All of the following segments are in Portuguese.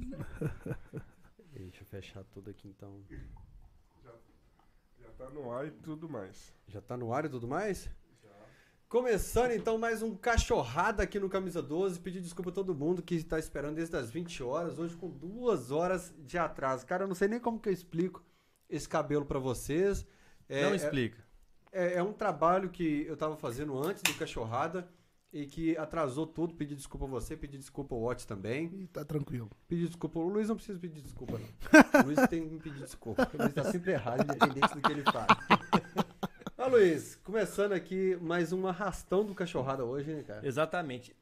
Deixa eu fechar tudo aqui então. Já tá no ar e tudo mais. Já tá no ar e tudo mais? Começando então mais um cachorrada aqui no Camisa 12. Pedir desculpa a todo mundo que está esperando desde as 20 horas, hoje com duas horas de atraso. Cara, eu não sei nem como que eu explico esse cabelo pra vocês. É, Não é- explica. É, é um trabalho que eu tava fazendo antes do cachorrada e que atrasou tudo. Pedir desculpa a você, pedir desculpa ao Watch também. Ih, tá tranquilo. Pedir desculpa. O Luiz não precisa pedir desculpa, não. O Luiz tem que me pedir desculpa. porque O Luiz tá sempre errado, independente do que ele faz. Ó, Luiz, começando aqui mais um arrastão do cachorrada hoje, né, cara? Exatamente.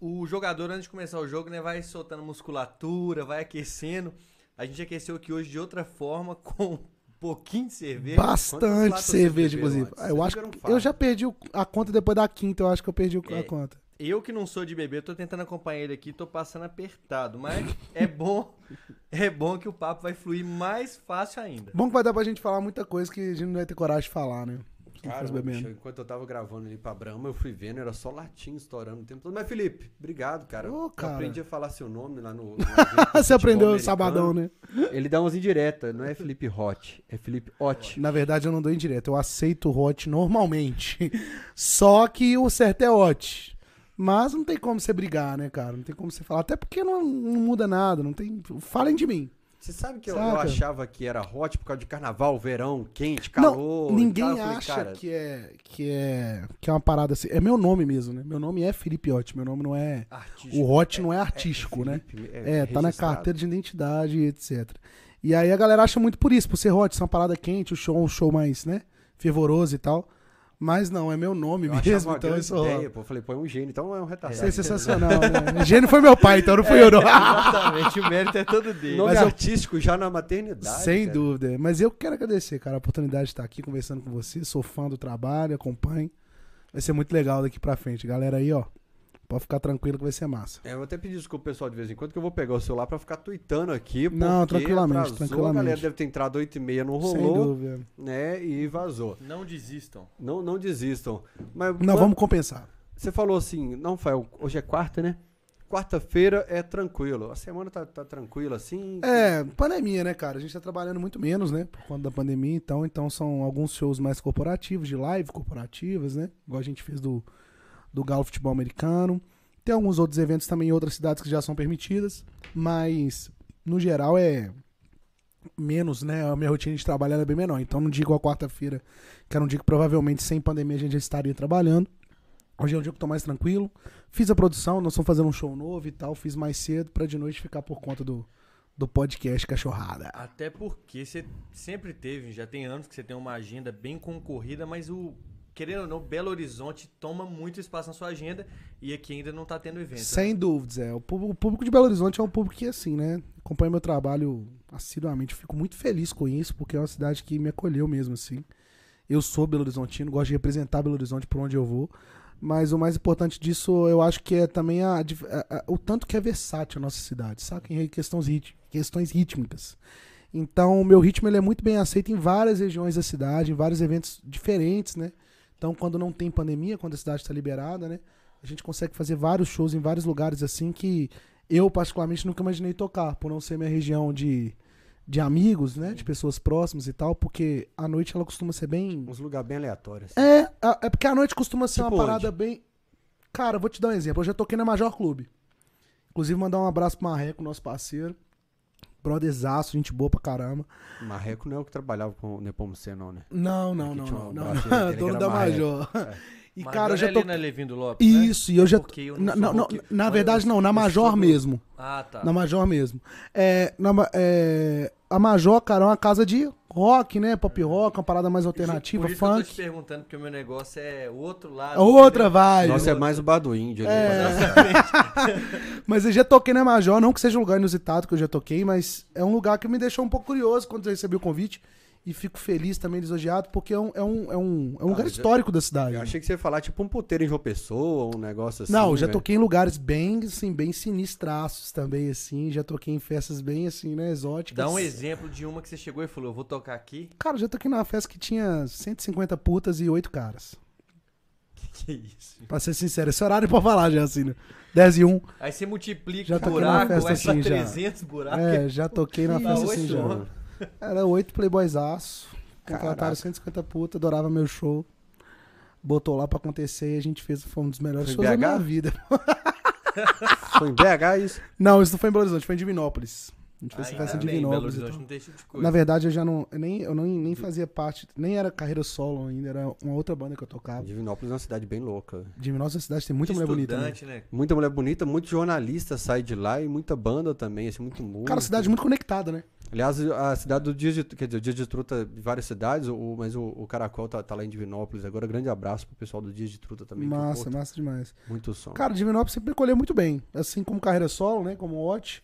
O jogador, antes de começar o jogo, né, vai soltando musculatura, vai aquecendo. A gente aqueceu aqui hoje de outra forma, com pouquinho de cerveja. Bastante cerveja, inclusive. antes? Eu acho que eu já perdi a conta depois da quinta, eu acho que eu perdi o- a É. conta. Eu que não sou de beber, tô tentando acompanhar ele aqui, tô passando apertado. Mas é bom, é bom que o papo vai fluir mais fácil ainda. Bom que vai dar pra gente falar muita coisa que a gente não vai ter coragem de falar, né? Cara, bicho, enquanto eu tava gravando ali pra Brahma, eu fui vendo, era só latinho estourando o tempo todo. Mas, Felipe, obrigado, cara. Ô, Eu cara. aprendi a falar seu nome lá no. no Você aprendeu sabadão, né? Ele dá umas indiretas, não é Felipe Hot, é Felipe Hot. Na verdade, eu não dou indireto. Eu aceito o hot normalmente. Só que o certo é hot. Mas não tem como você brigar, né, cara? Não tem como você falar. Até porque não, não muda nada. Não tem. Falem de mim. Você sabe que eu, eu achava que era hot por causa de carnaval, verão, quente, calor. não, ninguém tal. Falei, acha cara, que é que é que é uma parada assim. É meu nome mesmo, né? Meu nome é Felipe Hot. Meu nome não é artístico. o hot não é artístico, né? Felipe, É, tá na carteira de identidade, etc. E aí a galera acha muito por isso, por ser hot, ser uma parada quente, o show é um show mais, né? Fervoroso e tal. Mas não, é meu nome Eu mesmo, então eu sou. ideia, pô. Eu falei, é um gênio, então é um retardado. Isso é sensacional, né? Gênio foi meu pai, então não fui eu, não. Exatamente, o mérito é todo dele. Nome Mas eu- artístico já na maternidade. Sem cara. dúvida. Mas eu quero agradecer, cara, a oportunidade de estar aqui conversando com você. Sou fã do trabalho, acompanho. Vai ser muito legal daqui pra frente. Galera aí, ó. Pode ficar tranquilo que vai ser massa. É, eu vou até pedir desculpa pessoal de vez em quando, que eu vou pegar o celular pra ficar tweetando aqui. Não, tranquilamente, atrasou, tranquilamente. A galera deve ter entrado 8h30, não Sem rolou, dúvida. né? E vazou. Não desistam. Não, não desistam. Mas Não, quando- vamos compensar. Você falou assim, não, Fael, hoje é quarta, né? Quarta-feira é tranquilo. A semana tá, tá tranquila assim. É, pandemia, né, cara? A gente tá trabalhando muito menos, né? Por conta da pandemia, então. Então são alguns shows mais corporativos, de live corporativas, né? Igual a gente fez do, do Galo Futebol Americano. Tem alguns outros eventos também em outras cidades que já são permitidas. Mas, no geral, é menos, né? A minha rotina de trabalho ela é bem menor. Então não digo a quarta-feira, que era um dia que provavelmente sem pandemia a gente já estaria trabalhando. Hoje é um dia que eu tô mais tranquilo. Fiz a produção, nós estamos fazendo um show novo e tal. Fiz mais cedo pra de noite ficar por conta do, do podcast Cachorrada. Até porque você sempre teve, já tem anos que você tem uma agenda bem concorrida, mas o. Querendo ou não, Belo Horizonte toma muito espaço na sua agenda e aqui ainda não tá tendo evento. Sem dúvidas, é. O público, de Belo Horizonte é um público que, assim, né? Acompanha meu trabalho assiduamente. Fico muito feliz com isso, porque é uma cidade que me acolheu mesmo, assim. Eu sou Belo Horizontino, gosto de representar Belo Horizonte por onde eu vou. Mas o mais importante disso, eu acho que é também a, a- a- o tanto que é versátil a nossa cidade, saca? Em questões, rit- questões rítmicas. Então, o meu ritmo ele é muito bem aceito em várias regiões da cidade, em vários eventos diferentes, né? Então, quando não tem pandemia, quando a cidade está liberada, né? A gente consegue fazer vários shows em vários lugares assim que eu, particularmente, nunca imaginei tocar, por não ser minha região de, de amigos, né? De pessoas próximas e tal, porque a noite ela costuma ser bem. Uns lugares bem aleatórios. É, a- é porque a noite costuma ser Tipo uma parada onde? bem. Cara, eu vou te dar um exemplo. Eu já toquei na Major Clube. Inclusive, mandar um abraço pro Marreco, nosso parceiro. Brotherzaço, gente boa pra caramba. Marreco não é o que trabalhava com o Nepomuceno, não, né? Não, não, Aqui não, não. não. que Dono da. Major. E, Mas cara, eu já é tô. ali na Levindo Lopes, né? Isso, e eu já. Porque eu não Na, sou não, na eu- verdade, não, na eu Major sou mesmo. Ah, tá. Na Major mesmo. É, na é, a Major, cara, é uma casa de rock, né? Pop rock, uma parada mais alternativa, Por isso que eu tô te funk. perguntando, porque o meu negócio é o outro lado. É Outra entendeu? vibe. Nossa, é mais o bar do índio ali. É. parece. Mas eu já toquei na Major, não que seja um lugar inusitado que eu já toquei, mas é um lugar que me deixou um pouco curioso quando eu recebi o convite. E fico feliz também, lisonjeado, porque é um, é um, é um, é um lugar mas eu- histórico da cidade. Eu achei que você ia falar tipo um puteiro em João Pessoa, um negócio assim. não, eu já né? toquei em lugares bem, assim, bem sinistraços também, assim. Já toquei em festas bem, assim, né, exóticas. Dá um exemplo de uma que você chegou e falou, eu vou tocar aqui. Cara, eu já toquei numa festa que tinha 150 putas e 8 caras. Que isso. Pra ser sincero, esse horário é pra falar já, assim, né? 10 e 1. Aí você multiplica Já buraco, festa vai pra assim, já. 300 buracos. É, já toquei na festa assim já. Era oito playboysaço. Contrataram Caraca. 150 puta, adorava meu show. Botou lá pra acontecer e a gente fez, foi um dos melhores Foi shows da BH? minha vida. Foi em BH isso? Não, isso não foi em Belo Horizonte, foi em Divinópolis. A gente fez Ainda festa não de coisa. Na verdade, eu já não. Eu nem, eu nem, nem fazia parte. Nem era carreira solo ainda, era uma outra banda que eu tocava. Divinópolis é uma cidade bem louca. Divinópolis é uma cidade que tem muita mulher bonita. Né? Né? Muita mulher bonita, muito jornalista sai de lá e muita banda também, assim, muito músico. Cara, cidade muito conectada, né? Aliás, a cidade do Dias de, quer dizer, o Dias de Truta de várias cidades, o, mas o, o Caracol tá, tá lá em Divinópolis agora. Grande abraço pro pessoal do Dias de Truta também. Massa, massa demais. Muito som. Cara, Divinópolis sempre me acolheu muito bem. Assim como carreira solo, né? Como Watch.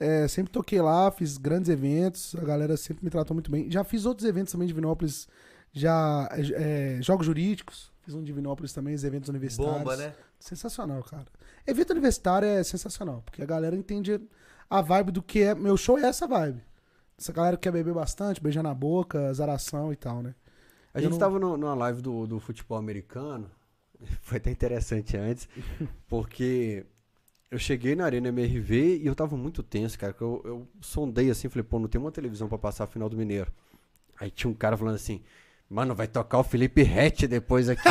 É, sempre toquei lá, fiz grandes eventos. A galera sempre me tratou muito bem. Já fiz outros eventos também de Divinópolis. Já. é, jogos jurídicos. Fiz um de Divinópolis também, os eventos universitários. Bomba, né? Sensacional, cara. Evento universitário é sensacional, porque a galera entende a vibe do que é. Meu show é essa vibe. Essa galera que quer beber bastante, beijar na boca, zaração e tal, né? A eu gente não- tava no- numa live do, do futebol americano. Foi até interessante antes, porque eu cheguei na Arena MRV e eu tava muito tenso, cara. que Eu, eu sondei assim, falei, pô, não tem uma televisão pra passar a final do Mineiro. Aí tinha um cara falando assim, mano, vai tocar o Felipe Rett depois aqui.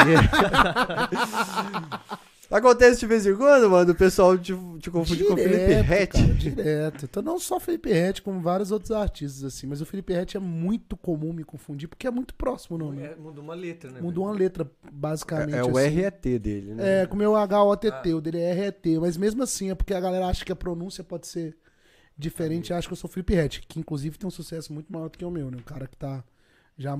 Acontece de vez em quando, mano, o pessoal te, te confunde com o Felipe Rett. cara, direto. Então não só o Felipe Rett, como vários outros artistas, assim. Mas o Felipe Rett é muito comum me confundir, porque é muito próximo o nome. É, muda uma letra, né? Mudou uma letra, basicamente. É, é o assim. RET dele, né? É, com o meu H-O-T-T, o dele é R-E-T. Mas mesmo assim, é porque a galera acha que a pronúncia pode ser diferente. Acha que eu sou Felipe Rett, que inclusive tem um sucesso muito maior do que o meu, né? Um cara que tá já.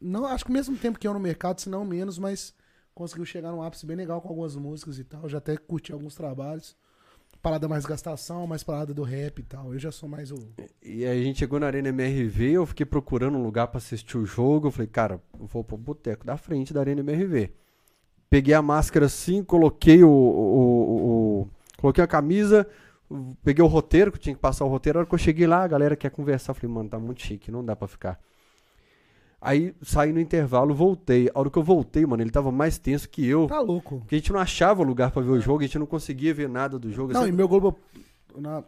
Não, acho que o mesmo tempo que eu no mercado, se não menos, mas conseguiu chegar num ápice bem legal com algumas músicas e tal. Já até curti alguns trabalhos. Parada mais gastação, mais parada do rap e tal. Eu já sou mais o. E a gente chegou na Arena MRV, eu fiquei procurando um lugar pra assistir o jogo. Eu falei, cara, vou pro boteco da frente da Arena MRV. Peguei a máscara assim, coloquei o. o- o- coloquei a camisa, peguei o roteiro, que tinha que passar o roteiro. A hora que eu cheguei lá, a galera quer conversar. Eu falei, mano, tá muito chique, não dá pra ficar. Aí saí no intervalo, voltei. A hora que eu voltei, mano, ele tava mais tenso que eu. Tá louco. Porque a gente não achava lugar pra ver o jogo, a gente não conseguia ver nada do jogo. Não, assim. e meu Globo. na-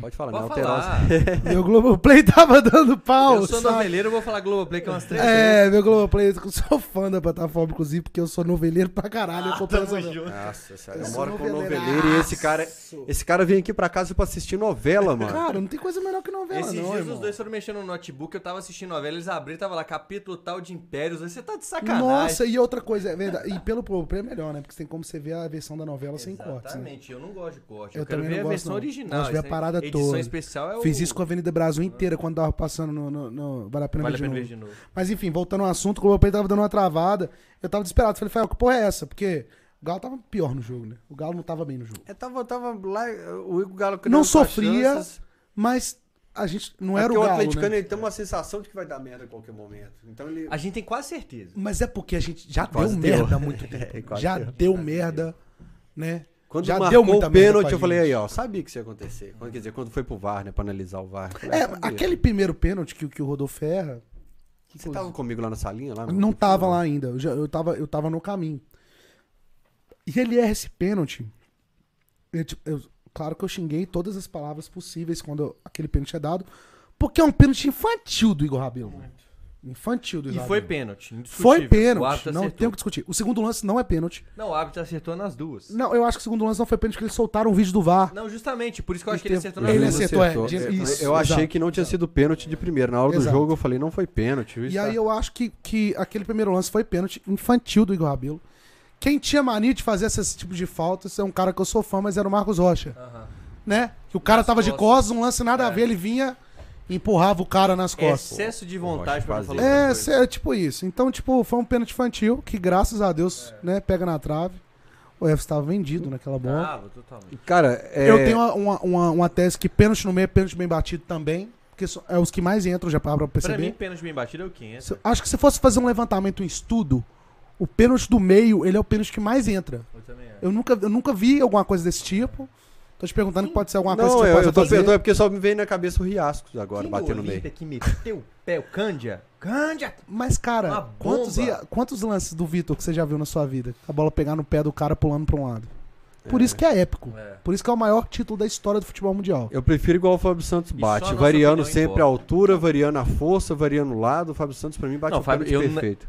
Pode falar, Pode não alterar. falar. meu Globoplay tava dando pau. Eu sou sabe? noveleiro, eu vou falar Globoplay que é umas três vezes. É, meu Globoplay, eu sou fã da plataforma, inclusive, porque eu sou noveleiro pra caralho. eu Ah, tamo essa- junto. Nossa senhora, Eu eu moro com noveleiro e esse cara, esse cara vem aqui pra casa pra assistir novela, mano. Cara, não tem coisa melhor que novela, Esses não, dias irmão. os dois foram mexendo no notebook, eu tava assistindo novela, eles abriram, tava lá, capítulo tal de Impérios, aí você tá de sacanagem. Nossa, e outra coisa, é verdade. E pelo Globoplay é melhor, né? Porque tem como você ver a versão da novela sem cortes. Né? Exatamente, eu não gosto de corte. Eu Eu, quero também ver não a versão não. original. Gosto de ver a parada edição toda. especial é o... Fiz isso com a Avenida Brasil inteira quando tava passando no, no- no- Vale a Pena Vale a Ver de pena Novo. ver de novo. Mas enfim, voltando ao assunto, o Globoplay tava dando uma travada. Eu tava desesperado. Falei, Fael, que porra é essa? Porque o Galo tava pior no jogo, né? O Galo não tava bem no jogo. Eu tava, tava lá, o Igor Galo Não sofria, chances. Mas a gente não É era porque o o Galo, atleticano né? ele tem uma sensação de que vai dar merda a qualquer momento. Então ele A gente tem quase certeza. Mas é porque a gente já Quase deu deu. merda há muito É, tempo. quase já deu. deu merda, né? Quando já marcou deu muita o pênalti, eu falei aí, ó, sabia que isso ia acontecer. Quando, quer dizer, quando foi pro VAR, né, pra analisar o VAR. falei, É, aquele primeiro pênalti que, o- que o Rodolfo erra, Você tava comigo lá na salinha? Lá não tava lá ainda. Eu, já, eu, tava, eu tava no caminho. E ele erra esse pênalti. Eu, tipo, eu- claro que eu xinguei todas as palavras possíveis quando aquele pênalti é dado. Porque é um pênalti infantil do Igor Rabelo. Infantil do E foi pênalti. Foi O pênalti. Não tem o que discutir. O segundo lance não é pênalti. Não, o árbitro acertou nas duas. Não, eu acho que o segundo lance não foi pênalti porque eles soltaram um vídeo do VAR. Não, justamente, por isso que eu acho que ele acertou nas Ele duas. acertou, é, acertou. Eu- isso, eu achei exato, que não tinha sido pênalti de primeiro. Na hora do Exato. jogo eu falei, não foi pênalti. E aí eu acho que, que aquele primeiro lance foi pênalti infantil do Igor Rabelo. Quem tinha mania de fazer esse tipo de faltas é um cara que eu sou fã, mas era o Marcos Rocha, né? Que o cara Nas tava de costas. um lance nada a É. ver, ele vinha empurrava o cara nas costas. Excesso de vontade Quase. falar É, é tipo isso. Então, tipo, foi um pênalti infantil que, graças a Deus, né, pega na trave. O F estava vendido naquela bola. Tava, totalmente. Cara, é... Eu tenho uma, uma, uma, uma tese que pênalti no meio é pênalti bem batido também. Porque é os que mais entram, já para pra Pra perceber. mim, pênalti bem batido é o 500. Se- Acho que se fosse fazer um levantamento, um estudo, o pênalti do meio, ele é o pênalti que mais entra. Eu também acho. Eu nunca, eu nunca vi alguma coisa desse tipo. Tô te perguntando que pode ser alguma Não, coisa que você eu, possa eu tô fazer. perguntando é porque só me veio na cabeça o Riascos agora, Quem batendo no meio. que meteu o pé, o Cândia? Cândia! Mas, cara, quantos, quantos lances do Vitor que você já viu na sua vida? A bola pegar no pé do cara pulando pra um lado. Por isso que é épico. É. Por isso que é o maior título da história do futebol mundial. Eu prefiro igual o Fábio Santos bate, variando sempre a altura, variando a força, variando o lado. O Fábio Santos pra mim bate Não, um Fábio, perfeito.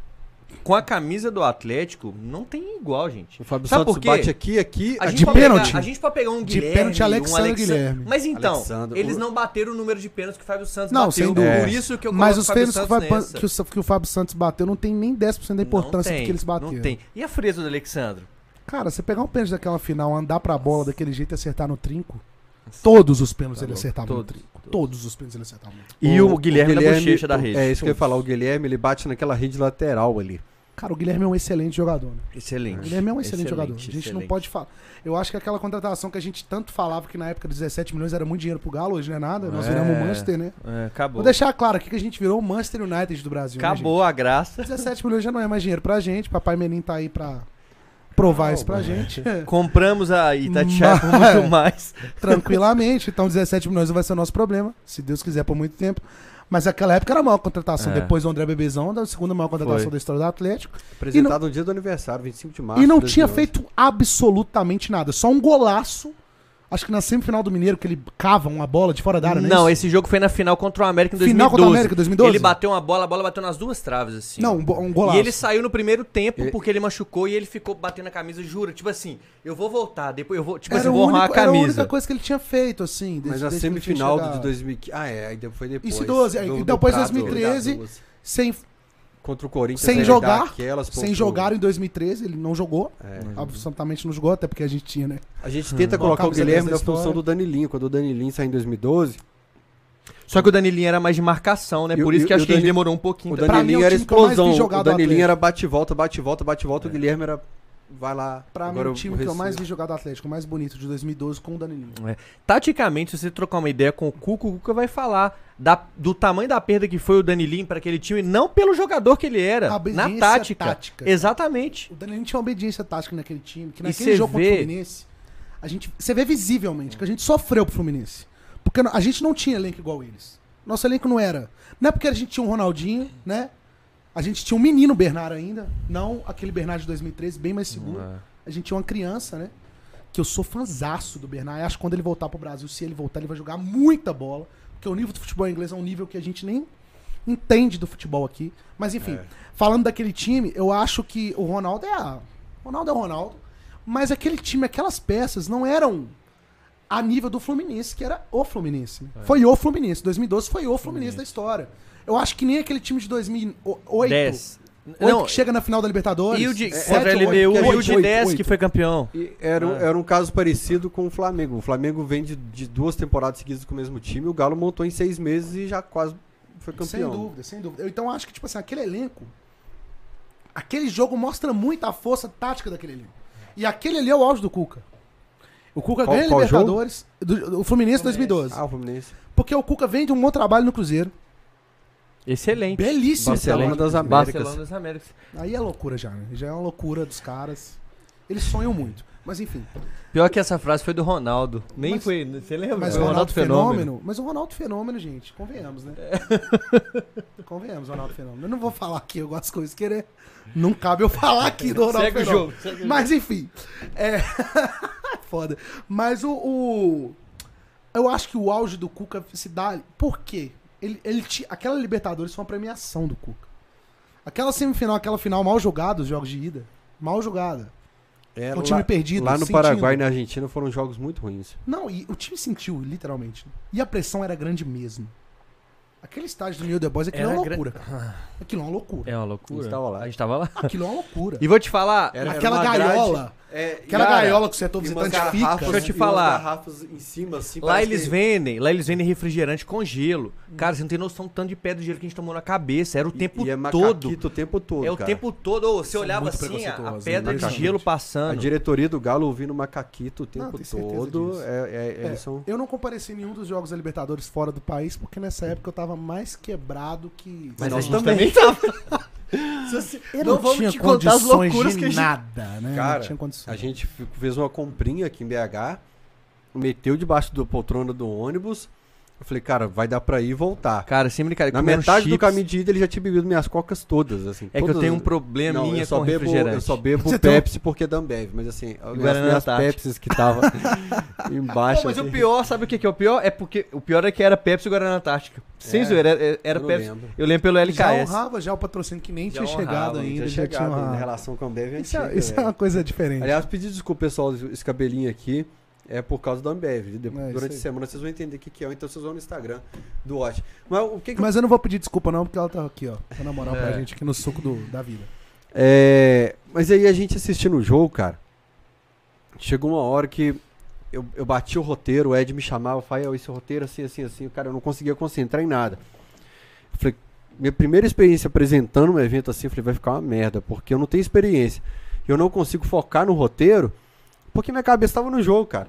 Com a camisa do Atlético, não tem igual, gente. O Fábio Sabe Santos bate aqui, aqui, A gente De pênalti? Pegar, a gente pode pegar um De Guilherme, pênalti, um Alexandre Alexandre. Guilherme. Mas então, Alexandre, eles o- não bateram o número de pênaltis que o Fábio Santos Não, bateu. sem dúvida. Por isso que eu Mas os o pênaltis que, o que o, que o Fábio Santos bateu não tem nem 10% da importância tem, do que eles bateram. Não tem. E a fresa do Alexandre? Cara, você pegar um pênalti daquela final, andar pra bola daquele jeito e acertar no trinco, todos os pênaltis Tá ele acertava no todos, trinco. Todos os pênaltis ele acertava no trinco. E o, Guilherme, na bochecha da o- rede. É isso que eu ia falar. O Guilherme, ele bate naquela rede lateral ali. Cara, o Guilherme é um excelente jogador. Né? Excelente. O Guilherme é um excelente, jogador. A Excelente, gente não excelente. pode falar. Eu acho que aquela contratação que a gente tanto falava que na época dos 17 milhões era muito dinheiro pro Galo, hoje não é nada. Nós É. viramos o Manchester, né? É, acabou. Vou deixar claro aqui que a gente virou o Manchester United do Brasil. né, Acabou a graça. gente? 17 milhões já não é mais dinheiro pra gente. Papai Menin tá aí pra provar isso pra gente. Compramos a Itatiaia por muito mais. tranquilamente. Então 17 milhões não vai ser o nosso problema, se Deus quiser, por muito tempo. Mas naquela época era a maior contratação. É. Depois do André Bebezão, da segunda maior contratação Foi. da história do Atlético. Apresentado no dia do aniversário, 25 de março. e não tinha 2011. feito absolutamente nada. Só um golaço. Acho que na semifinal do Mineiro, que ele cava uma bola de fora da área, né? Não, esse jogo foi na final contra o América em 2012. Final contra o América, 2012? Ele bateu uma bola, a bola bateu nas duas traves, assim. Não, um, bo- um golaço. E ele saiu no primeiro tempo Ele- porque ele machucou e ele ficou batendo a camisa, jura. Tipo assim, eu vou voltar, depois eu vou. Tipo era, assim, vou arrumar a único, era a única camisa. coisa que ele tinha feito, assim. desde- Mas tinha semifinal de 2015. Ah, é, aí depois foi depois. Isso, 12, aí do- do depois Prato, 2013, das duas. Sem, Contra o Corinthians. sem jogar, aquelas sem jogar em 2013, ele não jogou. É. Absolutamente não jogou, até porque a gente tinha, né? A gente tenta Hum. colocar o Guilherme 10 na função do Danilinho. Quando o Danilinho saiu em 2012, Só que o Danilinho era mais de marcação, né? E Por isso e que o acho que ele demorou um pouquinho. o mim, Danilinho é o era que vi explosão. O Danilinho era bate-volta, bate-volta, bate-volta. O Guilherme era. Vai lá. Pra agora mim, o time que eu mais vi jogar do Atlético, o mais bonito de 2012, com o Danilinho. Taticamente, se você trocar uma ideia com o Cuca, o Cuca vai falar da- do tamanho da perda que foi o Danilinho para aquele time, não pelo jogador que ele era, na tática. tática. Exatamente. O Danilinho tinha uma obediência tática naquele time, que naquele jogo contra o vê- Fluminense, a gente, você vê visivelmente que a gente sofreu pro Fluminense. Porque a gente não tinha elenco igual eles. Nosso elenco não era. Não é porque a gente tinha um Ronaldinho, né? A gente tinha um menino Bernard ainda, não aquele Bernard de 2013, bem mais seguro. A gente tinha uma criança, né? Que eu sou fanzaço do Bernard. Acho que quando ele voltar pro Brasil, se ele voltar, ele vai jogar muita bola. Porque o nível do futebol inglês é um nível que a gente nem entende do futebol aqui. Mas enfim, É. falando daquele time, eu acho que o Ronaldo é a. Ronaldo é o Ronaldo. Mas aquele time, aquelas peças não eram a nível do Fluminense, que era o Fluminense. né? Foi o Fluminense. 2012 foi o Fluminense da história. Eu acho que nem aquele time de 2008. 10. Oito Não, que chega na final da Libertadores. e o de, Sete contra a LDU, que é e o de oito, 10 oito. que foi campeão. E era, um- Ah. era um caso parecido com o Flamengo. O Flamengo vem de, de duas temporadas seguidas com o mesmo time. O Galo montou em seis meses e já quase foi Sem campeão. dúvida, sem dúvida. Eu, então eu acho que, tipo assim, aquele elenco. Aquele jogo mostra muito a força tática daquele elenco. E aquele ali é o auge do Cuca. O Cuca Qual- ganha qual Libertadores. Do, o Fluminense 2012. Ah, o Fluminense. Porque o Cuca vem de um bom trabalho no Cruzeiro. Excelente. Belíssimo. Barcelona das Américas. Barcelona das Américas. Aí é loucura já, né? Já é uma loucura dos caras. Eles sonham muito. Mas enfim. Pior que essa frase foi do Ronaldo. Nem Mas- foi. Você lembra? Mas o Ronaldo Fenômeno. Mas o Ronaldo Fenômeno, gente, convenhamos, né? convenhamos, Ronaldo Fenômeno. Eu não vou falar aqui, eu gosto das coisas querer. Não cabe eu falar aqui do Ronaldo Segue o Fenômeno. jogo. segue o Mas enfim. É. Foda. Mas o, o- Eu acho que o auge do Cuca se dá. Por quê? Ele, ele Aquela Libertadores foi uma premiação do Cuca. Aquela semifinal, aquela final mal jogada, os jogos de ida. Mal jogada. É, o time perdido. Lá no sentindo. Paraguai e na Argentina foram jogos muito ruins. Não, e o time sentiu, literalmente. E a pressão era grande mesmo. Aquele estádio do New The Boys, aquilo é Era uma gra- loucura, cara. Aquilo é uma loucura. É uma A loucura. gente tava lá. A gente tava lá. Aquilo é uma loucura. E vou te falar. Era- era Aquela uma grade- gaiola. É, Aquela cara, gaiola que o setor e visitante fica. Deixa eu te e falar. garrafas em cima, assim, Lá eles que- vendem, lá eles vendem refrigerante com gelo. Cara, você não tem noção do tanto de pedra de gelo que a gente tomou na cabeça. Era o tempo e é todo. o tempo todo, É o cara. tempo todo. Você São olhava muito assim, a, a pedra de gelo A passando. diretoria do Galo ouvindo macaquito o Não, tempo certeza todo. É, é- É, eles são... Eu não compareci em nenhum dos jogos da Libertadores fora do país, porque nessa época eu tava mais quebrado que. Mas Nós a gente também. também tava. Eu não não, vamos tinha te contar as condições loucuras de que a gente- nada, né? Cara, não tinha condições. A gente fez uma comprinha aqui em BH. meteu debaixo da poltrona do ônibus. Eu falei, cara, vai dar pra ir e voltar. Cara, sem brincadeira. Na metade do chips, caminho de ida ele já tinha bebido minhas cocas todas, assim. É que eu todas tenho um probleminha Não, eu só com bebo, refrigerante. eu só bebo Você tem Pepsi porque é da Ambev, mas assim, as Guaraná minhas Antártica. Pepsis que tava embaixo. Não, mas assim, o pior, sabe o que, que é o pior? É porque o pior é que era Pepsi e Guaraná Antártica. Sem É, zoeira, era, era eu Pepsi. lembro. Eu lembro pelo Já LKS. honrava já o patrocínio que nem Já tinha chegado ainda. Tinha já chegado tinha em honrado. relação com a Ambev é Isso, é, antiga, isso é velho. uma coisa diferente. Aliás, pedir desculpa, pessoal, esse cabelinho aqui é por causa da Ambev. De- É, Durante a semana vocês vão entender o que, que é, então vocês vão no Instagram do Watch. Mas o que, que Mas eu não vou pedir desculpa não, porque ela tá aqui, ó. Tá na moral pra É. gente aqui no suco do, da vida. É, mas aí a gente assistindo o jogo, cara, chegou uma hora que eu, eu bati o roteiro, o Ed me chamava, Fael, esse roteiro assim, assim, assim, cara, eu não conseguia concentrar em nada. Eu falei, minha primeira experiência apresentando um evento assim, eu falei, vai ficar uma merda, porque eu não tenho experiência. Eu não consigo focar no roteiro, porque minha cabeça estava no jogo, cara.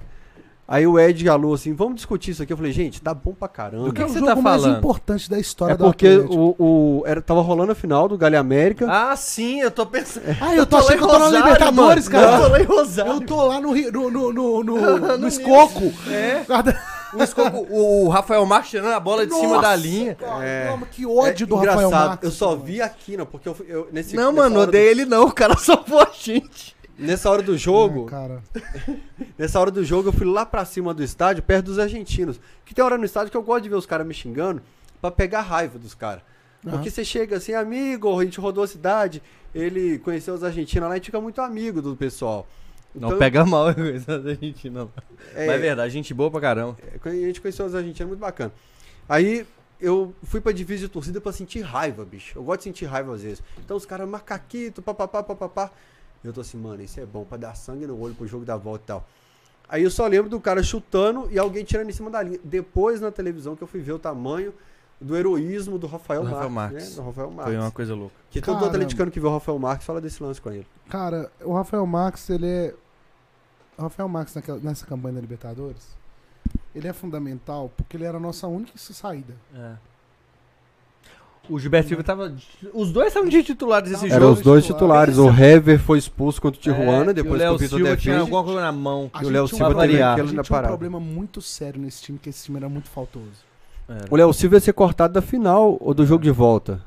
Aí o Ed falou assim, vamos discutir isso aqui. Eu falei, gente, tá bom pra caramba. Do que é o você jogo tá mais falando? importante da história É do porque Atlético. o, o, era, tava rolando a final do Galha América. Ah, sim, eu tô pensando. Ah, eu tô lá achando que eu tô na Libertadores, mano. cara. Eu tô lá em Rosário. Eu tô lá no, no, no, no, no, No escoco. É. Guarda- O, escoco- o Rafael Marques tirando a bola de cima Nossa, da linha. cara, É. calma, que ódio do engraçado, Rafael Marques. Eu só vi aqui, não, porque eu, eu nesse Não, nessa mano, odeio ele não. O cara só foi a gente. Nessa hora do jogo, Ah, cara. nessa hora do jogo eu fui lá pra cima do estádio, perto dos argentinos. Que tem hora no estádio que eu gosto de ver os caras me xingando pra pegar raiva dos caras. Porque você chega assim, amigo, a gente rodou a cidade, ele conheceu os argentinos lá e fica muito amigo do pessoal. Não Então, pega mal coisa da gente, não. é, Mas é verdade, gente boa pra caramba. A gente conheceu os argentinos, muito bacana. Aí eu fui pra divisa de torcida pra sentir raiva, bicho. Eu gosto de sentir raiva às vezes. Então os caras, macaquito, papapá, papapá. Eu tô assim, mano, isso é bom pra dar sangue no olho pro jogo da volta e tal. Aí eu só lembro do cara chutando e alguém tirando em cima da linha. Depois na televisão que eu fui ver o tamanho do heroísmo do Rafael, Do Rafael Marques, Marques. né? Do Rafael Marques. Foi uma coisa louca. Que todo Caramba. atleticano que vê o Rafael Marques fala desse lance com ele. Cara, o Rafael Marques, ele é. O Rafael Marques naquela- nessa campanha da Libertadores, ele é fundamental porque ele era a nossa única saída. É. O Gilberto Silva tava. Os dois estavam de titulares esse Era Eram jogo. os dois titulares. titulares. O Hever foi expulso contra o Tijuana, É, depois o que o Léo Vitor Silva tinha alguma coisa na mão. E o Léo Silva a gente tinha um parada. problema muito sério nesse time, que esse time era muito faltoso. O Léo Silva ia ser cortado da final ou do jogo de volta?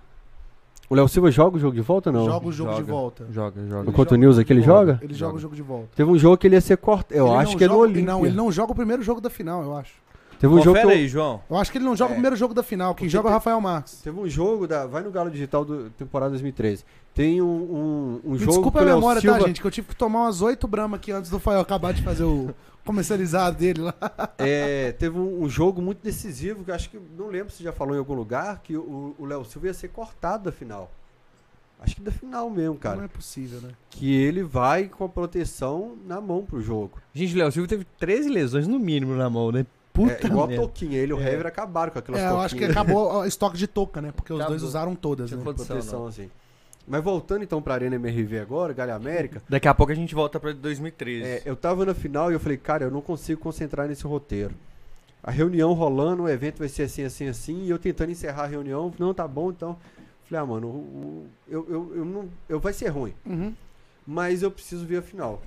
O Léo Silva joga o jogo de volta ou não? Joga o jogo de Joga. volta. Joga, joga. No Contra o News aqui ele joga? Ele joga o jogo de volta. Teve um jogo que ele ia ser cortado. Eu Ele acho que é no joga- Olímpia. Não, ele não joga o primeiro jogo da final, eu acho. Teve um jogo que Confere eu- aí, João. Eu acho que ele não joga É. o primeiro jogo da final. Quem Porque joga é o Rafael Marques. Teve um jogo da. Vai no Galo Digital do temporada 2013. Tem um, um, um Me jogo desculpa a memória, Silva. tá, gente? Que eu tive que tomar umas oito Brahma aqui antes do Fael acabar de fazer o comercializado dele lá. É, teve um, um jogo muito decisivo que eu acho que. Não lembro se já falou em algum lugar. Que o Léo Silva ia ser cortado da final. Acho que da final mesmo, Não cara. é possível, né? Que ele vai com a proteção na mão pro jogo. Gente, o Léo Silva teve 13 lesões no mínimo na mão, né? Puta é, igual a. Toquinha. Ele e o É. Hever acabaram com aquelas É, eu acho que acabou o estoque de touca, né? Porque os Acabou. dois usaram todas, Tinha né? condição, proteção, assim. Mas voltando então pra Arena MRV agora, Galha América, Daqui a pouco a gente volta pra 2013. é, eu tava na final e eu falei, cara, eu não consigo concentrar nesse roteiro. A reunião rolando, o evento vai ser assim, assim, assim, e eu tentando encerrar a reunião, não, tá bom, então. Falei, ah, mano, o- o- eu, eu, eu não, eu, vai ser ruim, Uhum. mas eu preciso ver a final.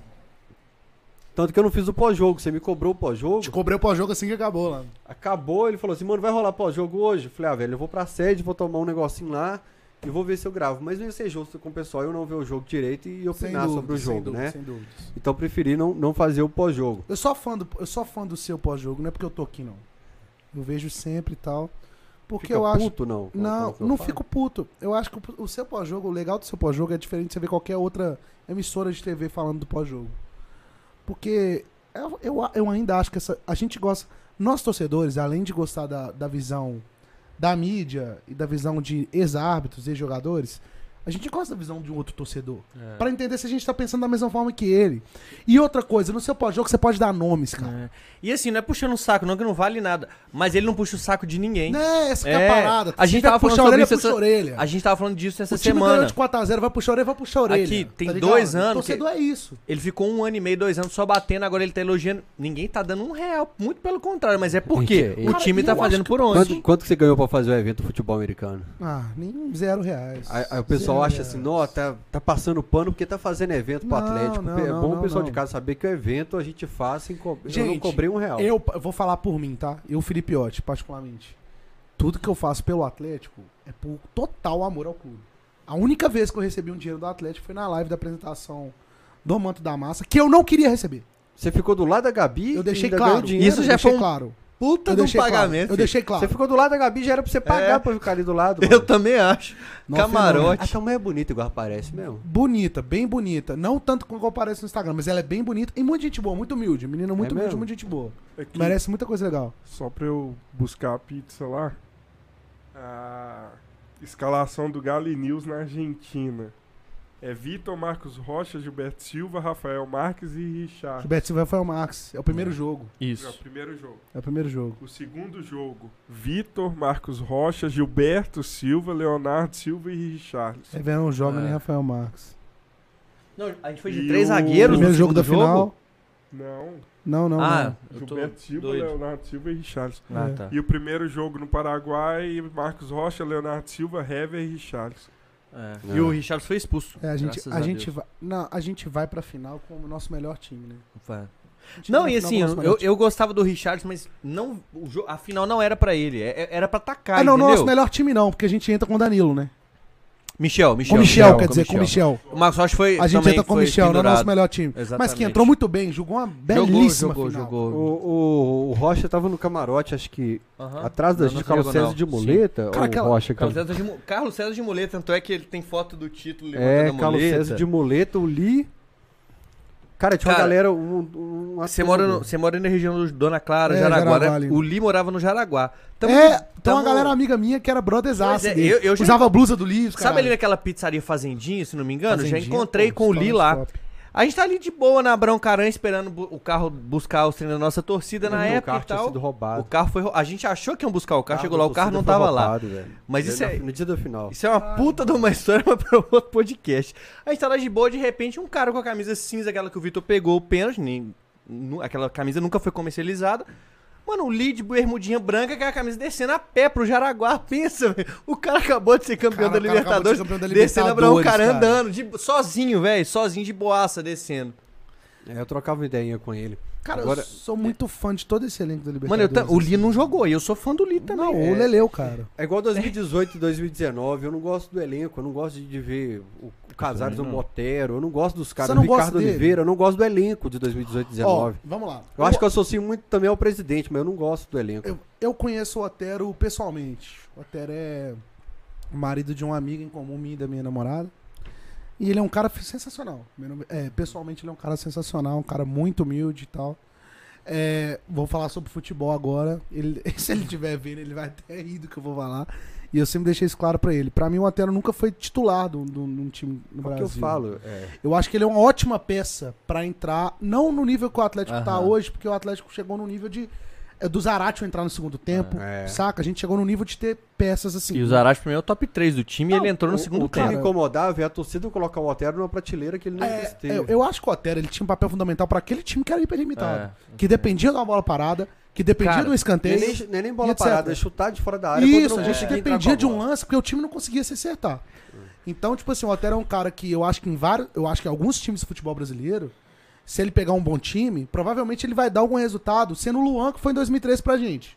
Tanto que eu não fiz o pós-jogo, você me cobrou o pós-jogo. Te cobrei o pós-jogo assim que acabou lá. Acabou, ele falou assim, mano, vai rolar pós-jogo hoje? Eu Falei, ah, velho, eu vou pra sede, vou tomar um negocinho lá e vou ver se eu gravo. Mas não ia ser justo com o pessoal eu não ver o jogo direito e opinar sobre o jogo, dúvidas, né? Sem dúvidas. Então eu preferi não, não fazer o pós-jogo. Eu sou fã do, eu sou fã do seu pós-jogo, não é porque eu tô aqui, não. Eu vejo sempre e tal. Porque Fica eu acho. puto, não? com- Não, não falo? fico puto. Eu acho que o- o seu pós-jogo, o legal do seu pós-jogo é diferente de você ver qualquer outra emissora de TV falando do pós-jogo. Porque eu, eu, eu ainda acho que essa, a gente gosta. Nós torcedores, além de gostar da, da visão da mídia e da visão de ex-árbitros, ex-jogadores, a gente gosta da visão de um outro torcedor. É. Pra entender se a gente tá pensando da mesma forma que ele. E outra coisa, no seu pós-jogo você pode dar nomes, cara. É. E assim, não é puxando o saco, não, que não vale nada. Mas ele não puxa o saco de ninguém. Né, essa que é É, a parada. a gente tava falando a orelha, isso essa- orelha. A gente tava falando disso essa o time ganhou semana. de 4x0, vai puxar a orelha, vai puxar a orelha. Aqui, tem tá dois anos Torcedor é isso. Ele ficou um ano e meio, dois anos só batendo, agora ele tá elogiando. Ninguém tá dando um real. Muito pelo contrário, mas é porque Gente, o cara, time tá fazendo por Quanto, onde. quanto que você ganhou pra fazer o evento do futebol americano? Ah, nem zero reais. Aí, aí o pessoal pessoal acha assim, ó, tá, tá passando pano porque tá fazendo evento pro Não, Atlético. não, é não, bom o não, pessoal de não. casa saber que o evento a gente faz sem co... eu não Gente, cobrei um real. Eu, eu vou falar por mim, tá? Eu, Felipe Otti, particularmente. Tudo que eu faço pelo Atlético é por total amor ao clube. A única vez que eu recebi um dinheiro do Atlético foi na live da apresentação do Manto da Massa, que eu não queria receber. Você ficou do lado da Gabi Eu deixei claro. dinheiro. Isso já foi um claro. Puta Eu de um deixei claro. pagamento. Eu deixei claro. Você ficou do lado da Gabi, já era pra você pagar É. pra ficar ali do lado. Eu mano. também acho. Não, Camarote. A tua mãe é bonita igual parece mesmo. Bonita, bem bonita. Não tanto como aparece no Instagram, mas ela é bem bonita e muito gente boa, muito humilde. Menina muito É humilde, mesmo? muito gente boa. É Merece muita coisa legal. Só pra eu buscar a pizza lá. A escalação do Gali News na Argentina. É Vitor, Marcos Rocha, Gilberto Silva, Rafael Marques e Richard. Gilberto Silva foi o Max. É o primeiro jogo. É o Isso. primeiro jogo. É o primeiro jogo. O segundo jogo, Vitor, Marcos Rocha, Gilberto Silva, Leonardo Silva e Richard. Aí vieram joga É. nem Rafael Marques. Não, a gente foi de E três o- zagueiros. Primeiro no jogo da segundo final. Não, Não, não, Ah, não. eu tô Gilberto Silva, doido. Leonardo Silva e Richard. Ah, É. tá. E o primeiro jogo no Paraguai, Marcos Rocha, Leonardo Silva, Hever e Richard. É. É. E o Richard foi expulso. É, a gente, graças a, gente vai, não, a gente vai pra final com o nosso melhor time, né? Vai. A Não, e assim, eu, eu, gostava do Richard, mas não, o a final não era pra ele. é- é- Era pra atacar, Ah, não, entendeu? nosso melhor time não, porque a gente entra com o Danilo, né? Michel, Michel. Com o Michel, Michel, quer dizer, com o Michel. O Marcos Rocha foi A gente entra com o Michel, não é o nosso melhor time. Mas Exatamente. que entrou muito bem, jogou uma Jogou, belíssima jogou, final. jogou. O, o, o Rocha tava no camarote, acho que Aham. atrás da gente, não Carlos César de muleta. Cara, ou aquela- Rocha, Carlos Carlos... César, de, mu- Carlos César de muleta, tanto é que ele tem foto do título levantando É, a Carlos. César de muleta, o Li. Cara, tinha uma Cara, galera. Um, um, Você mora, no- você mora na região do Dona Clara, É, Jaraguá, Jaraguá né? ali. O Li morava no Jaraguá. Tamo- é, tem tamo- uma galera amiga minha que era brotherzaça Pois é, dele. eu- eu já- Usava a blusa do Livro, Sabe ali naquela pizzaria Fazendinha, se não me engano? já Fazendinha, encontrei pô, com o Li lá. top. A gente tá ali de boa na Abrão Caran esperando o carro buscar os treinos da nossa torcida na o época carro e tinha tal. sido roubado. O carro foi. A gente achou que iam buscar o carro, chegou lá, o carro não tava lá. roubado, velho. Mas isso é, No dia da final. isso é uma puta de uma história mas pra outro podcast. A gente tá lá de boa, de repente, um cara com a camisa cinza, aquela que o Vitor pegou o pênalti, nem, aquela camisa nunca foi comercializada. Mano, o lead bermudinha branca com a camisa descendo a pé pro Jaraguá. Pensa, velho. O cara acabou de ser campeão Cara, da o de Libertadores. ser campeão da Descendo a Abrão Libertadores, cara cara. andando, de- sozinho, velho. Sozinho de boaça descendo. É, eu trocava uma ideinha com ele. Cara, Agora- eu sou muito fã de todo esse elenco da Mano, Libertadores. eu ta- o Li assim. não jogou e eu sou fã do Li também. Não, É. o Leleu, cara. É igual 2018 e 2019. Eu não gosto do elenco, eu não gosto de, de ver o, o Casares, o também não. Motero, eu não gosto dos caras, Você o não Ricardo gosta? Oliveira, eu não gosto do elenco de 2018 e Ó, 2019. vamos lá. eu acho que eu associo muito também ao presidente, mas eu não gosto do elenco. Eu, eu conheço o Otero pessoalmente. O Otero é marido de uma amiga em comum minha e da minha namorada. E ele é um cara sensacional. É, pessoalmente ele é um cara sensacional, um cara muito humilde e tal. É, vou falar sobre futebol agora. Ele- se ele estiver vendo, ele vai até rir do que eu vou falar. E eu sempre deixei isso claro pra ele. Pra mim, o Otero nunca foi titular do, do, num time no É o que Brasil. eu falo. É, Eu acho que ele é uma ótima peça pra entrar, não no nível que o Atlético tá Aham. hoje, porque o Atlético chegou no nível de é, do Zaratio entrar no segundo tempo, É. saca? A gente chegou no nível de ter peças assim. E o Zarate pra mim é o top 3 do time e Não, ele entrou no o, segundo o que tempo. me incomodava é a torcida colocar o Otero numa prateleira que ele não É, esteve. eu, eu acho que o Otero ele tinha um papel fundamental pra aquele time que era hiperlimitado. É. Que dependia de uma bola parada, que dependia Cara, de um Não é escanteio. nem, não é nem bola parada, é chutar de fora da área. Isso, a gente entrar dependia de um lance porque o time não conseguia se acertar. Então, tipo assim, o Otero é um cara que eu acho que em vários. Eu acho que alguns times de futebol brasileiro, se ele pegar um bom time, provavelmente ele vai dar algum resultado, sendo o Luan, que foi em 2013 pra gente.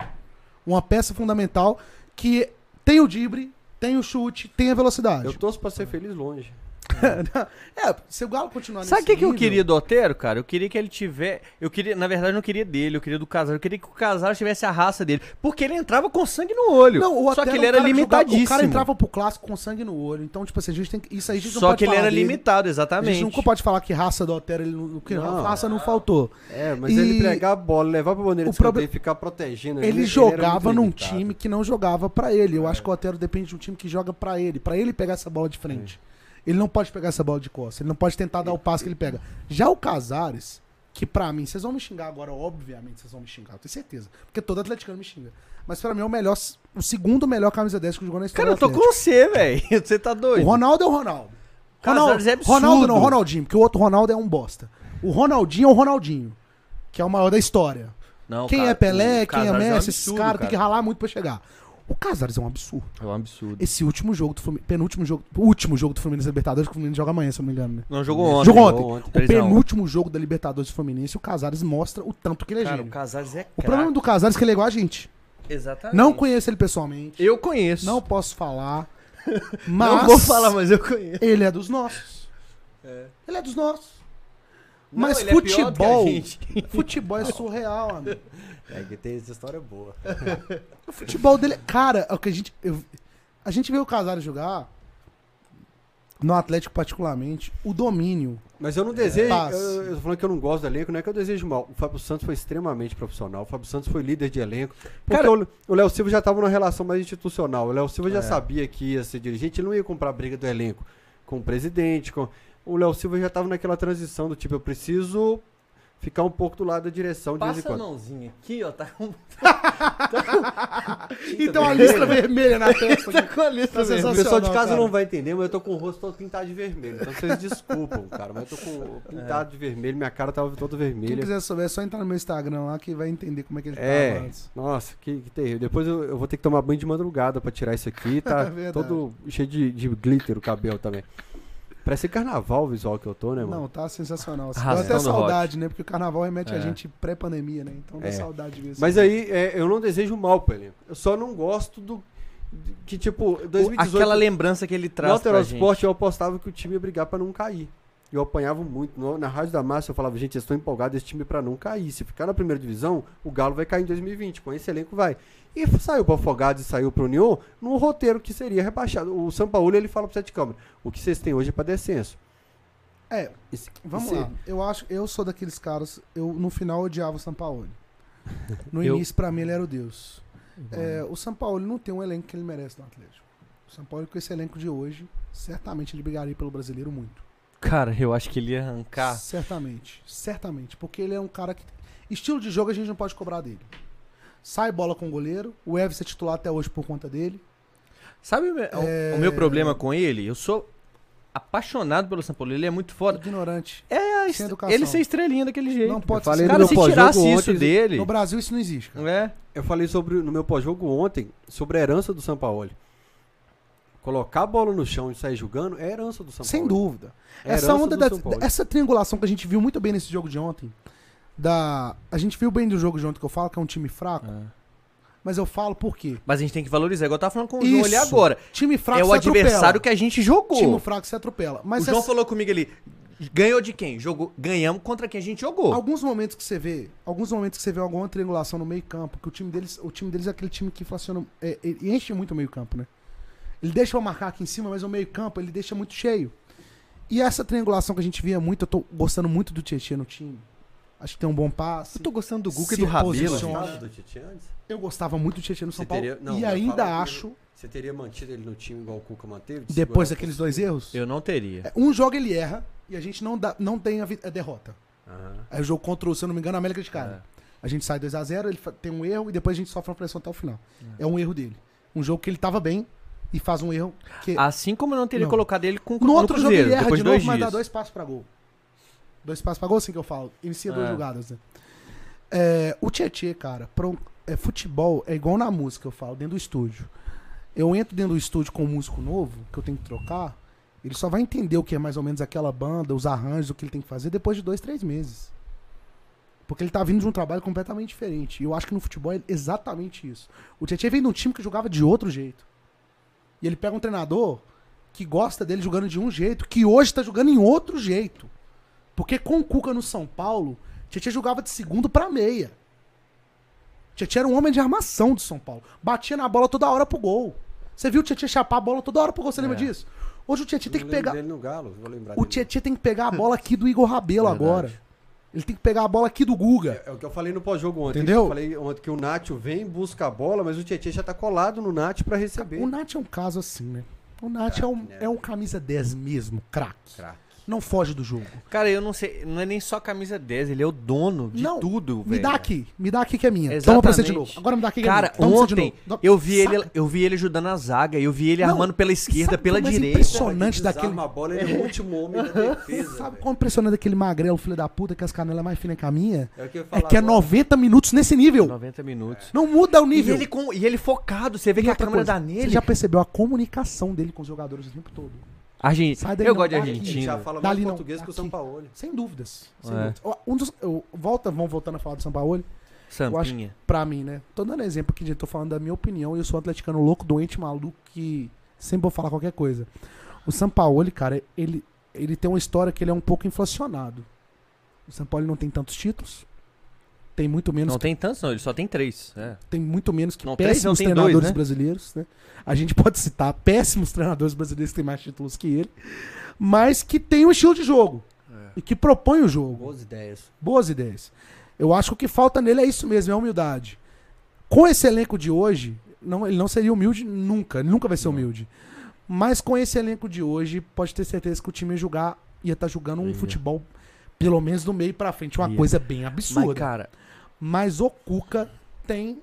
Uma peça fundamental que tem o drible, tem o chute, tem a velocidade. Eu torço pra ser feliz longe. é, se o Galo continuar Sabe o que, que eu queria do Otero, cara? Eu queria que ele tivesse. Eu queria, na verdade, eu não queria dele, eu queria do Casal. Eu queria que o Casal tivesse a raça dele. Porque ele entrava com sangue no olho. Não, o Só Otero que é ele um era que jogava- limitadíssimo. o cara entrava pro clássico com sangue no olho. Então, tipo assim, a gente tem que. Isso aí a gente não Só pode que ele falar era dele. limitado, A exatamente. gente nunca pode falar que raça do Otero, ele não, que Não. raça não faltou. É, mas E- ele pegar a bola, levar pra bandeira O de proble- escanteio e ficar protegendo. Ele era jogava num limitado. time que não jogava pra ele. Eu acho que o Otero depende de um time que joga pra ele, Pra ele pegar essa bola de frente. Ele não pode pegar essa bola de costas, ele não pode tentar dar o passe que ele pega. Já o Casares, que pra mim, vocês vão me xingar agora, obviamente vocês vão me xingar, eu tenho certeza, porque todo atleticano me xinga. Mas pra mim é o melhor, o segundo melhor camisa 10 que jogou na história Cara, eu tô do com você, velho. Você tá O doido. Ronaldo é o Ronaldo. Casares Ronaldo, é absurdo. Ronaldo não, Ronaldinho, porque o outro Ronaldo é um bosta. O Ronaldinho é o Ronaldinho, que é o maior da história. Não, Quem cara, é Pelé, o quem é Casares um Messi, esses absurdo, caras tem que ralar muito pra chegar. O Casares é um absurdo. É um absurdo. Esse último jogo do Fluminense, penúltimo jogo, o último jogo do Fluminense Libertadores, que o Fluminense joga amanhã, se eu não me engano, né? Não, jogou ontem. Jogou ontem. ontem. O 3 a 1. penúltimo jogo da Libertadores do Fluminense, o Casares mostra o tanto que ele é Cara, o gênio. Casares é O problema do Casares é que ele é igual a gente. Exatamente. Não conheço ele pessoalmente. Eu conheço. Não posso falar. Mas Não vou falar, mas eu conheço. ele é dos nossos. É. Ele é dos nossos. Não, Mas é futebol, gente. futebol é surreal, amigo. É que tem essa história boa. O futebol dele, é- cara, é o que a gente eu- a gente vê o Casares jogar no Atlético particularmente, o domínio. Mas eu não desejo. Paz. Eu, eu tô falando que eu não gosto do elenco, não é que eu desejo mal. O Fábio Santos foi extremamente profissional. O Fábio Santos foi líder de elenco. Porque Cara- o- o Léo Silva já estava numa relação mais institucional. O Léo Silva já É. sabia que ia ser dirigente, ele não ia comprar briga do elenco com o presidente. Com... O Léo Silva já estava naquela transição do tipo, eu preciso ficar um pouco do lado da direção de vez em Passa a mãozinha aqui, ó. Tá com, Então a lista vermelha na testa. tá com a lista Tá mesmo. O pessoal de casa cara. não vai entender, mas eu tô com o rosto todo pintado de vermelho. Então vocês desculpam, cara. Mas eu tô com pintado de vermelho, minha cara tava toda Quem vermelha. quiser saber, é só entrar no meu Instagram lá que vai entender como é que ele É. tava antes. Nossa, que, que terrível. Depois eu, eu vou ter que tomar banho de madrugada pra tirar isso aqui. Tá É verdade. todo cheio de, de glitter o cabelo também. Parece carnaval o visual que eu tô, né, mano? Não, tá sensacional. Deu Arrastando até o saudade, né? Porque o carnaval remete a É. gente pré-pandemia, né? Então dá É. saudade de ver isso. Mas aí, é, eu não desejo mal pro elenco. Eu só não gosto do. Que tipo, 2018. Aquela lembrança que ele no traz pra gente. Alterosport eu apostava que o time ia brigar pra não cair. Eu apanhava muito. No- na Rádio da Massa eu falava, gente, eu estou empolgado esse time pra não cair. Se ficar na primeira divisão, o Galo vai cair em 2020. Com esse elenco vai. E saiu pro Afogados e saiu pro União num roteiro que seria rebaixado. O São Paulo ele fala pro Sete Câmara: o que vocês têm hoje é pra descenso. É, E se- vamos e se- lá. Eu acho, eu sou daqueles caras, eu no final odiava o Sampaoli. No Eu- início, pra mim, ele era o Deus. É, o Sampaoli não tem um elenco que ele merece no Atlético. O Sampaoli, com esse elenco de hoje, certamente ele brigaria pelo brasileiro muito. Cara, eu acho que ele ia arrancar. Certamente, certamente. Porque ele é um cara que. Estilo de jogo a gente não pode cobrar dele. Sai bola com o goleiro. O Everson é titular até hoje por conta dele. Sabe o, meu- É. o meu problema com ele? Eu sou apaixonado pelo São Paulo. Ele é muito foda. Ignorante. É a Sem est- educação. ele ser estrelinha daquele jeito. Não pode ser. no Cara, se pós-jogo tirasse isso ontem, dele. No Brasil isso não existe, cara. É. Eu falei sobre, no meu pós-jogo ontem sobre a herança do São Paulo. Colocar a bola no chão e sair jogando é herança do São Sem Paulo. dúvida. É essa onda da, essa triangulação que a gente viu muito bem nesse jogo de ontem. Da, a gente viu bem do jogo de ontem que eu falo que é um time fraco, mas eu falo por quê? Mas a gente tem que valorizar. Igual eu tava falando com o João ali Isso. agora. Time fraco é o se adversário atropela. que a gente jogou. Time fraco se atropela. Mas o João essa- falou comigo ali. Ganhou de quem? Jogou, ganhamos contra quem a gente jogou. alguns momentos que você vê, alguns momentos que você vê alguma triangulação no meio-campo, que o time deles, o time deles é aquele time que inflaciona, é, enche muito o meio-campo, né? Ele deixa pra marcar aqui em cima, mas o meio-campo ele deixa muito cheio. E essa triangulação que a gente via muito, eu tô gostando muito do Tietchan no time. Acho que tem um bom passe. Eu tô gostando do Guga e do Rabelo. Eu gostava muito do Tietchan no São Você Paulo. teria- não, e ainda acho. Você teria mantido ele no time igual o Cuca manteve? de depois daqueles a dois erros, Eu não teria. é, um jogo ele erra e a gente não, dá, não tem a, a derrota. Aí o jogo contra o, se eu não me engano, a América de Cali. A gente sai 2x0, ele fa- tem um erro e depois a gente sofre uma pressão até o final. É, um erro dele. Um jogo que ele tava bem e faz um erro que. Assim como eu não teria Não. colocado ele com no outro jogo Cruzeiro, ele erra depois de de novo, mas dá dois passos pra gol. Dois passos pra gol, assim que eu falo. Inicia duas É. jogadas, né? É, o Tietchan, cara, pra um- é, futebol é igual na música, eu falo, dentro do estúdio. Eu entro dentro do estúdio com um músico novo, que eu tenho que trocar, ele só vai entender o que é mais ou menos aquela banda, os arranjos, o que ele tem que fazer depois de dois, três meses. Porque ele tá vindo de um trabalho completamente diferente. E eu acho que no futebol é exatamente isso. O Tietchan vem de um time que jogava de outro jeito. E ele pega um treinador que gosta dele jogando de um jeito, que hoje tá jogando em outro jeito. Porque com o Cuca no São Paulo, Tietchan jogava de segundo pra meia. Tietchan era um homem de armação do São Paulo. Batia na bola toda hora pro gol. Você viu o Tietchan chapar a bola toda hora pro gol, você lembra É. disso? Hoje o Tietchan tem que pegar. dele no Galo, vou lembrar O. Tietchan tem que pegar a bola aqui do Igor Rabelo agora. Ele tem que pegar a bola aqui do Guga. É o que eu falei no pós-jogo ontem. Entendeu? Eu falei ontem que o Nacho vem, busca a bola, mas o Tietchan já tá colado no Nacho pra receber. O Nath é um caso assim, né? O Nath é, um, né? é um camisa 10 mesmo, craque. Craque. Não foge do jogo. Cara, eu não sei, não é nem só camisa 10, ele é o dono de Não, tudo, Me velho. dá aqui, me dá aqui que é minha. Toma pra você de Exatamente. novo. Agora me dá aqui que Cara, é minha. Você de ontem eu vi ele, Saca? eu vi ele ajudando a zaga, eu vi ele Não, armando pela esquerda, sabe pela como é direita. impressionante Cara, que daquele- desarma a bola, ele é o último homem da defesa. Sabe quão impressionante daquele magrelo, filho da puta, que as canelas mais finas que a minha? É o que É que é agora. 90 minutos nesse nível. 90 minutos. Não muda o E nível. ele, com, e ele focado, você vê E que a câmera coisa, dá Você nele. já percebeu a comunicação dele com os jogadores o tempo todo? Argen- Sai daí Eu não, gosto de. Ele já Argentina. fala Dali mais não, português que o aqui. Sampaoli. Sem dúvidas. Sem É. dúvidas. Um dos, eu, volta, vamos voltando a falar do Sampaoli. Eu acho Sampinha. Pra mim, né? Tô dando exemplo aqui, gente. Tô falando da minha opinião. E eu sou um atleticano louco, doente, maluco, que sempre vou falar qualquer coisa. O Sampaoli, cara, ele, ele tem uma história que ele é um pouco inflacionado. O Sampaoli não tem tantos títulos. Tem muito menos Não tem tantos, não, ele só tem três. É. tem muito menos que Não, três não péssimos tem treinadores dois, né? brasileiros, né? A gente pode citar péssimos treinadores brasileiros que têm mais títulos que ele, mas que tem um estilo de jogo e que propõe o jogo. Boas ideias. Boas ideias. Eu acho que o que falta nele é isso mesmo, é humildade. Com esse elenco de hoje, não, ele não seria humilde nunca, ele nunca vai ser humilde. Mas com esse elenco de hoje, pode ter certeza que o time ia jogar, ia estar jogando um Ia. futebol, pelo menos do meio pra frente, uma Ia. coisa bem Mas, absurda. cara, Mas o Cuca tem.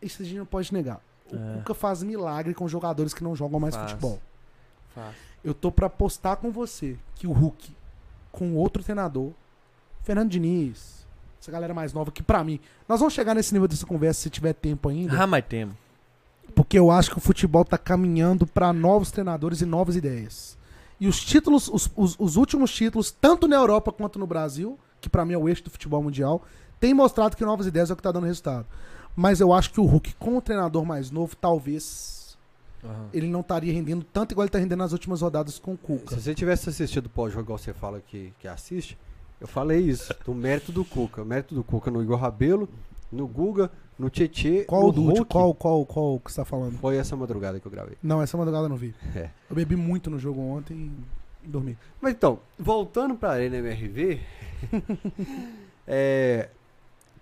Isso a gente não pode negar. O É. Cuca faz milagre com jogadores que não jogam mais Faz. futebol. fácil. Eu tô pra apostar com você que o Hulk, com outro treinador, Fernando Diniz, essa galera mais nova, que pra mim. Nós vamos chegar nesse nível dessa conversa se tiver tempo ainda. Ah, mas temos. Porque eu acho que o futebol tá caminhando pra novos treinadores e novas ideias. E os títulos, os, os- os últimos títulos, tanto na Europa quanto no Brasil, que pra mim é o eixo do futebol mundial, tem mostrado que novas ideias é o que tá dando resultado. Mas eu acho que o Hulk, com o treinador mais novo, talvez ele não estaria rendendo tanto igual ele tá rendendo nas últimas rodadas com o Cuca. Se você tivesse assistido o pós-jogo, igual você fala que, que assiste, eu falei isso, do mérito do Cuca. O mérito do Cuca no Igor Rabelo, no Guga, no Tietê, Qual no do Hulk. qual, qual, qual que você tá falando? Foi essa madrugada que eu gravei. Não, essa madrugada eu não vi. É. Eu bebi muito no jogo ontem e dormi. Mas então, voltando pra Arena MRV, é,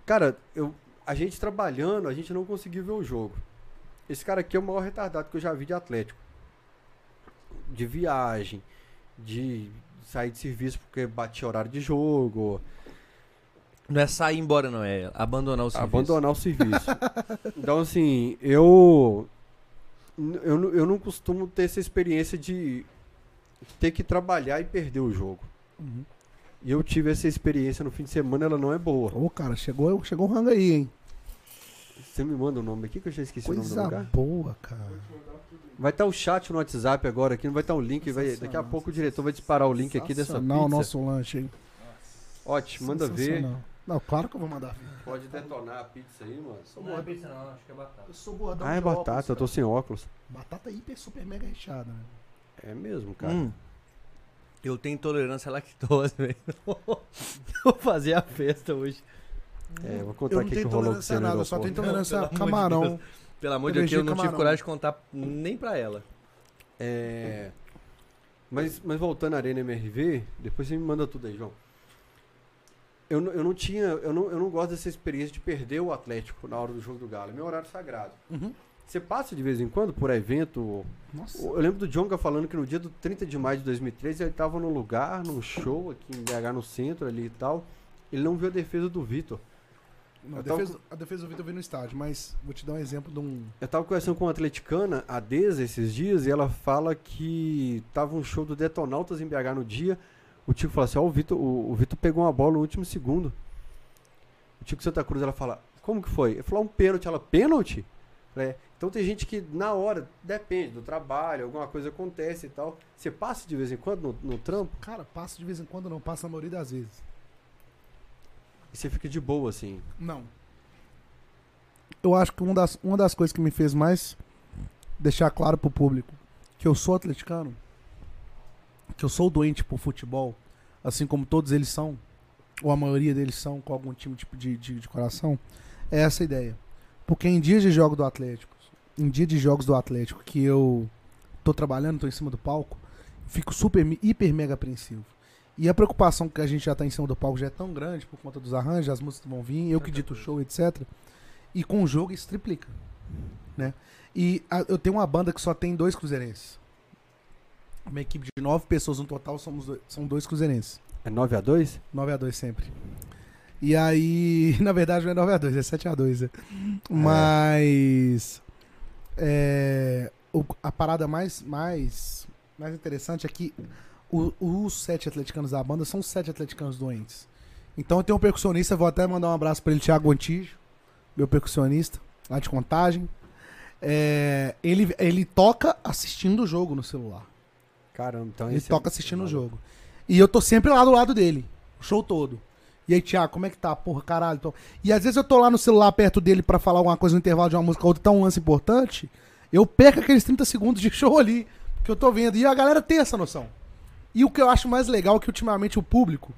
cara, eu, a gente trabalhando, a gente não conseguiu ver o jogo. Esse cara aqui é o maior retardado que eu já vi de Atlético. De viagem, de sair de serviço porque batia horário de jogo, Não é sair embora, não, é abandonar o serviço. abandonar o serviço. então, assim, eu, eu, eu não costumo ter essa experiência de ter que trabalhar e perder o jogo. E eu tive essa experiência no fim de semana, ela não é boa. Ô, cara, chegou, chegou o rango aí, hein? Você me manda o nome aqui que eu já esqueci o nome do Coisa lugar. boa, cara. Vai estar o chat no WhatsApp agora aqui, não vai estar o link. Vai, daqui a pouco o diretor vai disparar o link aqui dessa pizza. o nosso lanche, hein? Ótimo, manda ver. Não, claro que eu vou mandar. Pode detonar a pizza aí, mano. Não é pizza, não, acho que é batata. Eu sou gordão Ah, é de óculos, batata, eu tô cara. sem óculos. Batata hiper, super, mega recheada, né? É mesmo, cara. Hum. Eu tenho intolerância à lactose, velho. Vou fazer a festa hoje. É, eu vou Eu contar não aqui que tenho rolou com intolerância você nada, eu só tenho intolerância a camarão. Pelo amor de Deus, eu não tive coragem de contar nem pra ela. É, mas, mas voltando à Arena MRV, depois você me manda tudo aí, João. Eu, não- eu não tinha, eu não, eu não gosto dessa experiência de perder o Atlético na hora do jogo do Galo. É meu horário sagrado. Uhum. Você passa de vez em quando por evento. Nossa. Eu lembro do Jonga falando que no dia do 30 de maio de 2013 ele tava num lugar, num show aqui em BH no centro ali e tal. Ele não viu a defesa do Vitor. Não, a, eu tava defesa, a defesa do Vitor eu vi no estádio, mas vou te dar um exemplo de um. Eu tava conversando com uma atleticana, a Deza, esses dias, e ela fala que tava um show do Detonautas em BH no dia. O Tico falou assim: Ó, o Vitor o, o Vitor pegou uma bola no último segundo. O Tico Santa Cruz, ela fala: Como que foi? Ele falou: Um pênalti. Ela, pênalti? É. Então tem gente que na hora, depende do trabalho, alguma coisa acontece e tal. Você passa de vez em quando no, no trampo Cara, passa de vez em quando, não passa na maioria das vezes. e você fica de boa, assim. Não. Eu acho que uma das, uma das coisas que me fez mais deixar claro pro público que eu sou atleticano, que eu sou doente por futebol, assim como todos eles são, ou a maioria deles são, com algum tipo de, de, de, de coração, é essa ideia. Porque em dias de jogo do Atlético, em dia de jogos do Atlético que eu tô trabalhando, tô em cima do palco, fico super, hiper mega apreensivo. E a preocupação que a gente já tá em cima do palco já é tão grande por conta dos arranjos, as músicas vão vir, eu que dito o show, etc. E com o jogo isso triplica, né? E a- eu tenho uma banda que só tem dois cruzeirenses. Uma equipe de nove pessoas no total, somos dois- são dois cruzeirenses. É 9x2? 9x2 sempre. E aí, na verdade não é 9x2, é 7x2. né? Mas. É, o- a parada mais, mais, mais interessante é que o- os sete atleticanos da banda são sete atleticanos doentes. Então eu tenho um percussionista, vou até mandar um abraço pra ele, Thiago Antijo, meu percussionista, lá de contagem. É, ele, ele toca assistindo o jogo no celular. Caramba, então Ele é- toca assistindo o jogo. E eu tô sempre lá do lado dele, o show todo. E aí, Thiago, como é que tá? Porra, caralho. tô- E às vezes eu tô lá no celular perto dele pra falar alguma coisa no intervalo de uma música ou outra, tá um lance importante. Eu perco aqueles 30 segundos de show ali que eu tô vendo. E a galera tem essa noção. E o que eu acho mais legal é que ultimamente o público,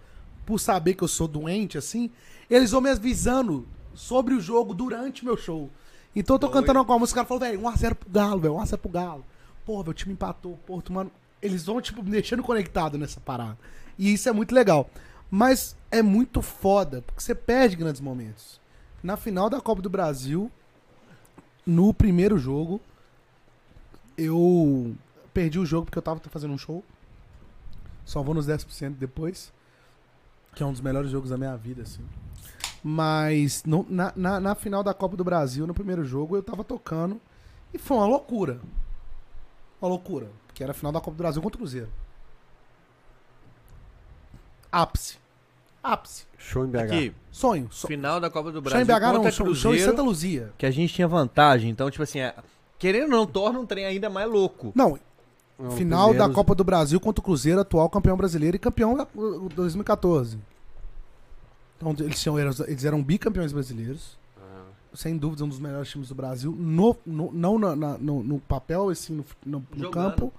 por saber que eu sou doente assim, eles vão me avisando sobre o jogo durante meu show. Então eu tô cantando alguma música, o cara falou, velho, 1x0 pro Galo, velho, 1x0 pro Galo. Porra, meu time empatou, Porto, mano. Eles vão, tipo, me deixando conectado nessa parada. E isso é muito legal. Mas é muito foda, porque você perde grandes momentos. Na final da Copa do Brasil, no primeiro jogo, eu perdi o jogo porque eu tava fazendo um show. Só vou nos 10% depois. Que é um dos melhores jogos da minha vida, assim. Mas no- na, na, na final da Copa do Brasil, no primeiro jogo, eu tava tocando. E foi uma loucura. Uma loucura. Que era a final da Copa do Brasil contra o Cruzeiro. Ápice. Ápice. Show em BH. Aqui, Sonho. So... final da Copa do Show Brasil em BH não, show, show em Santa Luzia. que a gente tinha vantagem. Então, tipo assim, é- querendo ou não, torna um trem ainda mais louco. Não, Não, final da primeiros- Copa do Brasil contra o Cruzeiro, atual campeão brasileiro e campeão da uh, 2014. Então eles, tinham, eram, eles eram bicampeões brasileiros. Ah, Sem dúvida, um dos melhores times do Brasil. No, no- não na- na- no, no papel, assim, no, no- campo.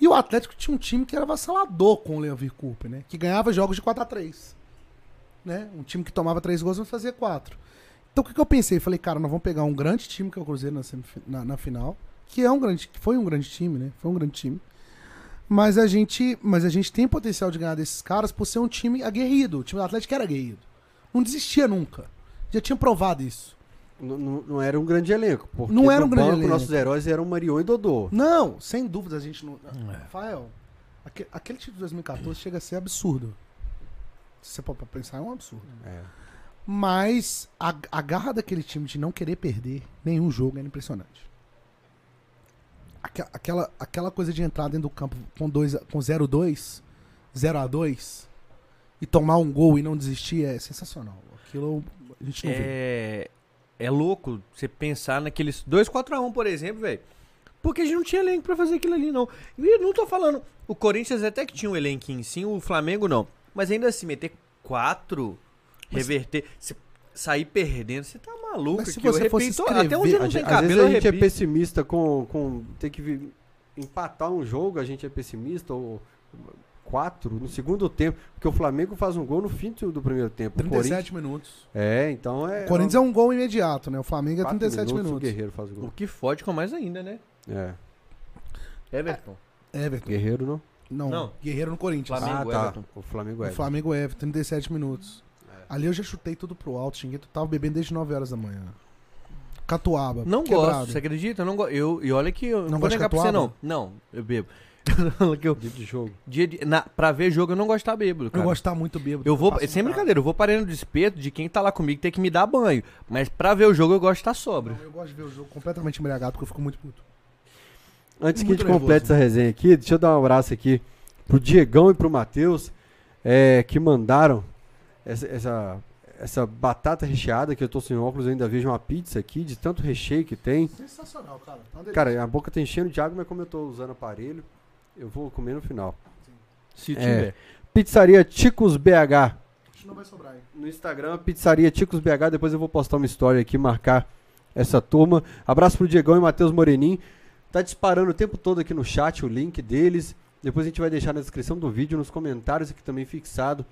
E o Atlético tinha um time que era avassalador com o Leovir Cooper, né? Que ganhava jogos de 4x3. Né? Um time que tomava 3 gols e fazia 4. Então o que, que eu pensei? Falei, cara, nós vamos pegar um grande time que é o Cruzeiro na, na, na final. Que é um grande. que foi um grande time, né? Foi um grande time. Mas a gente, mas a gente tem potencial de ganhar desses caras por ser um time aguerrido. O time do Atlético era aguerrido. Não desistia nunca. Já tinha provado isso. Não, não- não era um grande elenco. Porque Não era um grande banco, elenco. nossos heróis eram Marion e Dodô. Não, sem dúvida a gente não. Rafael, aque- aquele time de 2014 chega a ser absurdo. Se você for pra pensar, é um absurdo. É. Mas a, a garra daquele time de não querer perder nenhum jogo era impressionante. Aque- Aquela, aquela coisa de entrar dentro do campo com, dois, com 0-2, 0x2 e tomar um gol e não desistir é sensacional. Aquilo a gente não vê. É, é louco você pensar naqueles 2-4x1, por exemplo, velho. Porque a gente não tinha elenco pra fazer aquilo ali, não. E não tô falando. O Corinthians até que tinha um elenquinho sim, o Flamengo não. Mas ainda assim, meter 4, Mas- reverter, se sair perdendo, você tá maluco. Mas se aqui, eu você fosse arrepio to- escrever- Até onde não tem às vezes cabelo, eu a gente é pessimista com, com ter que empatar um jogo, a gente é pessimista, ou quatro no segundo tempo, porque o Flamengo faz um gol no fim do primeiro tempo. O Corinthians, 37 minutos. é, então é. O Corinthians é um gol imediato, né? O Flamengo é quatro 37 minutos, minutos. O Guerreiro faz o O gol. que fode com mais ainda, né? É. Everton. Everton. Guerreiro não? Não, Não. Guerreiro no Corinthians. Flamengo, ah, tá. Everton. O Flamengo O é. Flamengo é, 37 minutos. Ali eu já chutei tudo pro alto, xinguei. Tu tava bebendo desde 9 horas da manhã. Catuaba. Não quebrado. gosto, você acredita? Eu não gosto. Eu, e olha que eu não, Não vou negar pra você, não. Não, eu bebo. que eu, Dia de jogo. dia de, na, pra ver jogo eu não gosto de estar bêbado, Eu cara. gosto de estar muito bêbado. Eu vou, passo sem no brincadeira, eu vou parando de espeto de quem tá lá comigo tem que me dar banho. Mas pra ver o jogo eu gosto de estar sóbrio. Não, Eu gosto de ver o jogo completamente embriagado porque eu fico muito puto. Antes que a gente nervoso. complete essa resenha aqui, deixa eu dar um abraço aqui pro Diegão e pro Matheus, é, que mandaram essa, essa, essa batata recheada, que eu tô sem óculos, eu ainda vejo uma pizza aqui, de tanto recheio que tem. Sensacional, cara. Tá. Cara, a boca tá enchendo de água, mas como eu tô usando aparelho, eu vou comer no final. Se É. tiver. Pizzaria Ticos BH. Não vai sobrar, hein? No Instagram, Pizzaria Ticos BH. Depois eu vou postar uma história aqui, marcar essa turma. Abraço pro Diegão e Matheus Morenin. Tá disparando o tempo todo aqui no chat o link deles. Depois a gente vai deixar na descrição do vídeo, nos comentários aqui também fixado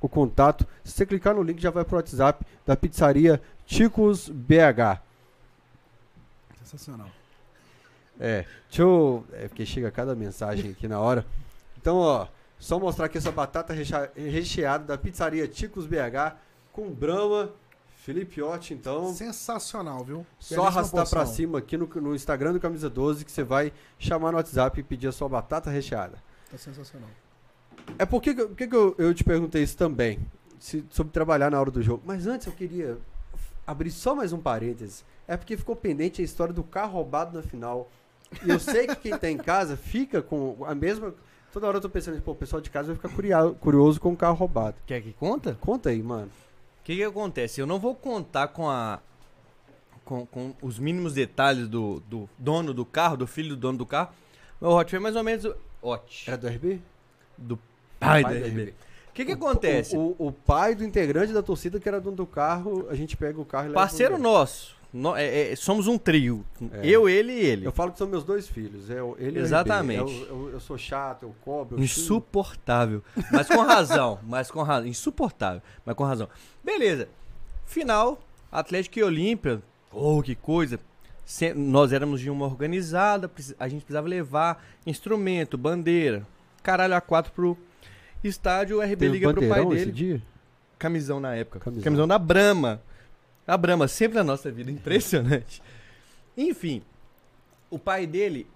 o contato. Se você clicar no link, já vai pro WhatsApp da Pizzaria Ticos BH. Sensacional. É, deixa eu. É porque chega cada mensagem aqui na hora. Então, ó, só mostrar aqui essa batata recheada da pizzaria Ticos BH com brama, Felipe Otti, então. Sensacional, viu? Só arrastar pra porção. cima aqui no, no Instagram do Camisa 12 que você vai chamar no WhatsApp e pedir a sua batata recheada. Tá sensacional. É por que, que eu- eu, te perguntei isso também, se- sobre trabalhar na hora do jogo. Mas antes eu queria abrir só mais um parêntese. É porque ficou pendente a história do carro roubado na final. E eu sei que quem tá em casa fica com a mesma. Toda hora eu tô pensando, pô, o pessoal de casa vai ficar curia- curioso com o carro roubado. Quer que conta? Conta aí, mano. O que, que acontece? Eu não vou contar com a. Com, com os mínimos detalhes do, do dono do carro, do filho do dono do carro. Meu Hot foi mais ou menos. o- Hot. Era do RB? Do pai, Pai da do RB. RB. O que, que acontece? O, o- o pai do integrante da torcida que era dono do carro, a gente pega o carro e leva Parceiro nosso. No- é- é- somos um trio. É. Eu, ele e ele. Eu falo que são meus dois filhos. É, o- ele e o RB. Exatamente. É eu, eu sou chato, eu cobro. eu xingo. Insuportável. Mas com razão. mas com razão. Insuportável, mas com razão. Beleza. Final, Atlético e Olímpia. Oh, que coisa. Se- nós éramos de uma organizada, a gente precisava levar instrumento, bandeira, caralho a quatro pro estádio, o RB Teve liga pro pai dele. dia? Camisão na época. Camisão. Camisão, da Brahma. A Brahma, sempre na nossa vida. Impressionante. Enfim, o pai dele,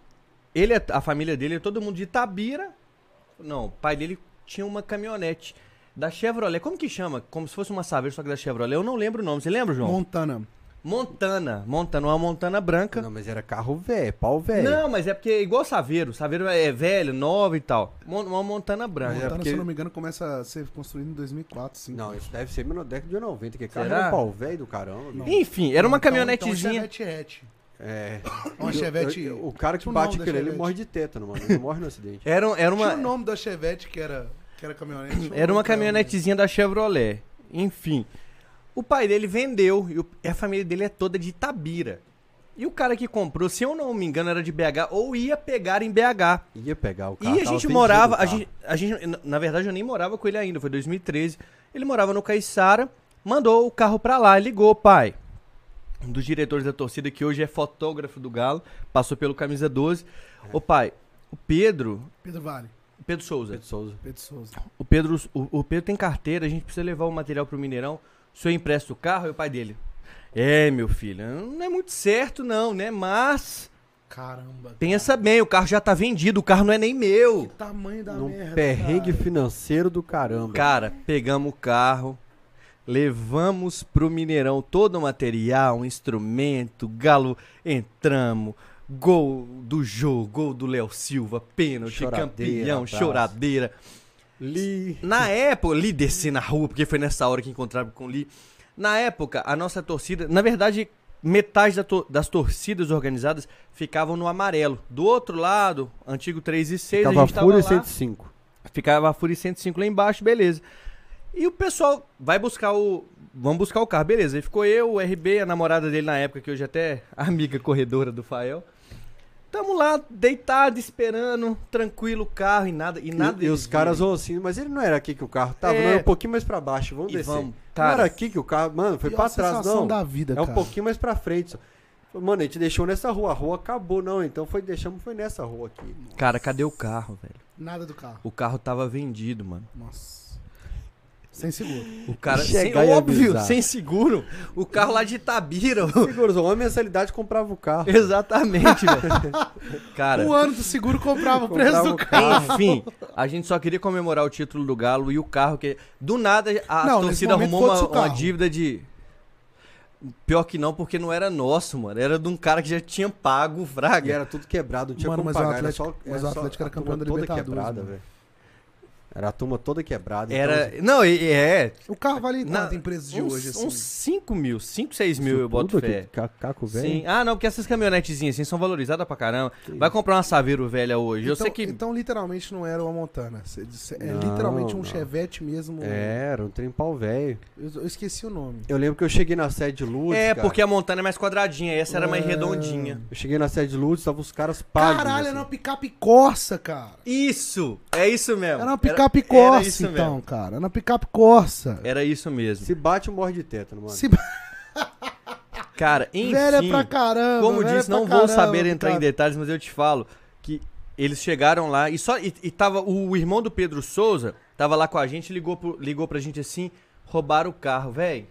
ele, é- a família dele, é todo mundo de Itabira. Não, o pai dele tinha uma caminhonete da Chevrolet. Como que chama? Como se fosse uma Saveiro, só que da Chevrolet. Eu não lembro o nome. Você lembra, João? Montana. Montana. Montana, uma Montana branca. Não, mas era carro velho, pau velho. Não, mas é porque é igual Saveiro. Saveiro é velho, nova e tal. Mon- Uma Montana branca. é Montana, porque- se eu não me engano, começa a ser construído em 2004, sim. Não, isso deve ser na década de 90, que carro Será? era um pau velho do caramba. Não. Enfim, era uma Então- caminhonetezinha. Então, Chevette hatch. É. Uma Chevette... Eu- eu- o cara que Tinha um bate nome da ele, Chevette. morre de tétano, mano. Ele morre no acidente. Era, era Tinha uma. o nome da Chevette que era, que era caminhonete. Era uma Não, caminhonetezinha da Chevrolet. Enfim. O pai dele vendeu e, e a família dele é toda de Itabira. E o cara que comprou, se eu não me engano, era de BH ou ia pegar em BH. Ia pegar o E carro. a tava gente morava, a carro. gente, a gente, na- verdade eu nem morava com ele ainda, foi 2013. Ele morava no Caiçara, mandou o carro pra lá, ligou, pai. Um dos diretores da torcida que hoje é fotógrafo do Galo, passou pelo camisa 12. Ô pai, o Pedro, Pedro Vale. Pedro Souza. Pedro Souza. Pedro Souza. O Pedro, o, o Pedro tem carteira, a gente precisa levar o material pro Mineirão. O senhor empresta o carro? E o pai dele. É, meu filho, não é muito certo não, né? Mas Caramba. pensa bem, o carro já tá vendido, o carro não é nem meu. Que tamanho da Num merda. perrengue cara. financeiro do caramba. Cara, pegamos o carro, levamos pro Mineirão todo o material, um instrumento, galo, entramos, gol do jogo, gol do Léo Silva, pênalti, Choradeira, campeão, choradeira. Li. Na época, Li descer na rua, porque foi nessa hora que encontraram com o Li. Na época, a nossa torcida, na verdade, metade da to- das torcidas organizadas ficavam no amarelo. Do outro lado, antigo 3 e 6, a Tava gente tava Fúria lá. 105. Ficava a Fúria 105 lá embaixo, beleza. E o pessoal vai buscar o. Vamos buscar o carro, beleza. Aí ficou eu, o RB, a namorada dele na época, que hoje é até amiga corredora do Fael. Tamo lá, deitado, esperando, tranquilo o carro e nada. E, nada E, e os caras vão assim, mas ele não era aqui que o carro tava, É. não era um pouquinho mais pra baixo, vamos E descer. vamos, não era aqui que o carro, mano, foi Pior pra trás, sensação não. da vida, é um cara. pouquinho mais pra frente. só. Mano, a gente deixou nessa rua, a rua acabou, não, então foi, deixamos, foi nessa rua aqui. Cara, cadê o carro, velho? Nada do carro. O carro tava vendido, mano. Nossa. Sem seguro. O cara, sem, Chegar e óbvio, avisar. sem seguro. O carro lá de Itabira. Seguro, uma mensalidade comprava o carro. Exatamente, velho. Cara, O ano do seguro comprava o preço Comprava do o carro. Enfim, a gente só queria comemorar o título do Galo e o carro que. Do nada a Não, torcida arrumou uma, o uma carro. dívida de. Pior que não, porque não era nosso, mano. Era de um cara que já tinha pago o E Fraga. era tudo quebrado, não tinha Mano, como mas o pagar. Atlético- era só, mas o Atlético era campeão da Libertadores, quebrada, velho. Era a turma toda quebrada. Era. então, Não, é. O carro vale na- quanto em preços de uns, hoje, assim? Uns 5 mil, 5, 6 isso mil eu boto fé. Caco velho. Sim. Ah, não, porque essas caminhonetezinhas assim são valorizadas pra caramba. Vai comprar uma Saveiro velha hoje. eu então, sei que. então, literalmente, não era uma Montana. É Não, literalmente um não. Chevette mesmo. É, era um trem pau velho. Eu, eu esqueci o nome. Eu lembro que eu cheguei na sede de Lourdes, é, cara. porque a Montana é mais quadradinha, essa era mais É. redondinha. Eu cheguei na sede de Lourdes, tava os caras pálidos. Caralho, assim. era uma picape Corsa, cara. Isso! É isso mesmo. Era uma picape era Corsa, isso então, mesmo. cara. Era uma picape Corsa. Era isso mesmo. Se bate, morre de tétano, mano. Se... Cara, enfim, Velha pra caramba. como velha disse, não vou caramba, saber entrar em cara. detalhes, mas eu te falo que eles chegaram lá e só e, e tava o irmão do Pedro Souza tava lá com a gente, ligou pro, ligou pra gente assim, roubaram o carro, velho.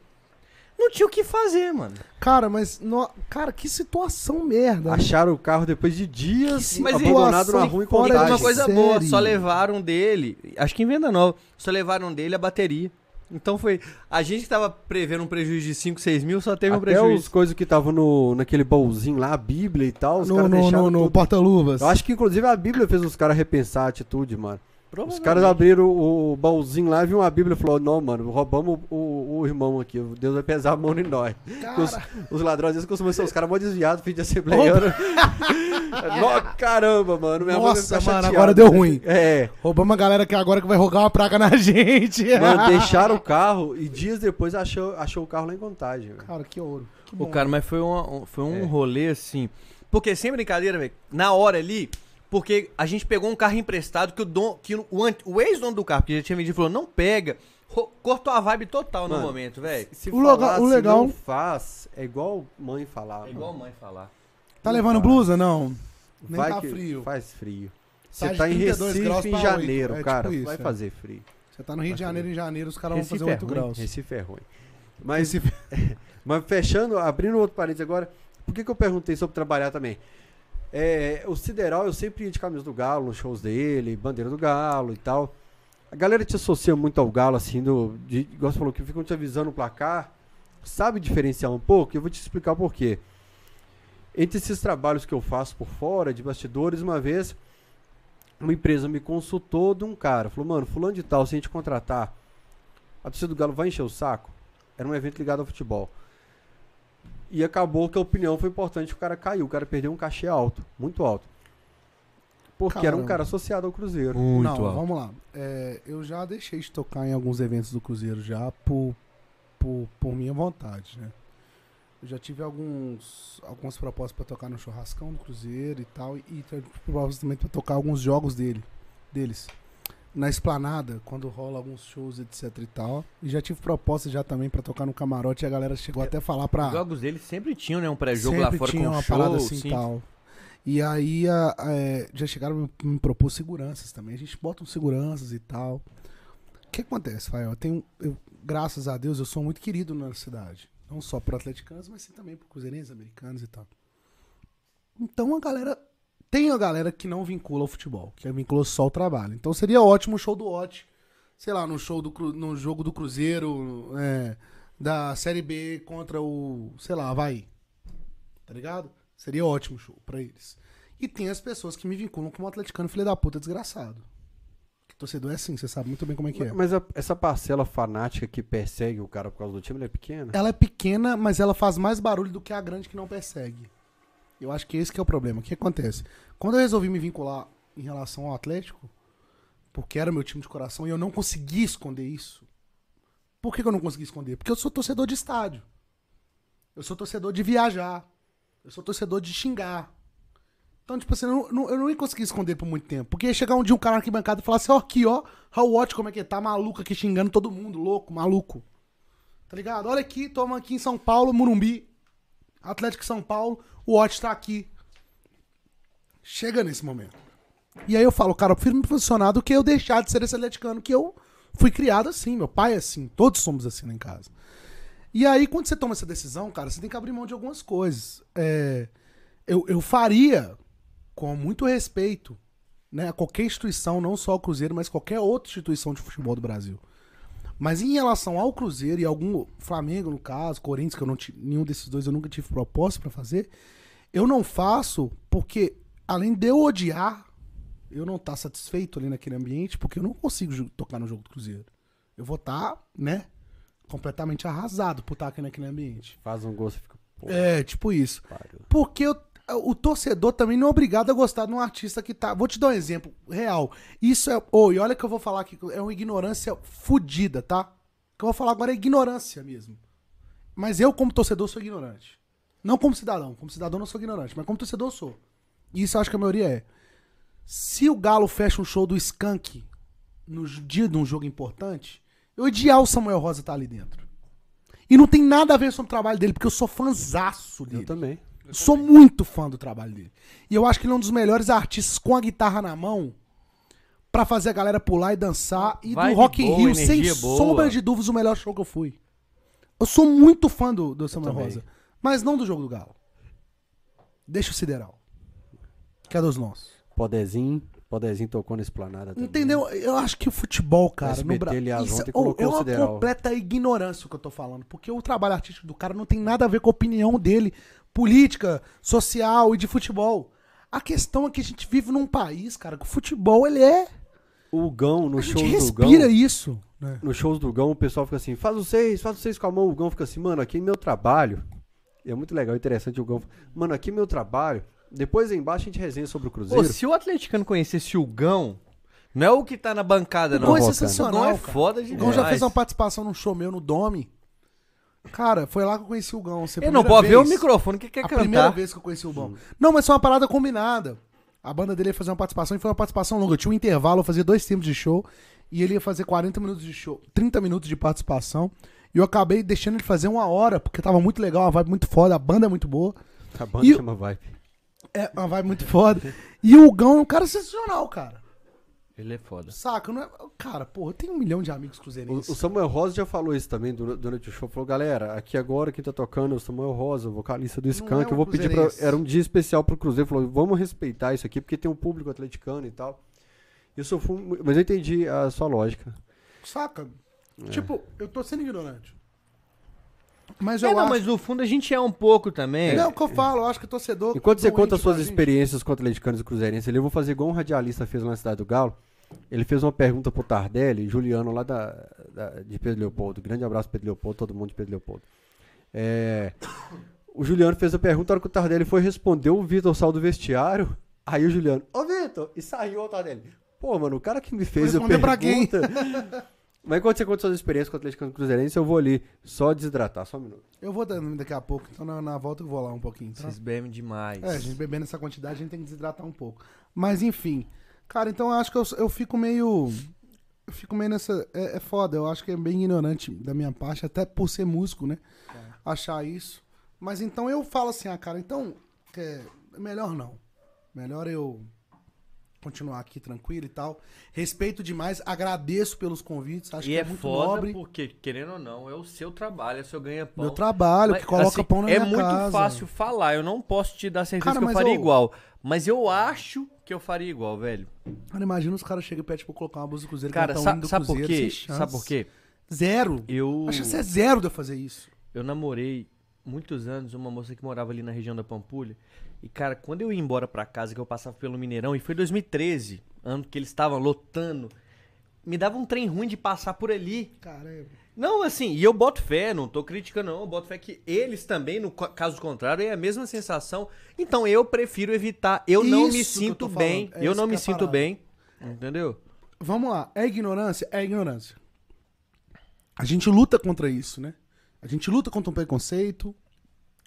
Não tinha o que fazer, mano. Cara, mas. no- Cara, que situação merda. Acharam o carro depois de dias Mas abandonado na rua fora E contagem. uma coisa série. boa, só levaram dele, acho que em venda nova, só levaram dele a bateria. Então foi. A gente que tava prevendo um prejuízo de 5, 6 mil, só teve um Até prejuízo. os coisas que estavam no, naquele baúzinho lá, a Bíblia e tal, os caras deixaram no, no porta-luvas. Eu acho que inclusive a Bíblia fez os caras repensar a atitude, mano. Os caras abriram o, o baúzinho lá, viu uma Bíblia e falou: Não, mano, roubamos o, o- o irmão aqui. Deus vai pesar a mão em nós. Os, os ladrões às vezes costumam ser os caras mó desviados, filho de assembleiano. Nó, caramba, mano. Minha Nossa, mano, chateada. agora deu ruim. É. roubamos uma galera que agora que vai rogar uma praga na gente. Mano, deixaram o carro e dias depois achou, achou o carro lá em contagem. Cara, que ouro. Que bom. cara, mas foi, uma- um, foi um É. rolê assim. Porque sem brincadeira, velho, na hora ali, porque a gente pegou um carro emprestado que o, don, que o, o ex-dono do carro, que já tinha vendido, falou: não pega. Cortou a vibe total no Mano, momento, velho. Se O falar, o se legal- não faz, é igual mãe falar. É igual mãe falar. Tá levando blusa? Não. Nem Vai tá que frio. Faz frio. Tá Você de tá em 32 Recife graus em janeiro. É, cara. tipo isso, vai é. fazer frio. Você tá no Rio de Janeiro, em janeiro, os caras vão fazer é 8 ruim. graus. Recife é ruim. Mas, Recife- mas fechando, abrindo outro parênteses agora, por que, que eu perguntei sobre trabalhar também? É, o Sideral, eu sempre ia de camisa do Galo, nos shows dele, bandeira do Galo e tal. A galera te associa muito ao Galo, assim, do, de, igual você falou, que ficam te avisando o placar. Sabe diferenciar um pouco? Eu vou te explicar o porquê. Entre esses trabalhos que eu faço por fora, de bastidores, uma vez, uma empresa me consultou de um cara. Falou, mano, fulano de tal, se a gente contratar, a torcida do Galo vai encher o saco? Era um evento ligado ao futebol. E acabou que a opinião foi importante, o cara caiu, o cara perdeu um cachê alto, muito alto. Porque era um Caramba. cara associado ao Cruzeiro. Não, vamos lá. É, eu já deixei de tocar em alguns eventos do Cruzeiro já por, por, por minha vontade, né? Eu já tive alguns, algumas propostas pra tocar no churrascão do Cruzeiro e tal, e tive propostas também pra tocar alguns jogos dele, deles. Na esplanada, quando rola alguns shows, etc e tal. E já tive propostas já também pra tocar no camarote e a galera chegou até a falar pra. Os jogos dele sempre tinham, né? Um pré-jogo lá fora tinha com uma show, parada assim sim. e tal. E aí a- a- é, já chegaram a me, me propor seguranças também. A gente bota uns seguranças e tal. O que acontece, Fael? Eu tenho, eu, graças a Deus, eu sou muito querido na cidade. Não só por atleticanos, mas sim também por cruzeirenses, americanos e tal. Então a galera. Tem a galera que não vincula ao futebol, que vincula só o trabalho. Então seria ótimo o show do Ot. Sei lá, no show do no jogo do Cruzeiro, é, da Série B contra o. sei lá, vai. Tá ligado? Seria ótimo show pra eles. E tem as pessoas que me vinculam como atleticano filho da puta desgraçado. Que torcedor é assim, você sabe muito bem como é que é. Mas a- essa parcela fanática que persegue o cara por causa do time, ela é pequena? Ela é pequena, mas ela faz mais barulho do que a grande que não persegue. Eu acho que esse que é o problema. O que acontece? Quando eu resolvi me vincular em relação ao Atlético, porque era meu time de coração, e eu não consegui esconder isso. Por que, que eu não consegui esconder? Porque eu sou torcedor de estádio. Eu sou torcedor de viajar. Eu sou torcedor de xingar. Então, tipo assim, eu não, eu não ia conseguir esconder por muito tempo. Porque ia chegar um dia um cara aqui bancada e falar assim, ó, aqui, ó, How Watch, como é que tá, maluco aqui xingando todo mundo, louco, maluco. Tá ligado? Olha aqui, toma aqui em São Paulo, Murumbi. Atlético São Paulo, o Watch tá aqui. Chega nesse momento. E aí eu falo, cara, eu prefiro me posicionar do que eu deixar de ser esse atleticano que eu fui criado assim, meu pai é assim, todos somos assim lá em casa. E aí, quando você toma essa decisão, cara, você tem que abrir mão de algumas coisas. É, eu, eu faria, com muito respeito, né, a qualquer instituição, não só o Cruzeiro, mas qualquer outra instituição de futebol do Brasil. Mas em relação ao Cruzeiro e algum Flamengo, no caso, Corinthians, que eu não tive, nenhum desses dois eu nunca tive proposta pra fazer, eu não faço porque, além de eu odiar, eu não estar satisfeito ali naquele ambiente, porque eu não consigo tocar no jogo do Cruzeiro. Eu vou estar, né, completamente arrasado por estar aqui naquele ambiente. Faz um gol, você fica. Pô, É, tipo isso. pariu. Porque o, o torcedor também não é obrigado a gostar de um artista que tá. Vou te dar um exemplo real. Isso é. Oi, olha que eu vou falar aqui. É uma ignorância fodida, tá? O que eu vou falar agora é ignorância mesmo. Mas eu, como torcedor, sou ignorante. Não como cidadão. Como cidadão, não sou ignorante. Mas como torcedor, eu sou. E isso eu acho que a maioria é. Se o Galo fecha um show do Skank no dia de um jogo importante, eu odiar o Samuel Rosa estar ali dentro. E não tem nada a ver com o trabalho dele, porque eu sou fãzaço dele. Eu também. Sou muito fã do trabalho dele. E eu acho que ele é um dos melhores artistas com a guitarra na mão pra fazer a galera pular e dançar. E Vibe do Rock in Rio, sem boa. sombra de dúvidas, o melhor show que eu fui. Eu sou muito fã do, do Samuel. Rosa. Mas não do jogo do Galo. Deixa o Sideral. Que é dos nossos. Podezinho, Podezinho tocou na esplanada também. Entendeu? Eu acho que o futebol, cara, SBT, no Brasil. ontem é uma Sideral. completa ignorância o que eu tô falando. Porque o trabalho artístico do cara não tem nada a ver com a opinião dele, política, social e de futebol. A questão é que a gente vive num país, cara, que o futebol, ele é. O Gão, no a gente show do Gão. respira isso. Né? Nos shows do Gão, o pessoal fica assim, faz os seis, faz os seis com a mão. O Gão fica assim, mano, aqui é meu trabalho. E é muito legal, interessante o Gão. Mano, aqui é meu trabalho. Depois aí embaixo a gente resenha sobre o Pô, Cruzeiro. se o atleticano conhecesse o Gão, não é o que tá na bancada, O não. Gão é Volcano. O sensacional. Gão é cara. foda O demais. Gão já fez uma participação num show meu no Dome. Cara, foi lá que eu conheci o Gão. Assim, Ele não primeira pode ver o microfone que quer a primeira cantar. vez que eu conheci o Bom. Não, mas foi uma parada combinada. A banda dele ia fazer uma participação e foi uma participação longa. Eu tinha um intervalo, eu fazia dois tempos de show. E ele ia fazer 40 minutos de show, 30 minutos de participação. E eu acabei deixando ele fazer uma hora, porque tava muito legal, uma vibe muito foda, a banda é muito boa. A banda E chama Vibe. É uma vibe muito foda. E o Gão é um cara sensacional, cara. Ele é foda. Saca? Não é... Cara, porra, eu tenho um milhão de amigos O, cruzeirenses. o Samuel Rosa já falou isso também du- durante o show. Falou, galera, aqui agora quem tá tocando é o Samuel Rosa, o vocalista do Não Skank. é um eu vou pedir pra. Era um dia especial pro Cruzeiro. Falou, vamos respeitar isso aqui, porque tem um público atleticano e tal. Isso eu mu- mas eu entendi a sua lógica. Saca? É. Tipo, eu tô sendo ignorante. Mas eu É, não, acho. mas no fundo a gente é um pouco também. Não, é o que eu falo, eu acho que o torcedor. Enquanto você conta as suas experiências com atleticanos e cruzeirenses, eu vou fazer igual um radialista fez lá na Cidade do Galo. Ele fez uma pergunta pro Tardelli, Juliano lá da, da- de Pedro Leopoldo. Grande abraço, Pedro Leopoldo, todo mundo de Pedro Leopoldo. É, o Juliano fez a pergunta, a hora que o Tardelli foi responder, o Vitor saiu do vestiário. Aí o Juliano, ô Vitor, e saiu o Tardelli. Pô, mano, o cara que me fez a Responder pra quem? pergunta... Mas enquanto você conta suas experiências com o Atlético Cruzeirense, eu vou ali só desidratar, só um minuto. Eu vou dando daqui a pouco, então na, na volta eu vou lá um pouquinho. Tá? Vocês bebem demais. É, a gente bebendo essa quantidade, a gente tem que desidratar um pouco. Mas enfim. Cara, então eu acho que eu, eu fico meio. Eu fico meio nessa. É, é foda, eu acho que é bem ignorante da minha parte, até por ser músico, né? Achar isso. Mas então eu falo assim, ah, cara, então. É, melhor não. Melhor eu continuar aqui tranquilo e tal. Respeito demais, agradeço pelos convites, acho e que é, é muito foda nobre. porque, querendo ou não, é o seu trabalho, é o seu ganha-pão. Meu trabalho, Mas, que coloca assim, pão na É minha muito casa. fácil falar, eu não posso te dar certeza Cara, que eu faria eu- igual. Mas eu acho que eu faria igual, velho. Cara, imagina os caras chegam e pedem pra colocar uma música do Cruzeiro. Cara, sa- do sabe por quê? Sabe por quê? Zero. Eu, A chance é zero de eu fazer isso. eu namorei muitos anos uma moça que morava ali na região da Pampulha. E, cara, quando eu ia embora pra casa, que eu passava pelo Mineirão, e foi 2013, ano que eles estavam lotando, me dava um trem ruim de passar por ali. Cara, é... Não, assim, e eu boto fé, não tô criticando não, eu boto fé que eles também, no ca- caso contrário, é a mesma sensação. Então eu prefiro evitar, eu não me Isso que eu sinto tô bem, é eu não me é sinto parada. bem, entendeu? Vamos lá. É ignorância? É ignorância. A gente luta contra isso, né? A gente luta contra um preconceito.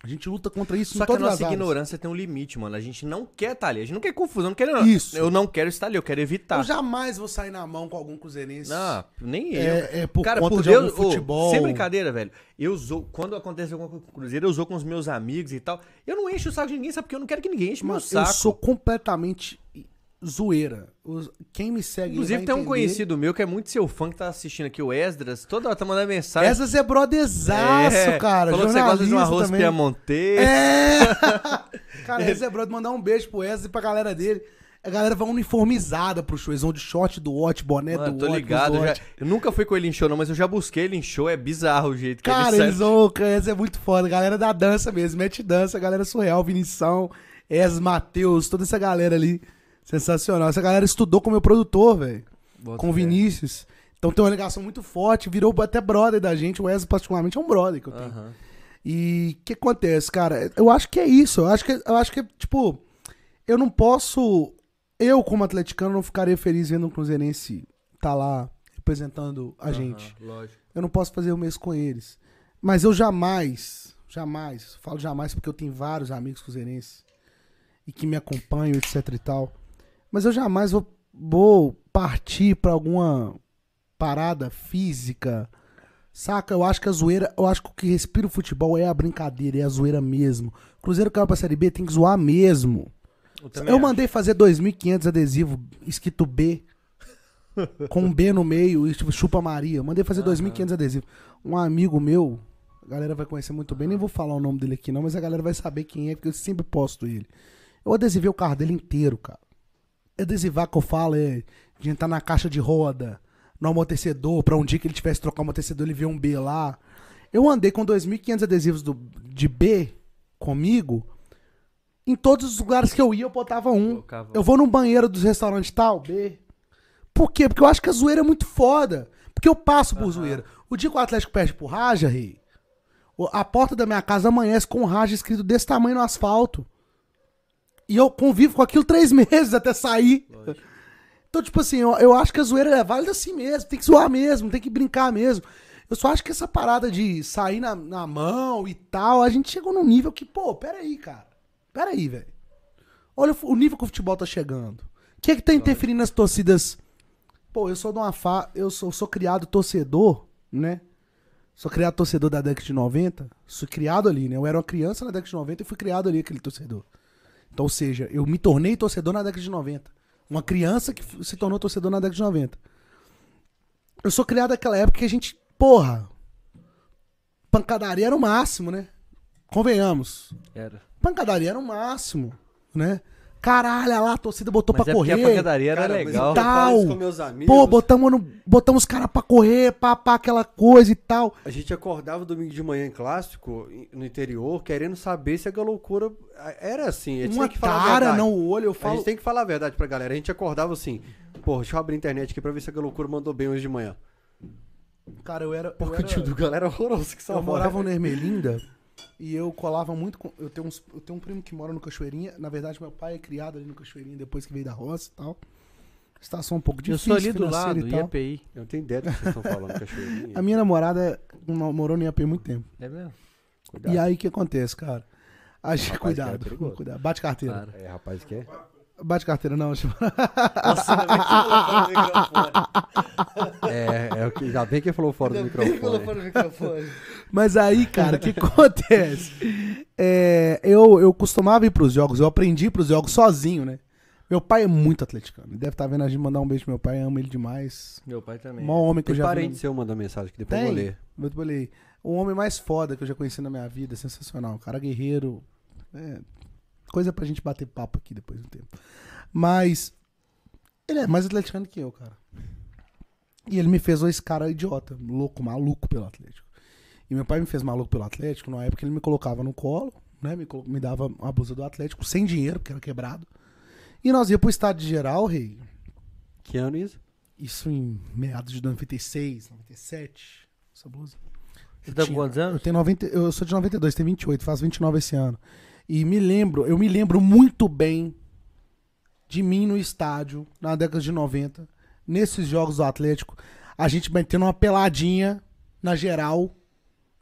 A gente luta contra isso Só em que a todas as nossa áreas. ignorância tem um limite, mano. A gente não quer estar ali, a gente não quer confusão, não quer não. Isso. Eu não quero estar ali, eu quero evitar. Eu jamais vou sair na mão com algum cruzeirense. Não, nem eu. É, é por Cara, conta por de Deus, algum ô, futebol. sem brincadeira, velho. Eu zoo, quando acontece alguma coisa com o Cruzeiro, eu zoo com os meus amigos e tal. Eu não encho o saco de ninguém, sabe? Porque eu não quero que ninguém enche meu Mano, saco. eu sou completamente zoeira. Os- Quem me segue Inclusive, tem um conhecido meu que é muito seu fã que tá assistindo aqui, o Esdras. Toda hora tá mandando mensagem. Essas é brotherzaço, É, cara. Falou que você gosta de um arroz também. piamontês. É! cara, esse é brother, mandar um beijo pro Wesley e pra galera dele. A galera vai uniformizada pro show. Eles vão de short do Watch, boné Mano, do tô Watch. ligado. do já- eu nunca fui com ele em show, não, mas eu já busquei ele em show. É bizarro o jeito que Cara, ele sai. eles vão. Essa é muito foda. Galera da dança mesmo. Mete dança, galera surreal, Vinição, Es, Matheus, toda essa galera ali. Sensacional. Essa galera estudou com o meu produtor, velho. Com o. Vinícius. Então tem uma ligação muito forte. Virou até brother da gente. O Wesley, particularmente, é um brother que eu tenho. Aham. E o que acontece, cara? Eu acho que é isso. Eu acho que, eu acho que tipo, eu não posso. Eu, como atleticano, não ficaria feliz vendo um Cruzeirense tá lá representando a gente. Aham, Lógico. Eu não posso fazer o mesmo com eles. Mas eu jamais, jamais, falo jamais porque eu tenho vários amigos cruzeirenses e que me acompanham, etc e tal. Mas eu jamais vou, vou partir pra alguma parada física. Saca? Eu acho que a zoeira, eu acho que o que respira o futebol é a brincadeira, é a zoeira mesmo. Cruzeiro caiu pra Série B, tem que zoar mesmo. Eu acho. mandei fazer 2.500 adesivos escrito B. com um B no meio e tipo, chupa Maria. Eu mandei fazer 2.500 adesivos. Um amigo meu, A galera vai conhecer muito bem. Nem vou falar o nome dele aqui, não, mas a galera vai saber quem é, porque eu sempre posto ele. Eu adesivei o carro dele inteiro, cara. Adesivar que eu falo é de entrar na caixa de roda, no amortecedor, pra um dia que ele tivesse que trocar o amortecedor, ele vê um B lá. Eu andei com 2.500 adesivos do, de B comigo. Em todos os lugares que eu ia, eu botava um. Colocava- Eu vou no banheiro dos restaurantes tal, B. Por quê? Porque eu acho que a zoeira é muito foda. Porque eu passo por zoeira. O dia que o Atlético perde pro Raja, rei, o- a porta da minha casa amanhece com um Raja escrito desse tamanho no asfalto. E eu convivo com aquilo três meses até sair. Então, tipo assim, eu, eu acho que a zoeira é válida assim mesmo. Tem que zoar mesmo, tem que brincar mesmo. Eu só acho que essa parada de sair na, na mão e tal, a gente chegou num nível que, pô, peraí, cara. Peraí, velho. Olha o o nível que o futebol tá chegando. O que é que tá interferindo nas torcidas? Pô, eu sou de uma fa... eu sou, sou criado torcedor, né? Sou criado torcedor da década de 90. Sou criado ali, né? Eu era uma criança na década de 90 e fui criado ali aquele torcedor. Então, ou seja, eu me tornei torcedor na década de 90. Uma criança que se tornou torcedor na década de 90. Eu sou criado naquela época que a gente, porra, pancadaria era o máximo, né? Convenhamos. Era. Pancadaria era o máximo, né? Caralho, lá, a torcida botou Mas pra é porque correr. a pancadaria era Cara, legal. eu isso Tal. com meus amigos. Pô, botamos, no, botamos os caras pra correr, pá, pá, aquela coisa e tal. A gente acordava domingo de manhã em clássico, no interior, querendo saber se a loucura era assim. A gente Uma tem que falar a cara verdade. no olho, eu A falo. gente tem que falar a verdade pra galera. A gente acordava assim, pô, deixa eu abrir a internet aqui pra ver se a loucura mandou bem hoje de manhã. Cara, eu era. eu Porque era- o time do galera horroroso que Eu salvou. morava no Ermelinda e eu colava muito com. Eu tenho, uns, eu tenho um primo que mora no Cachoeirinha. Na verdade, meu pai é criado ali no Cachoeirinha depois que veio da roça e tal. Situação um pouco Eu difícil. sou ali do lado. IAPI. Eu não tenho ideia do que vocês estão falando, cachoeirinha. A minha namorada mo- morou no IAP há muito tempo. É mesmo? Cuidado. E aí o que acontece, cara? A gente, cuidado, é perigoso. cuidado. Bate carteira. Claro. É, rapaz, que é? Bate carteira, não. tipo- Nossa. É, é o que já bem que falou fora do Ainda bem que microfone. colocou no microfone. Mas aí, cara, o que acontece? É, eu, eu costumava ir pros jogos, eu aprendi pros jogos sozinho, né? Meu pai é muito atleticano. Ele deve estar vendo a gente mandar um beijo pro meu pai, amo ele demais. Meu pai também. O maior homem que eu Tem já vi. parente seu mandando mensagem que depois eu Tem. vou ler. Muito bolei. O homem mais foda que eu já conheci na minha vida, sensacional. Cara guerreiro. É, coisa pra gente bater papo aqui depois do tempo. Mas ele é mais atleticano que eu, cara. E ele me fez esse cara idiota, louco, maluco pelo Atlético. E meu pai me fez maluco pelo Atlético, na época ele me colocava no colo, né? Me, me dava a blusa do Atlético sem dinheiro, porque era quebrado. E nós ia pro estádio geral, rei. Que ano isso? Isso em meados de 96, 97. Essa blusa. Você tá com quantos Eu, anos? tenho 90, eu sou de 92, tenho 28, faço 29 esse ano. E me lembro, eu me lembro muito bem de mim no estádio, na década de 90, nesses jogos do Atlético, a gente metendo uma peladinha na geral,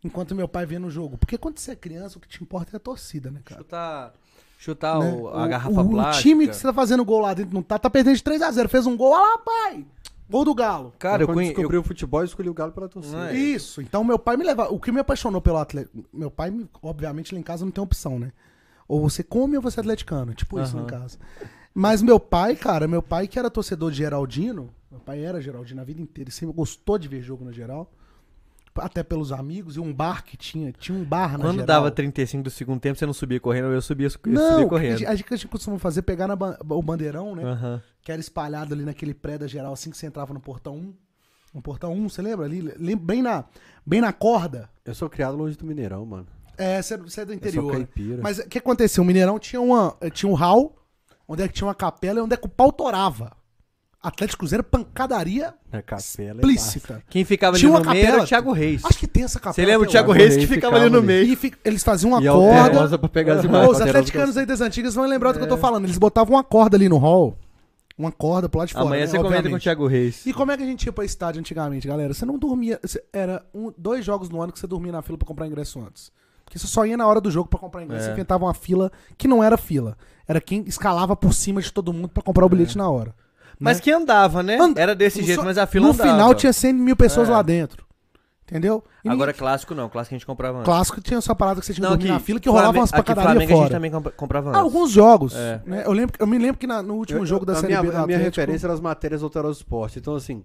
enquanto meu pai vendo o jogo. Porque quando você é criança, o que te importa é a torcida, né, cara? Chutar, chutar Né? o- a garrafa o, plástica. O time que você tá fazendo gol lá dentro não tá, tá perdendo de 3x0, fez um gol, olha lá, pai! Gol do Galo. Cara, eu quando conheço. descobri o futebol, eu escolhi o Galo pela torcida. É? Isso. Então meu pai me leva. O que me apaixonou pelo Atlético. Meu pai, me- obviamente, lá em casa não tem opção, né? Ou você come ou você é atleticano. Tipo isso lá em Aham. casa. Mas meu pai, cara, meu pai que era torcedor de Geraldino. Meu pai era Geraldino a vida inteira. Ele sempre gostou de ver jogo na geral. Até pelos amigos. E um bar que tinha. Tinha um bar na Quando geral. dava 35 do segundo tempo, você não subia correndo, eu subia, eu Não, subia correndo. a gente- a gente costuma fazer pegar na o bandeirão, né? Aham. Que era espalhado ali naquele pré da geral, assim que você entrava no portão 1. No portão 1, você lembra ali? Bem na, bem na corda. Eu sou criado longe do Mineirão, mano. É, você é, é do Eu interior. caipira. Mas o que aconteceu? O Mineirão tinha, uma, eh, tinha um hall, onde é que tinha uma capela e onde é que o pau torava. Atlético Cruzeiro, pancadaria Na capela é explícita. Quem ficava ali Tinha no uma meio era capela. o Thiago Reis. Acho que tem essa capela. Você lembra o Thiago. Reis que Reis ficava ali ficava no meio? E fi- eles faziam uma E corda. alterosa pra pegar as imagens. os atleticanos aí das antigas vão lembrar do que eu tô falando. Eles botavam uma corda ali no hall. Uma corda pro lado de fora. Amanhã né, você comenta com o obviamente. Thiago Reis. E como é que a gente ia pra estádio antigamente, galera? Você não dormia. Era um, dois jogos no ano que você dormia na fila pra comprar ingresso antes. Porque você só ia na hora do jogo pra comprar ingresso. É. Você inventava uma fila que não era fila. Era quem escalava por cima de todo mundo pra comprar o bilhete na hora. Mas né? que andava, né? And- Era desse No jeito, so- mas a fila No andava. final tinha 100 mil pessoas É. lá dentro. Entendeu? E Agora ninguém- clássico não, clássico a gente comprava antes. clássico tinha essa parada que você tinha que Não, dormir aqui, na fila que rolava umas aqui pacadarias Flamengo a gente fora. também compra- comprava antes. Alguns jogos. É. né? Eu, lembro, eu me lembro que na- no último Eu- jogo da a Série minha, B A minha Atlético- referência era as matérias do Alterosa Esporte. Então, assim,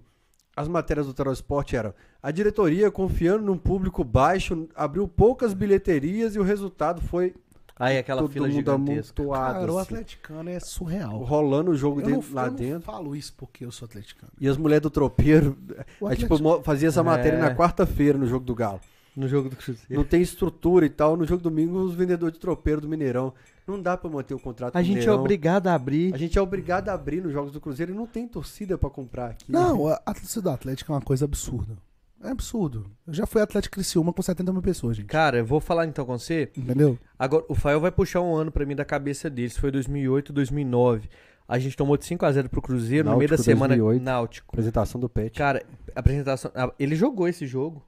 as matérias do Tarot Esporte eram: a diretoria, confiando num público baixo, abriu poucas bilheterias e o resultado foi Aí aquela todo fila mundo gigantesca. Cara, o assim. atleticano é surreal. rolando o jogo Eu não, dentro- lá eu não dentro. falo isso porque eu sou atleticano. E as mulheres do tropeiro. Aí, tipo, fazia essa matéria É. na quarta-feira no jogo do Galo. No jogo do Cruzeiro. Não tem estrutura e tal. No jogo domingo, os vendedores de tropeiro do Mineirão. Não dá pra manter o contrato A gente é obrigado a abrir. A gente é obrigado a abrir nos jogos do Cruzeiro e não tem torcida pra comprar aqui. Não, a a torcida do Atlético é uma coisa absurda. É absurdo. Eu já fui Atlético Criciúma com 70 mil pessoas, gente. Cara, eu vou falar então com você. Entendeu? Agora, o Fael vai puxar um ano pra mim da cabeça dele. Foi 2008, 2009. A gente tomou de 5x0 pro Cruzeiro no meio da Náutico, semana. 2008. Náutico. Apresentação do Pet. Cara, apresentação. Ele jogou esse jogo.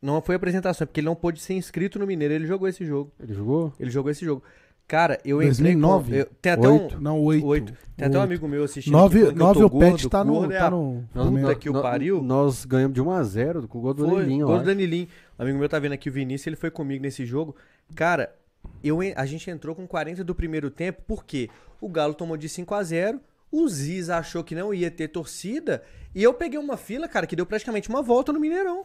Não foi apresentação, é porque ele não pôde ser inscrito no Mineiro. Ele jogou esse jogo. Ele jogou? Ele jogou esse jogo. Cara, eu entrei 2009? com... eu- tem até um... Não, oito. Oito. Tem até um amigo meu assistindo. Nove, aqui falando que eu nove tô o Pet gordo, tá no. é Tá a no Nós, Puta nós- que o pariu. nós ganhamos de 1x0 com o gol do Foi, Lelinho, gol do Danilinho. Um amigo meu tá vendo aqui o Vinícius, ele foi comigo nesse jogo. Cara, eu, a gente entrou com 40 do primeiro tempo, porque o Galo tomou de 5 a 0 o Ziz achou que não ia ter torcida, e eu peguei uma fila, cara, que deu praticamente uma volta no Mineirão.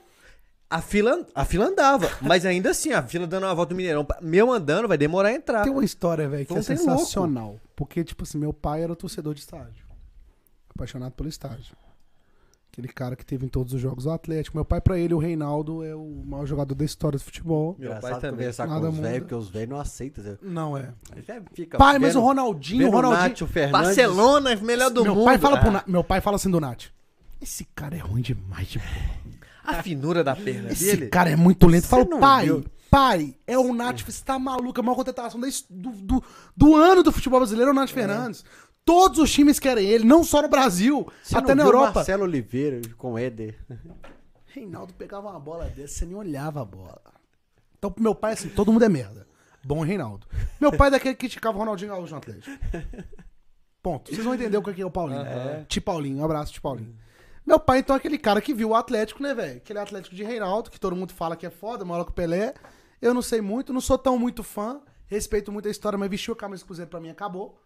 A fila, a fila andava, mas ainda assim, a fila dando uma volta no Mineirão, meu andando, vai demorar a entrar. Tem uma história, velho, que Foi é trem louco. sensacional. Porque, tipo assim, meu pai era torcedor de estádio. Apaixonado pelo estádio. Aquele cara que teve em todos os jogos do Atlético. Meu pai, pra ele, o Reinaldo é o maior jogador da história do futebol. Meu pai Engraçado também. conversar Nada com os velhos, porque os velhos não aceitam. Zé. Não é. Já fica Pai, mas vendo- o Ronaldinho, o Ronaldinho. Nátio Fernandes. Barcelona, melhor do meu mundo. Pai fala pro Ah, meu pai fala assim do Nath. Esse cara é ruim demais de bola. A finura da perna Esse dele. cara é muito lento. Fala, pai, viu? pai, é o Nath, você tá maluco, a maior contratação do, do, do ano do futebol brasileiro é o Nath Fernandes. Todos os times querem ele, não só no Brasil, Você até na Europa. Marcelo Oliveira com o Éder. Reinaldo pegava uma bola dessa, você nem olhava a bola. Então, pro meu pai, assim, todo mundo é merda. Bom é Reinaldo. Meu pai é daquele que criticava o Ronaldinho Gaúcho no Atlético. Ponto. Vocês vão entender o que é o Paulinho. Aham. Ti Paulinho, um abraço, Ti Paulinho. Meu pai, então, é aquele cara que viu o Atlético, né, velho? Aquele Atlético de Reinaldo, que todo mundo fala que é foda, maior que o Pelé. Eu não sei muito, não sou tão muito fã. Respeito muito a história, mas vestiu a camisa do Cruzeiro pra mim acabou.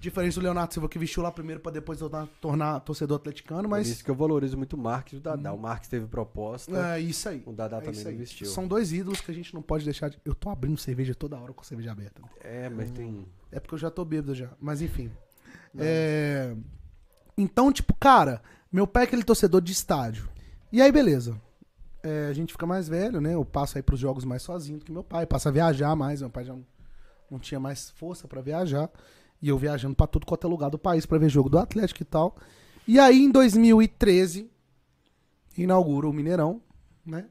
Diferente do Leonardo Silva, que vestiu lá primeiro pra depois tornar, tornar torcedor atleticano, Por mas. isso que eu valorizo muito o Marques e o Dadá. O Marques teve proposta. É isso aí. O Dadá É também não vestiu. São dois ídolos que a gente não pode deixar de. Eu tô abrindo cerveja toda hora com cerveja aberta. É, mas tem. É porque eu já tô bêbado já. Mas enfim. É... Então, tipo, cara, meu pai é aquele torcedor de estádio. E aí, beleza. É, a gente fica mais velho, né? Eu passo aí pros jogos mais sozinho do que meu pai. Passa a viajar mais. Meu pai já não, não tinha mais força pra viajar. E eu viajando pra tudo quanto é lugar do país pra ver jogo do Atlético e tal. E aí, em 2013, inaugura o Mineirão, né?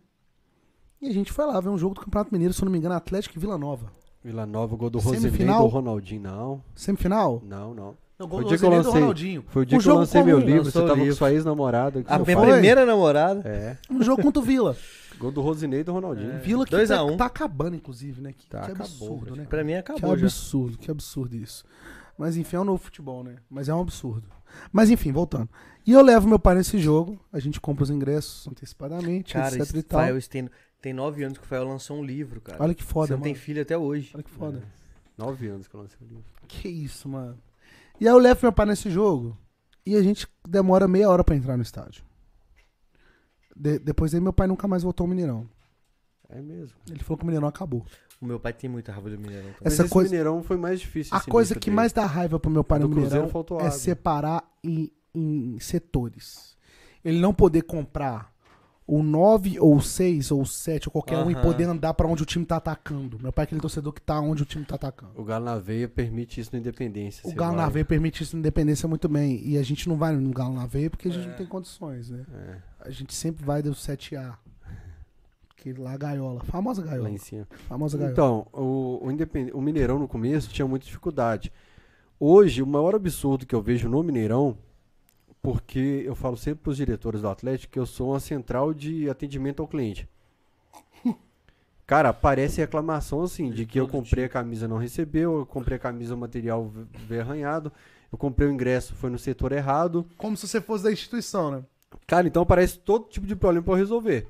E a gente foi lá ver um jogo do Campeonato Mineiro, se eu não me engano, Atlético e Vila Nova. Vila Nova, gol do Semifinal? do Ronaldinho. Não, Semifinal? não, não. Não, Foi gol o do dia que eu Rosinei do lancei. Ronaldinho. Foi o dia Um que eu lancei meu livro. Você tava com livro. sua ex-namorada. A minha primeira namorada. É. Um jogo contra o Vila. Gol do Rosinei e do Ronaldinho. Vila que Dois tá, a um. tá acabando, inclusive, né? Que, Tá, que acabou, absurdo, né? praticamente. Pra mim Que acabou já. absurdo, que absurdo isso. Mas enfim, é um novo futebol, né? Mas é um absurdo. Mas enfim, voltando. E eu levo meu pai nesse jogo, a gente compra os ingressos antecipadamente, Cara, etc esse e tal. Fael tem, tem nove anos que o Fael lançou um livro, cara. Olha que Você foda, não mano. tem filho até hoje. Olha que foda. Nove anos que eu lancei o livro. Que isso, mano. E aí eu levo meu pai nesse jogo e a gente demora meia hora pra entrar no estádio. De- depois aí meu pai nunca mais voltou ao Mineirão. É mesmo. Ele falou que o Mineirão acabou. O meu pai tem muita raiva do Mineirão também. Mas Essa esse coisa- Mineirão foi mais difícil. A coisa que dele. mais dá raiva pro meu pai Do no Mineirão é separar em, em setores. Ele não poder comprar o 9 ou 6 ou 7 ou qualquer um e poder andar pra onde o time tá atacando. Meu pai é aquele torcedor que tá onde o time tá atacando. O Galo na Veia permite isso no Independência. O Galo vai- na Veia permite isso na independência muito bem. E a gente não vai no Galo na Veia porque a gente não tem condições, né? É, A gente sempre vai do 7A. Que lá a gaiola. Famosa lá gaiola. em cima. Famosa gaiola. Então, o, o, Independ- o Mineirão no começo tinha muita dificuldade. Hoje, o maior absurdo que eu vejo no Mineirão, porque eu falo sempre para os diretores do Atlético que eu sou uma central de atendimento ao cliente. Cara, aparece reclamação assim, de que eu comprei a camisa não recebeu, eu comprei a camisa, o material veio arranhado, eu comprei o ingresso, foi no setor errado. Como se você fosse da instituição, né? Cara, então aparece todo tipo de problema para resolver.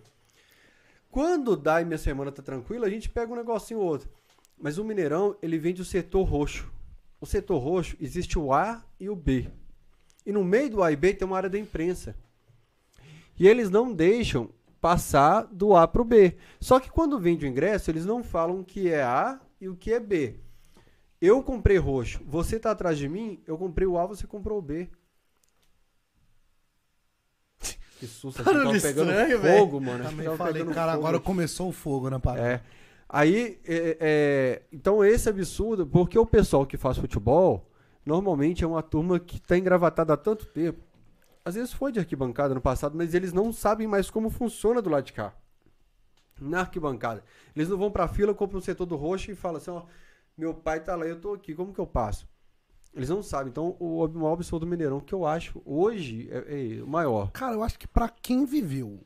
Quando dá e minha semana tá tranquila, a gente pega um negocinho ou outro. Mas o Mineirão, ele vem do setor roxo. O setor roxo existe o A e o B. E no meio do A e B tem uma área da imprensa. E eles não deixam passar do A pro B. Só que quando vende o ingresso, eles não falam o que é A e o que é B. Eu comprei roxo, você tá atrás de mim, eu comprei o A, você comprou o B. Que susto, Barulho tava pegando estranho, fogo, mano. acho que Também falei, pegando cara, fogo agora começou o fogo na parada. É. Aí, é, é, então esse absurdo, porque o pessoal que faz futebol, normalmente é uma turma que tá engravatada há tanto tempo. Às vezes foi de arquibancada no passado, mas eles não sabem mais como funciona do lado de cá. Na arquibancada. Eles não vão pra fila, compram o setor do roxo e falam assim, ó, meu pai tá lá, eu tô aqui, como que eu passo? Eles não sabem. Então, o maior absurdo do Mineirão, que eu acho, hoje, é, é o maior. Cara, eu acho que pra quem viveu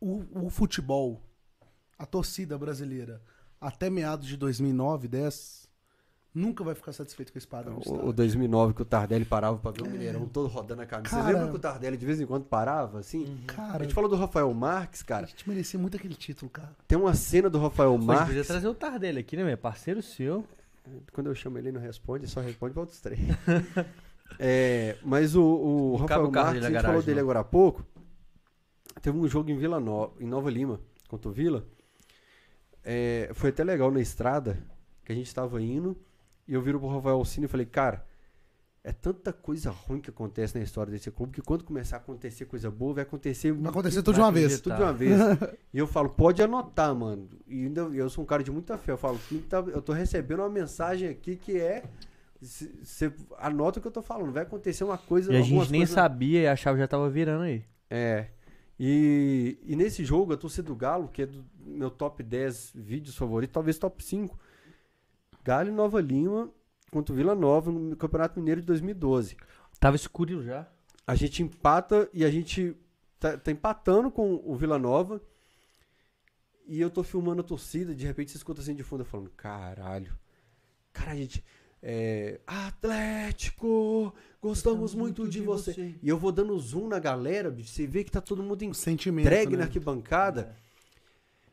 o, o futebol, a torcida brasileira, até meados de 2009, 10, nunca vai ficar satisfeito com esse padrão. de O, o estádio. 2009 que o Tardelli parava pra ver o Mineirão todo rodando a camisa. Você Cara- lembra que o Tardelli de vez em quando parava, assim? A Cara, gente falou do Rafael Marques, a cara. gente merecia muito aquele título, cara. Tem uma cena do Rafael a gente podia Marques. trazer o Tardelli aqui, né, meu? Parceiro seu. Quando eu chamo ele, ele não responde, só responde para outros três. É, mas o, o Rafael o Marques, a gente falou garagem, dele não. agora há pouco. Teve um jogo em Vila Nova, em Nova Lima, contra o Vila. É, foi até legal na estrada, que a gente tava indo, e eu viro pro Rafael Alcine e falei, cara, é tanta coisa ruim que acontece na história desse clube, que quando começar a acontecer coisa boa, vai acontecer... Vai acontecer tudo de uma vez. Tudo de uma vez. e eu falo, pode anotar, mano. E ainda, eu sou um cara de muita fé. Eu falo, "Quem tá- eu tô recebendo uma mensagem aqui que é. Você anota o que eu tô falando. Vai acontecer uma coisa. E a gente nem coisas- sabia e achava que já tava virando aí. É. E, e nesse jogo, a torcida do Galo, que é do meu top 10 vídeos favoritos, talvez top 5. Galo e Nova Lima contra o Vila Nova no Campeonato Mineiro de 2012. Tava escuro já. A gente empata e a gente tá, tá empatando com o Vila Nova. E eu tô filmando a torcida, de repente você escuta assim de fundo eu falando, caralho. Cara, a gente. É, Atlético! Gostamos muito de você. E eu vou dando zoom na galera, bicho. Você vê que tá todo mundo entregue né? na arquibancada. E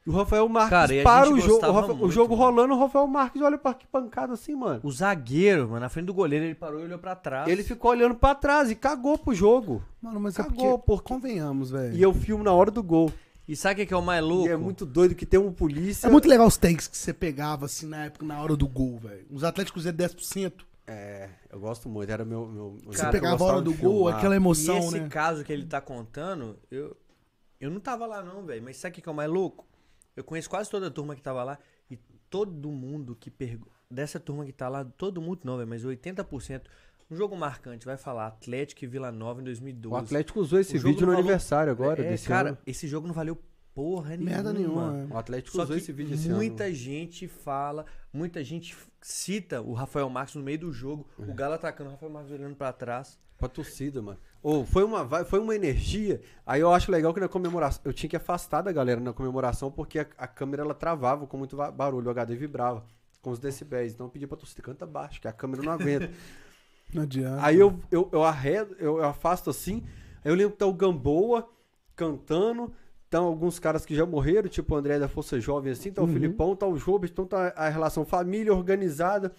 o Rafael Marques Cara, e para o jogo. O, Rafa- o jogo mano. rolando, o Rafael Marques olha pra arquibancada assim, mano. O zagueiro, mano, na frente do goleiro, ele parou e olhou pra trás. Ele ficou olhando pra trás e cagou pro jogo. Mano, mas é Cagou, porque, porque- convenhamos, velho. E eu filmo na hora do gol. E sabe o que que é o mais louco? E é muito doido que tem um polícia. É muito legal os takes que você pegava, assim, na época, na hora do gol, velho. Os Atléticos é 10%. É, eu gosto muito. Era meu. meu Você Cara, pegava a hora do gol, aquela E emoção, esse né? caso que ele tá contando, eu, eu não tava lá não, velho. Mas sabe o que que é o mais louco? Eu conheço quase toda a turma que tava lá e todo mundo que pergunta. Dessa turma que tá lá, todo mundo não, velho, mas 80%. Um jogo marcante, vai falar Atlético e Vila Nova em 2012. O Atlético usou esse O vídeo no aniversário agora, é, desse cara, ano. esse jogo não valeu porra nenhuma. Merda nenhuma. O Atlético Só usou que esse vídeo esse muita ano. gente fala, muita gente cita o Rafael Marques no meio do jogo, É. o Galo atacando, o Rafael Marques olhando pra trás. Pra torcida, mano. Ou foi uma, foi uma energia. Aí eu acho legal que na comemoração. Eu tinha que afastar da galera na comemoração, porque a, a câmera ela travava com muito barulho, o HD vibrava com os decibéis. Então eu pedi pra torcida, canta baixo, que a câmera não aguenta. Não adianta. Aí eu, eu, eu arredo, eu, eu afasto assim. Aí eu lembro que tá o Gamboa cantando. Então, alguns caras que já morreram, tipo o André da Força Jovem, assim, tá o Filipão, tá o Jobes, então tá a relação família organizada.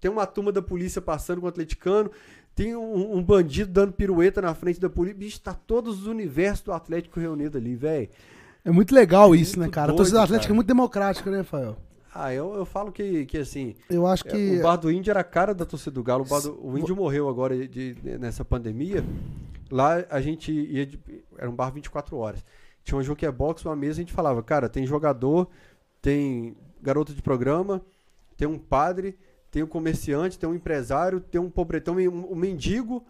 Tem uma turma da polícia passando com o atleticano. Tem um, um bandido dando pirueta na frente da polícia. Bicho, tá todos os universos do Atlético reunido ali, velho. É muito legal isso, né, Muito cara? A torcida do doido, Atlético é muito democrática, né, Rafael? Ah, eu, eu falo que, que assim, Eu acho É, que. O bar do Índio era a cara da torcida do Galo. O, bar do- o Índio morreu agora de- de- nessa pandemia. Lá a gente ia. de- era um bar 24 horas. Tinha uma Jockeybox, uma mesa, a gente falava, cara, tem jogador, tem garota de programa, tem um padre, tem um comerciante, tem um empresário, tem um pobretão, um, um mendigo.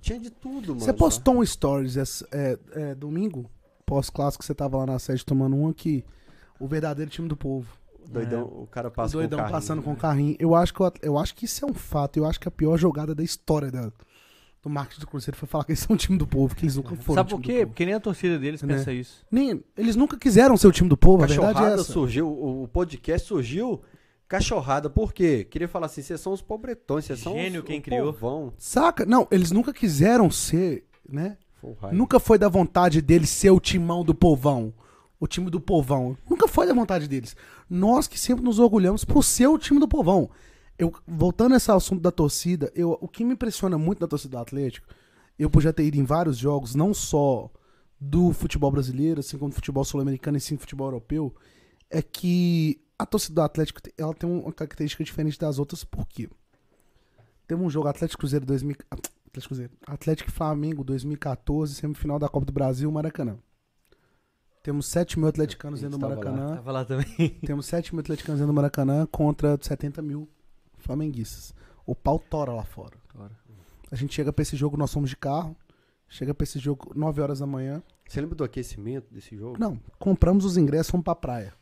Tinha de tudo, mano. Você postou um stories é, é, domingo, pós-clássico, você tava lá na sede tomando um aqui. O verdadeiro time do povo. Doidão, o cara passa o doidão com o carrinho. passando com o carrinho. Eu acho, que, At- eu acho que isso é um fato. Eu acho que a pior jogada da história da- do marketing do Cruzeiro foi falar que eles são o time do povo, que eles nunca foram. Sabe o por quê? do povo. Porque nem a torcida deles Né? pensa isso. Nem, eles nunca quiseram ser o time do povo, a verdade é Cachorrada essa. surgiu, o, podcast surgiu cachorrada, por quê? Queria falar assim, vocês são os pobretões, vocês são Gênio os, quem o criou. povão. Saca? Não, eles nunca quiseram ser, né? Foi. Nunca foi da vontade deles ser o timão do povão. O time do povão. Nunca foi da vontade deles. Nós que sempre nos orgulhamos por ser o time do povão. Eu, voltando a esse assunto da torcida, eu, o que me impressiona muito da torcida do Atlético, eu por já ter ido em vários jogos, não só do futebol brasileiro, assim como do futebol sul-americano e sim do futebol europeu, é que a torcida do Atlético ela tem uma característica diferente das outras, por quê? Temos um jogo Atlético Cruzeiro 2000, Atlético Cruzeiro, Atlético e Flamengo 2014, semifinal da Copa do Brasil, Maracanã. Temos 7 mil atleticanos dentro do estava lá. Maracanã. Tava lá também. Temos 7 mil atleticanos dentro do Maracanã contra 70 mil flamenguistas. O pau tora lá fora. Tora. A gente chega pra esse jogo, nós somos de carro. Chega pra esse jogo 9 horas da manhã. Você lembra do aquecimento desse jogo? Não, compramos os ingressos, fomos pra praia.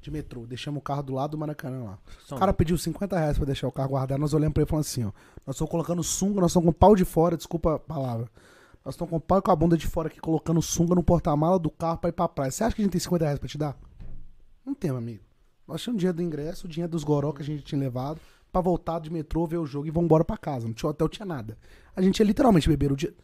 De metrô. Deixamos o carro do lado do Maracanã lá. Só O cara pediu 50 reais pra deixar o carro guardado. Nós olhamos pra ele e falamos assim, ó. Nós estamos colocando sunga, nós estamos com o pau de fora, desculpa a palavra. Nós estamos com o pau e com a bunda de fora aqui, colocando sunga no porta-mala do carro pra ir pra praia. Você acha que a gente tem 50 reais pra te dar? Não tem, amigo. Nós tínhamos o dinheiro do ingresso, o dinheiro dos goró que a gente tinha levado, pra voltar de metrô, ver o jogo e vamos embora pra casa. Não tinha hotel, tinha nada. A gente ia literalmente beber o dia.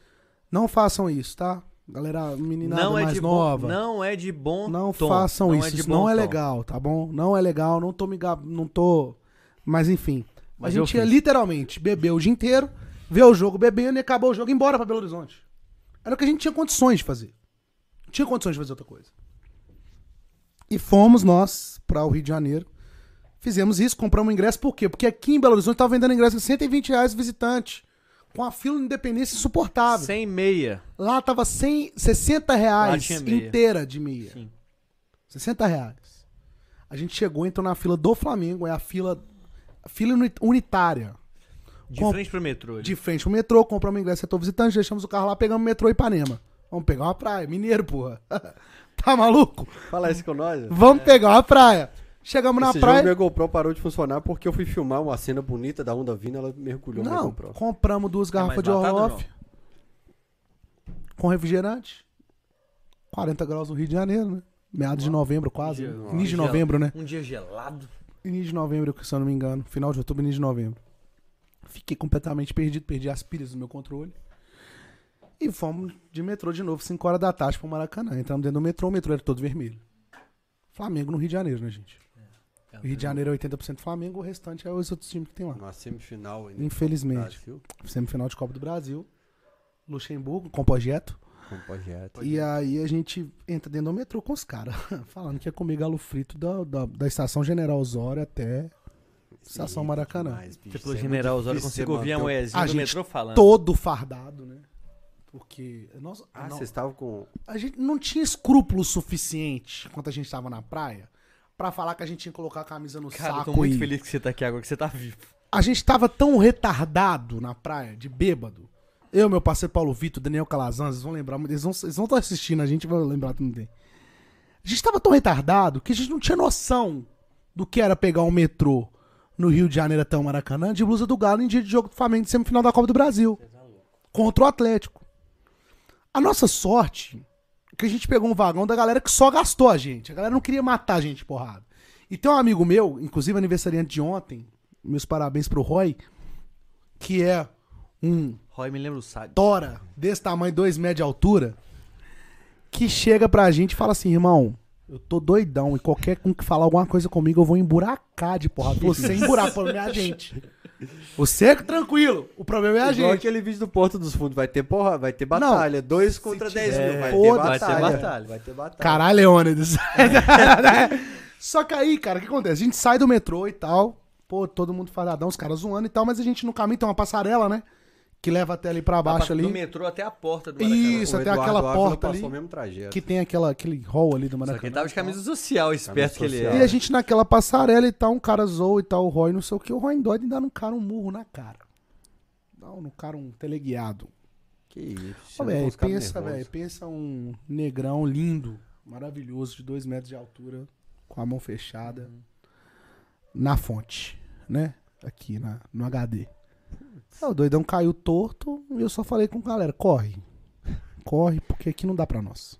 Não façam isso, tá? Galera, meninada não é mais de nova. bom, não é de bom Não tom. façam Não isso, é isso não é tom. legal, tá bom? Não é legal, não tô me gab... não tô, mas enfim. Mas a gente ia literalmente beber o dia inteiro, ver o jogo bebendo e acabou o jogo e ir embora pra Belo Horizonte. Era o que a gente tinha condições de fazer. Não tinha condições de fazer outra coisa. E fomos nós pra o Rio de Janeiro. Fizemos isso, compramos ingresso, por quê? Porque aqui em Belo Horizonte tava vendendo ingresso a 120 reais o visitante. Com a fila de independência insuportável. Sem meia. Lá tava 100, 60 reais inteira de meia. Sim. 60 reais. A gente chegou, entrou na fila do Flamengo, é a fila, a fila uni- unitária. De Com- frente pro metrô. ali. De frente pro metrô, compramos ingresso, setor visitante, deixamos o carro lá, pegamos o metrô Ipanema. Vamos pegar uma praia, mineiro, porra. tá maluco? Fala isso com nós. Vamos pegar uma praia. Chegamos na Esse praia. jogo minha GoPro parou de funcionar porque eu fui filmar uma cena bonita da onda vindo, ela mergulhou na Não, GoPro. compramos duas garrafas mais de Orloff com refrigerante. 40 graus no Rio de Janeiro, né? Meados de novembro, quase. dia- né? Início de novembro, né? Um dia gelado. Início de novembro, se eu não me engano. Final de outubro, início de novembro. Fiquei completamente perdido, perdi as pilhas do meu controle. E fomos de metrô de novo, 5 horas da tarde pro Maracanã. Entramos dentro do metrô, o metrô era todo vermelho. Flamengo no Rio de Janeiro, né, gente? O Rio de Janeiro é 80% Flamengo, o restante é os outros times que tem lá. Uma semifinal ainda. Infelizmente. Brasil, Semifinal de Copa do Brasil. Luxemburgo, com projeto. com projeto. E aí a gente entra dentro do metrô com os caras, falando que ia comer galo frito da, da, da estação General Osório até Estação Maracanã. demais, bicho. Tipo, Isso é General Osório consigo você ouvir a moezinha do metrô falando. todo fardado, né? Porque. Nossa, Ah, vocês estavam com. a gente não tinha escrúpulo suficiente enquanto a gente tava na praia pra falar que a gente tinha que colocar a camisa no Cara, saco tô muito e- feliz que você tá aqui agora, que você tá vivo. A gente tava tão retardado na praia, de bêbado. Eu, meu parceiro Paulo Vitor, Daniel Calazans, vocês vão lembrar, eles vão estar assistindo, a gente vai lembrar também. A gente tava tão retardado que a gente não tinha noção do que era pegar um metrô no Rio de Janeiro até o Maracanã de blusa do Galo em dia de jogo do Flamengo de semifinal da Copa do Brasil. Contra o Atlético. A nossa sorte que a gente pegou um vagão da galera que só gastou a gente. A galera não queria matar a gente, porrada. E tem um amigo meu, inclusive aniversariante de ontem, meus parabéns pro Roy, que é um Roy me lembra o Sádio. tora desse tamanho, dois metros de altura, que chega pra gente e fala assim, irmão, eu tô doidão e qualquer um que falar alguma coisa comigo eu vou emburacar de porrada. Você emburaca, o problema é a gente. Você é tranquilo, o problema é a Igual gente. aquele vídeo do Porto dos Fundos. Vai ter porra, vai ter batalha. Dois contra dez tiver- mil. Vai ter Vai ter batalha. batalha. Vai ter batalha. Caralho, Leônidas. Só que aí, cara, o que acontece? A gente sai do metrô e tal, pô, todo mundo fardadão, os caras zoando e tal, mas a gente no caminho tem uma passarela, né? Que leva até ali pra baixo ali. Do metrô até a porta do Isso, O até Eduardo aquela porta ali. o mesmo trajeto. Que tem aquela, aquele hall ali do Só Maracanã. que ele tava de e camisa social, esperto que ele social. é. E a gente naquela passarela e tal, um cara zoou e tal, o Roy, não sei o que, o Roy doido e dá um cara um murro na cara. Dá no cara um teleguiado. Que isso. Ó, chama véi, os caras pensa, velho, pensa um negrão lindo, maravilhoso, de dois metros de altura, com a mão fechada, na fonte, né? Aqui na, no HD. Ah, o doidão caiu torto e eu só falei com a galera, corre. Corre, porque aqui não dá pra nós.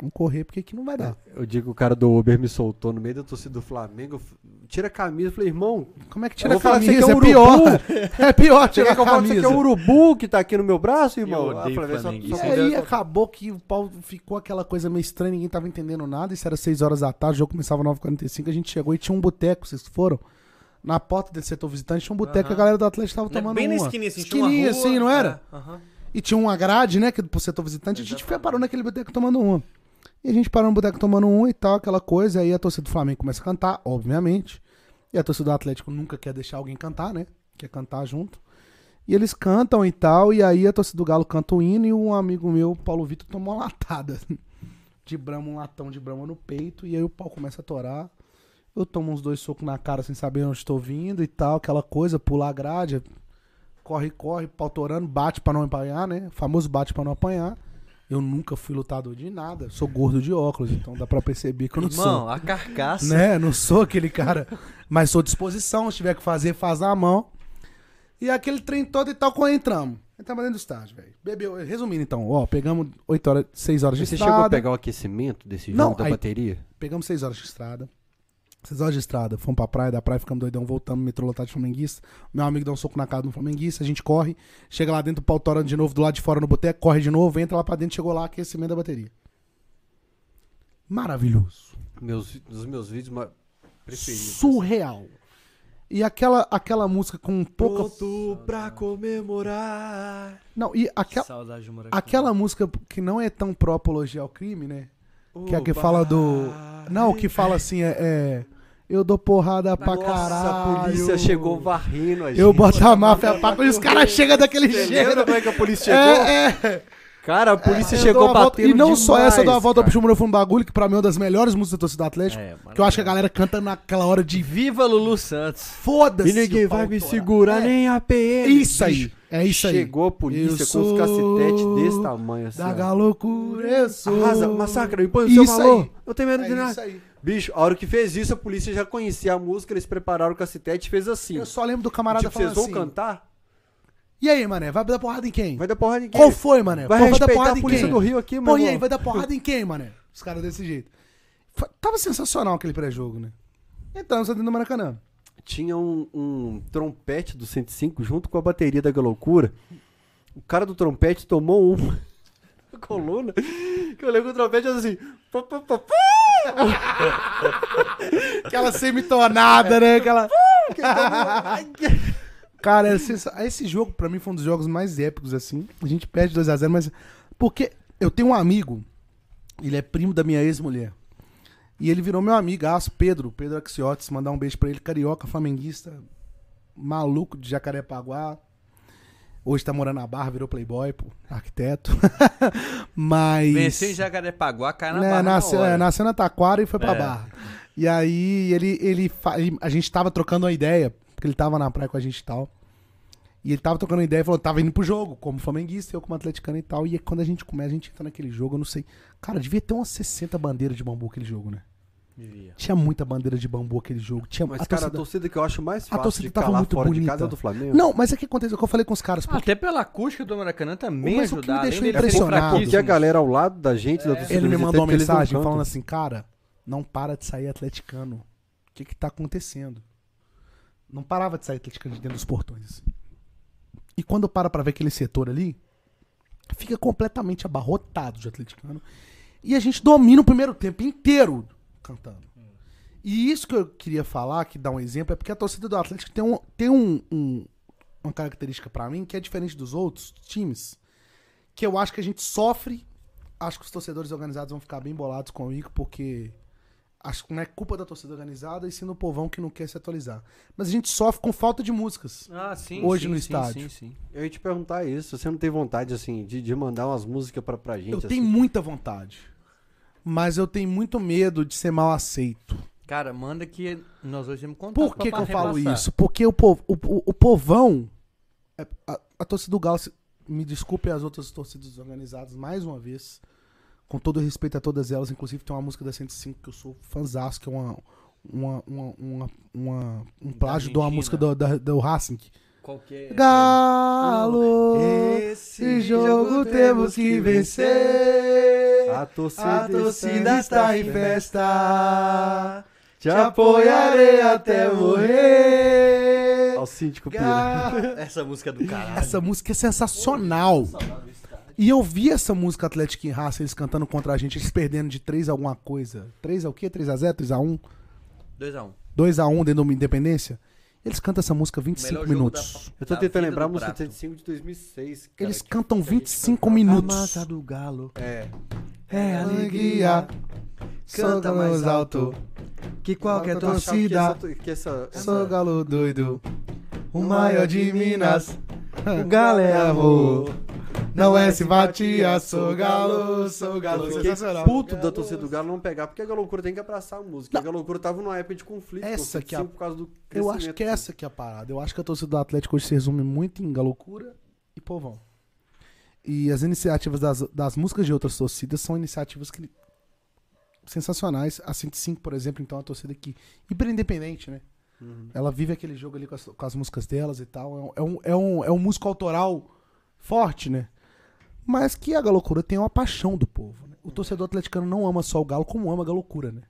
Vamos correr, porque aqui não vai dar. Eu digo que o cara do Uber me soltou no meio da torcida do Flamengo. Tira a camisa. Eu falei, irmão, Como é que tira a que camisa? você É aqui é um pior. É pior tirar a que que camisa. aqui é um urubu que tá aqui no meu braço, irmão? Eu Ah, odeio só- só E aí acabou que o pau ficou aquela coisa meio estranha, ninguém tava entendendo nada. Isso era 6 horas da tarde, o jogo começava 9h45, a gente chegou e tinha um boteco, vocês foram? Na porta desse setor visitante tinha um boteco, Aham. a galera do Atlético tava Né, tomando Bem na uma. esquininha, assim, tinha uma Esquininha, rua, assim, não era? é, aham. E tinha uma grade, né? Que pro setor visitante, a gente foi parou naquele boteco tomando uma. E a gente parou no boteco tomando um e tal, aquela coisa. Aí a torcida do Flamengo começa a cantar, obviamente. E a torcida do Atlético nunca quer deixar alguém cantar, né? Quer cantar junto. E eles cantam e tal. E aí a torcida do Galo canta o hino e um amigo meu, Paulo Vitor, tomou uma latada de brama, um latão de brama no peito. E aí o pau começa a torar. Eu tomo uns dois socos na cara sem saber onde estou vindo e tal, aquela coisa, pular a grade, corre, corre, pau torando, bate pra não apanhar, né? Famoso bate pra não apanhar. Eu nunca fui lutador de nada, sou gordo de óculos, então dá pra perceber que eu não Irmão, sou. a carcaça. Né? Não sou aquele cara, mas sou disposição, se tiver que fazer, faz na mão. E aquele trem todo e tal, quando entramos. Entramos dentro do estádio, velho. Bebeu, resumindo então, ó, pegamos 8 horas, 6 horas de Você estrada. chegou a pegar o aquecimento desse jogo Não, da bateria? Pegamos 6 horas de estrada. 6 horas de estrada, fomos pra praia, da praia ficamos doidão, voltamos, metrô lotado de flamenguista. Meu amigo dá um soco na cara do flamenguista, a gente corre, chega lá dentro, o pau torando de novo, do lado de fora no boteco, corre de novo, entra lá pra dentro, chegou lá, aquecimento da bateria. Maravilhoso. Meus, dos meus vídeos preferidos. Surreal. E aquela, aquela música com pouca. Pronto pra comemorar. Não, e aquela, Saudade aquela música que não é tão pró apologia ao crime, né? Que é a que fala do. Não, que fala assim, é. é, eu dou porrada pra Nossa, caralho. a polícia chegou varrendo a gente. Eu boto a máfia pra. E os caras chegam daquele Você jeito. como é que a polícia chegou? É, é. Cara, a polícia Eu chegou batendo E não só essa, eu dou demais, volta pro cara. Chumuro foi um bagulho, que pra mim é uma das melhores músicas da torcida Atlético. É, que eu acho que a galera canta naquela hora de. Viva Lulu Santos. Foda-se. E ninguém vai me segurar, É. nem a PM. Isso aí. É isso aí. Chegou a polícia Eu com os cacetetes desse tamanho assim. Da ó. galocura, eu sou. Arrasa, massacra, impõe o seu Isso valor. aí. Eu tenho medo de É nada. isso aí. Bicho, a hora que fez isso, a polícia já conhecia a música, eles prepararam o cacetete e fez assim. Eu só lembro do camarada tipo, vocês falando vão assim. cantar? E aí, mané? Vai dar porrada em quem? Vai dar porrada em quem? Qual foi, mané? Vai Pô, dar respeitar porrada a em polícia quem? do Rio aqui, meu Pô, e aí, vai dar porrada em quem, mané? Os caras desse jeito. Tava sensacional aquele pré-jogo, né? Entramos dentro do Maracanã. Tinha um, um trompete do 105 junto com a bateria da Galoucura. O cara do trompete tomou um na coluna. Que eu lembro que o trompete era assim. pá, pá, pá. Aquela semitonada, né? Aquela. Cara, era sensa- esse jogo pra mim foi um dos jogos mais épicos, assim. A gente perde 2x0, mas. Porque eu tenho um amigo, ele é primo da minha ex-mulher. E ele virou meu amigaço, Pedro, Pedro Axiotes, mandar um beijo pra ele, carioca, flamenguista, maluco de Jacarepaguá. Hoje tá morando na Barra, virou playboy, pô, arquiteto. mas. Venceu em Jacarepaguá, cai na Né, barra na nasceu, hora. é, nasceu na Taquara e foi pra É. Barra. E aí ele, ele, ele- A gente tava trocando uma ideia, porque ele tava na praia com a gente e tal. E ele tava trocando uma ideia e falou, tava indo pro jogo, como flamenguista, eu como atleticano e tal. E aí, quando a gente começa, a gente entra naquele jogo, eu não sei. Cara, devia ter umas 60 bandeiras de bambu aquele jogo, né? Devia. Tinha muita bandeira de bambu aquele jogo. Tinha Mas, a cara, a torcida- torcida que eu acho mais A fácil torcida de tava muito fora de bonita. casa é do Flamengo. Não, mas é que aconteceu o que eu falei com os caras. Porque Até pela acústica do Maracanã também Mas o que me ajudar. deixou impressionado- Porque a galera ao lado da gente, da torcida ele me mandou uma mensagem falando assim, cara, não para de sair atleticano. O que que tá acontecendo? Não parava de sair atleticano de dentro dos portões. E quando para pra ver aquele setor ali, fica completamente abarrotado de atleticano. E a gente domina o primeiro tempo inteiro cantando. E isso que eu queria falar, que dá um exemplo, é porque a torcida do Atlético tem, um, tem um, um- uma característica pra mim que é diferente dos outros times, que eu acho que a gente sofre. Acho que os torcedores organizados vão ficar bem bolados comigo, porque acho que não é culpa da torcida organizada e sim do povão que não quer se atualizar. Mas a gente sofre com falta de músicas. Ah, sim, Hoje sim, no sim, estádio. Sim, sim. Eu ia te perguntar isso, você não tem vontade, assim, de, de mandar umas músicas pra, pra gente, eu assim? tenho muita vontade. Mas eu tenho muito medo de ser mal aceito. Cara, manda que nós hoje temos contato Por que, que eu falo isso? Porque o, povo, o, o- o povão. é- A, a torcida do Galo, se- me desculpe as outras torcidas organizadas mais uma vez. Com todo respeito a todas elas, inclusive tem uma música da 105 que eu sou fãzaço, que é uma, uma, uma, uma- uma- um plágio de uma música do, da- do Racing. Qualquer... Galo, esse jogo temos que vencer. A torcida, A torcida está em festa. Te apoiarei até morrer. Ao síndico Pira. Essa música é do caralho. Essa música é sensacional. E eu vi essa música Atlético em Raça, eles cantando contra a gente, eles perdendo de 3 a alguma coisa. 3 a o quê? 3 a 0 3 a 1 2x1. 2 a 1 dentro da Independência. Eles cantam essa música 25 Melhor jogo minutos. Eu tô Da tentando lembrar a música prato. 75 de 2006. cara, Eles que- cantam que a gente 25 cantava. minutos. do galo É. é Alegria, canta mais alto. que qualquer achava que torcida. essa- Que essa, Sou essa- galo doido, o maior de Minas. o galo é amor Não é simpatia, sou galo, sou galo. Eu fiquei Sensacional. puto da torcida do Galo não pegar, porque a Galocura tem que abraçar a música. A Galocura tava numa época de conflito. Essa que é a- 75 por causa do Eu acho que essa que é a parada. Eu acho que a torcida do Atlético hoje se resume muito em galocura e povão. E as iniciativas das, das músicas de outras torcidas são iniciativas que sensacionais. A 105, por exemplo, então, é uma torcida que hiper independente, né? Uhum. Ela vive aquele jogo ali com as, com as músicas delas e tal. É um, é, um, é, um, é um músico autoral forte, né? Mas que a galocura tem uma paixão do povo. Né? O torcedor atleticano não ama só o galo, como ama a galocura, né?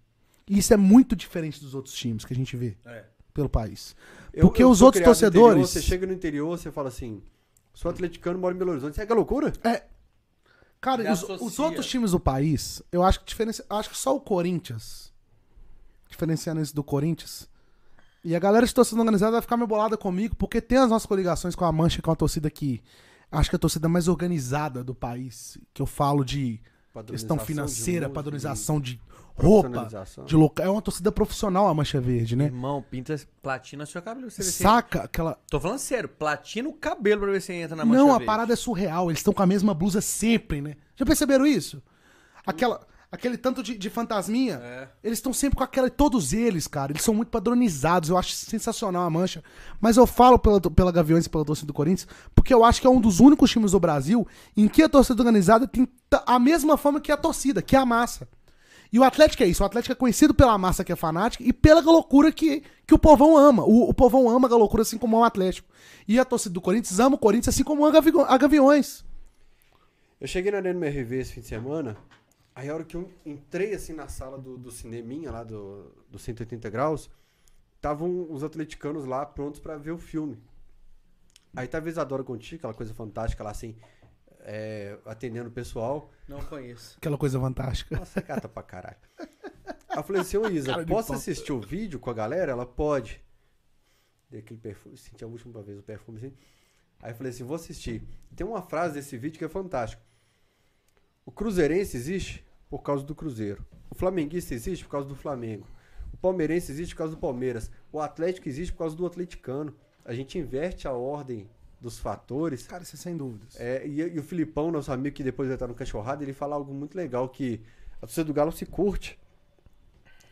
E isso é muito diferente dos outros times que a gente vê É. pelo país. Eu- Porque eu os sou outros no interior, torcedores- você chega no interior, você fala assim: sou atleticano, moro em Belo Horizonte. Você é Galocura? Cara, Já os, associa. os outros times do país, eu acho que diferencia, eu acho que só o Corinthians, diferenciando isso do Corinthians, e a galera de torcida organizada vai ficar meio bolada comigo, porque tem as nossas coligações com a Mancha, que é uma torcida que acho que é a torcida mais organizada do país, que eu falo de questão de financeira, música, padronização de de roupa, de local. É uma torcida profissional a Mancha Verde, né? Irmão, pinta platina seu cabelo. Você Saca aquela. Tô falando sério, platina o cabelo pra ver se entra na mancha Não, a verde. parada é surreal. Eles estão com a mesma blusa sempre, né? Já perceberam isso? Aquela, aquele tanto de, de fantasminha. É. Eles estão sempre com aquela. Todos eles, cara. Eles são muito padronizados. Eu acho sensacional a mancha. Mas eu falo pela, pela Gaviões e pela torcida do Corinthians, porque eu acho que é um dos únicos times do Brasil em que a torcida organizada tem a mesma forma que a torcida, que é a massa. E o Atlético é isso. O Atlético é conhecido pela massa que é fanática e pela loucura que, que o povão ama. O, o povão ama a loucura assim como o Atlético. E a torcida do Corinthians ama o Corinthians assim como a, Gavi- a Gaviões. Eu cheguei na Arena MRV esse fim de semana, aí a hora que eu entrei assim na sala do, do cineminha lá do, do 180 graus, estavam os atleticanos lá prontos pra ver o filme. Aí tava a Isadora Conti, aquela coisa fantástica lá assim, é, atendendo o pessoal. Não conheço. Aquela coisa fantástica. Nossa, gata pra caralho. Aí eu falei assim, ô Isa, Cara posso assistir o vídeo com a galera? Ela pode. Dei aquele perfume, senti a última vez o perfume assim. Aí eu falei assim, vou assistir. Tem uma frase desse vídeo que é fantástica. O cruzeirense existe por causa do Cruzeiro. O flamenguista existe por causa do Flamengo. O palmeirense existe por causa do Palmeiras. O Atlético existe por causa do atleticano. A gente inverte a ordem dos fatores Cara, isso é sem dúvidas. é, e, e o Filipão, nosso amigo que depois vai estar no Cachorrada, ele fala algo muito legal, que a torcida do Galo se curte.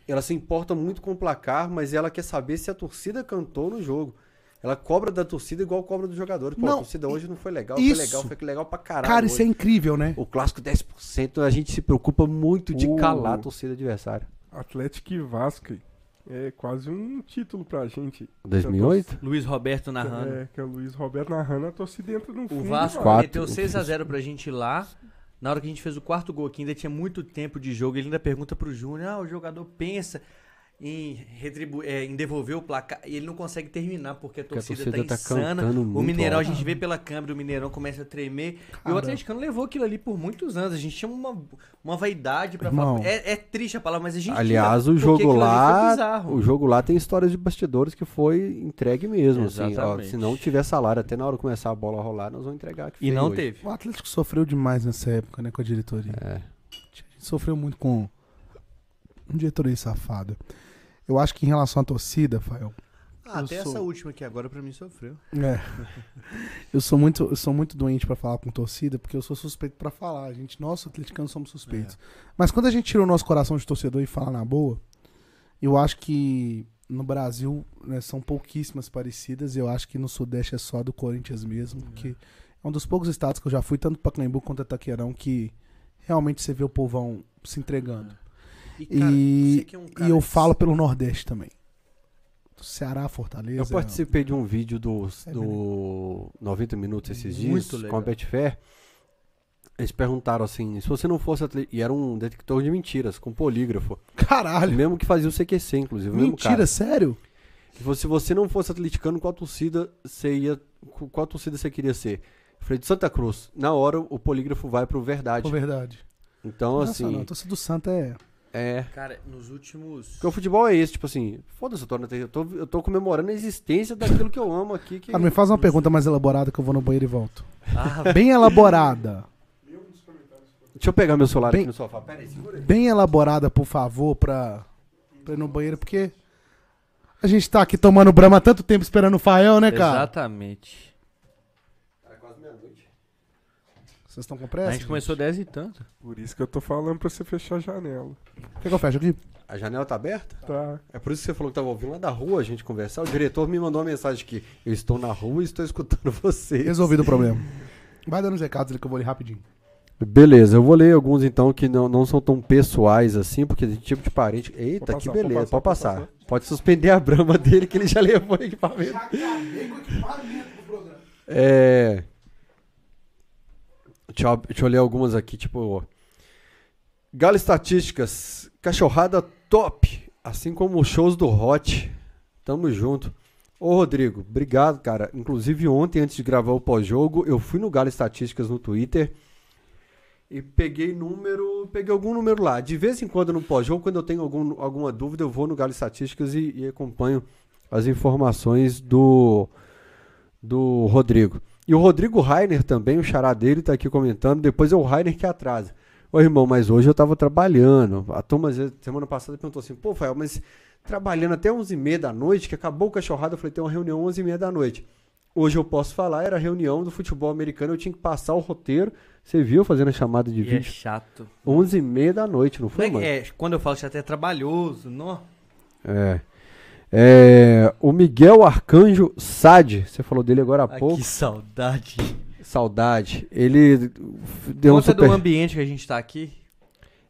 Ela se importa muito com o placar, mas ela quer saber se a torcida cantou no jogo. Ela cobra da torcida igual cobra dos jogadores. Pô, Não, a torcida hoje não foi legal, isso. foi legal, foi legal pra caralho. Cara, isso é hoje. incrível, né? O clássico 10%, a gente se preocupa muito de O- calar a torcida adversária. Atlético e Vasco. É quase um título pra gente. 2008? Luiz Roberto narrando. É, que é o Luiz Roberto narrando, a torcida entra no O fundo. Vasco mano. Quatro. meteu 6x0 pra gente lá. Na hora que a gente fez o quarto gol, que ainda tinha muito tempo de jogo, ele ainda pergunta pro Júnior: ah, o jogador pensa em, retribu é, em devolver o placar. E ele não consegue terminar porque a Porque a torcida, torcida tá tá insana. o Mineirão, alto. a gente vê pela câmera, o Mineirão começa a tremer. E o Cara. atleticano levou aquilo ali por muitos anos. A gente tinha uma, uma vaidade pra Irmão. falar. É, é triste a palavra, mas a gente Aliás, tinha, o jogo lá, bizarro. o jogo lá tem histórias de bastidores que foi entregue mesmo, assim, ó, se não tiver salário até na hora de começar a bola a rolar, nós vamos entregar aqui E não teve. O Atlético sofreu demais nessa época, né, com a diretoria. É. A gente sofreu muito com um diretoria safado. Eu acho que em relação à torcida, Fael, Ah, até sou- essa última aqui agora pra mim sofreu. é. eu sou muito, eu sou muito doente pra falar com torcida, porque eu sou suspeito pra falar. A gente, nós atleticanos somos suspeitos. Mas quando a gente tira o nosso coração de torcedor e fala na boa, eu acho que no Brasil né, são pouquíssimas parecidas. Eu acho que no Sudeste é só do Corinthians mesmo, que é um dos poucos estados que eu já fui, tanto pra Clembu quanto a Taqueirão, que realmente você vê o povão se entregando. E, cara, E, é um e eu falo pelo Nordeste também. Ceará, Fortaleza. Eu participei de um vídeo do, É do 90 Minutos esses Muito dias legal. com a Betfair. Eles perguntaram assim, se você não fosse atleta, e era um detector de mentiras, com polígrafo, o Caralho. mesmo que fazia o CQC, inclusive, Mentira, cara. sério? Falou, se você não fosse atleticano, qual torcida você ia, qual torcida você queria ser? Eu falei, de Santa Cruz. Na hora, o polígrafo vai pro verdade. Por verdade. Então, Sensacional. assim, A torcida do Santa é. É. Cara, nos últimos. Porque o futebol é esse, tipo assim, foda-se, eu tô, na- eu, tô, eu tô comemorando a existência daquilo que eu amo aqui. Que... Cara, me faz uma pergunta mais elaborada que eu vou no banheiro e volto. Ah, Bem elaborada. Deixa eu pegar meu celular Bem- aqui no sofá. Pera aí, segura aí. Bem elaborada, por favor, pra, pra ir no banheiro, porque a gente tá aqui tomando brama há tanto tempo esperando o Fael, né, cara? exatamente. É quase meia-noite. Vocês estão com A pressa? gente começou 10 e tanto. Por isso que eu tô falando pra você fechar a janela. Quer que eu feche aqui? A janela tá aberta? Tá. É por isso que você falou que tava ouvindo lá da rua a gente conversar. O diretor me mandou uma mensagem que eu estou na rua e estou escutando você. Resolvido o problema. Vai dando os recados ali que eu vou ler rapidinho. Beleza, eu vou ler alguns então que não, não são tão pessoais assim, porque tem tipo de parente. Eita, Pode que passar, beleza, pode pode passar, passar. pode suspender a brama dele que ele já levou o equipamento. É. Deixa eu, deixa eu ler algumas aqui, tipo. Galo Estatísticas, cachorrada top, assim como os shows do Hot. Tamo junto. Ô Rodrigo, obrigado, cara. Inclusive ontem, antes de gravar o pós-jogo, eu fui no Galo Estatísticas no Twitter e peguei número, peguei algum número lá. De vez em quando no pós-jogo, quando eu tenho algum, alguma dúvida, eu vou no Galo Estatísticas e, e acompanho as informações do, do Rodrigo. E o Rodrigo Rainer também, o xará dele, tá aqui comentando. Depois é o Rainer que atrasa. Ô irmão, mas hoje eu tava trabalhando. A turma semana passada perguntou assim: pô, Fael, mas trabalhando até 11h30 da noite, que acabou o cachorrada, eu falei: tem uma reunião 11h30 da noite. Hoje eu posso falar, era reunião do futebol americano, eu tinha que passar o roteiro. Você viu fazendo a chamada de E é vídeo? chato. 11h30 da noite, não foi, Como é, mano? é, quando eu falo chato é trabalhoso, não? É. É, o Miguel Arcanjo Sade, você falou dele agora há Ah, pouco. que saudade. Saudade. Ele deu um Conta super. do ambiente que a gente tá aqui.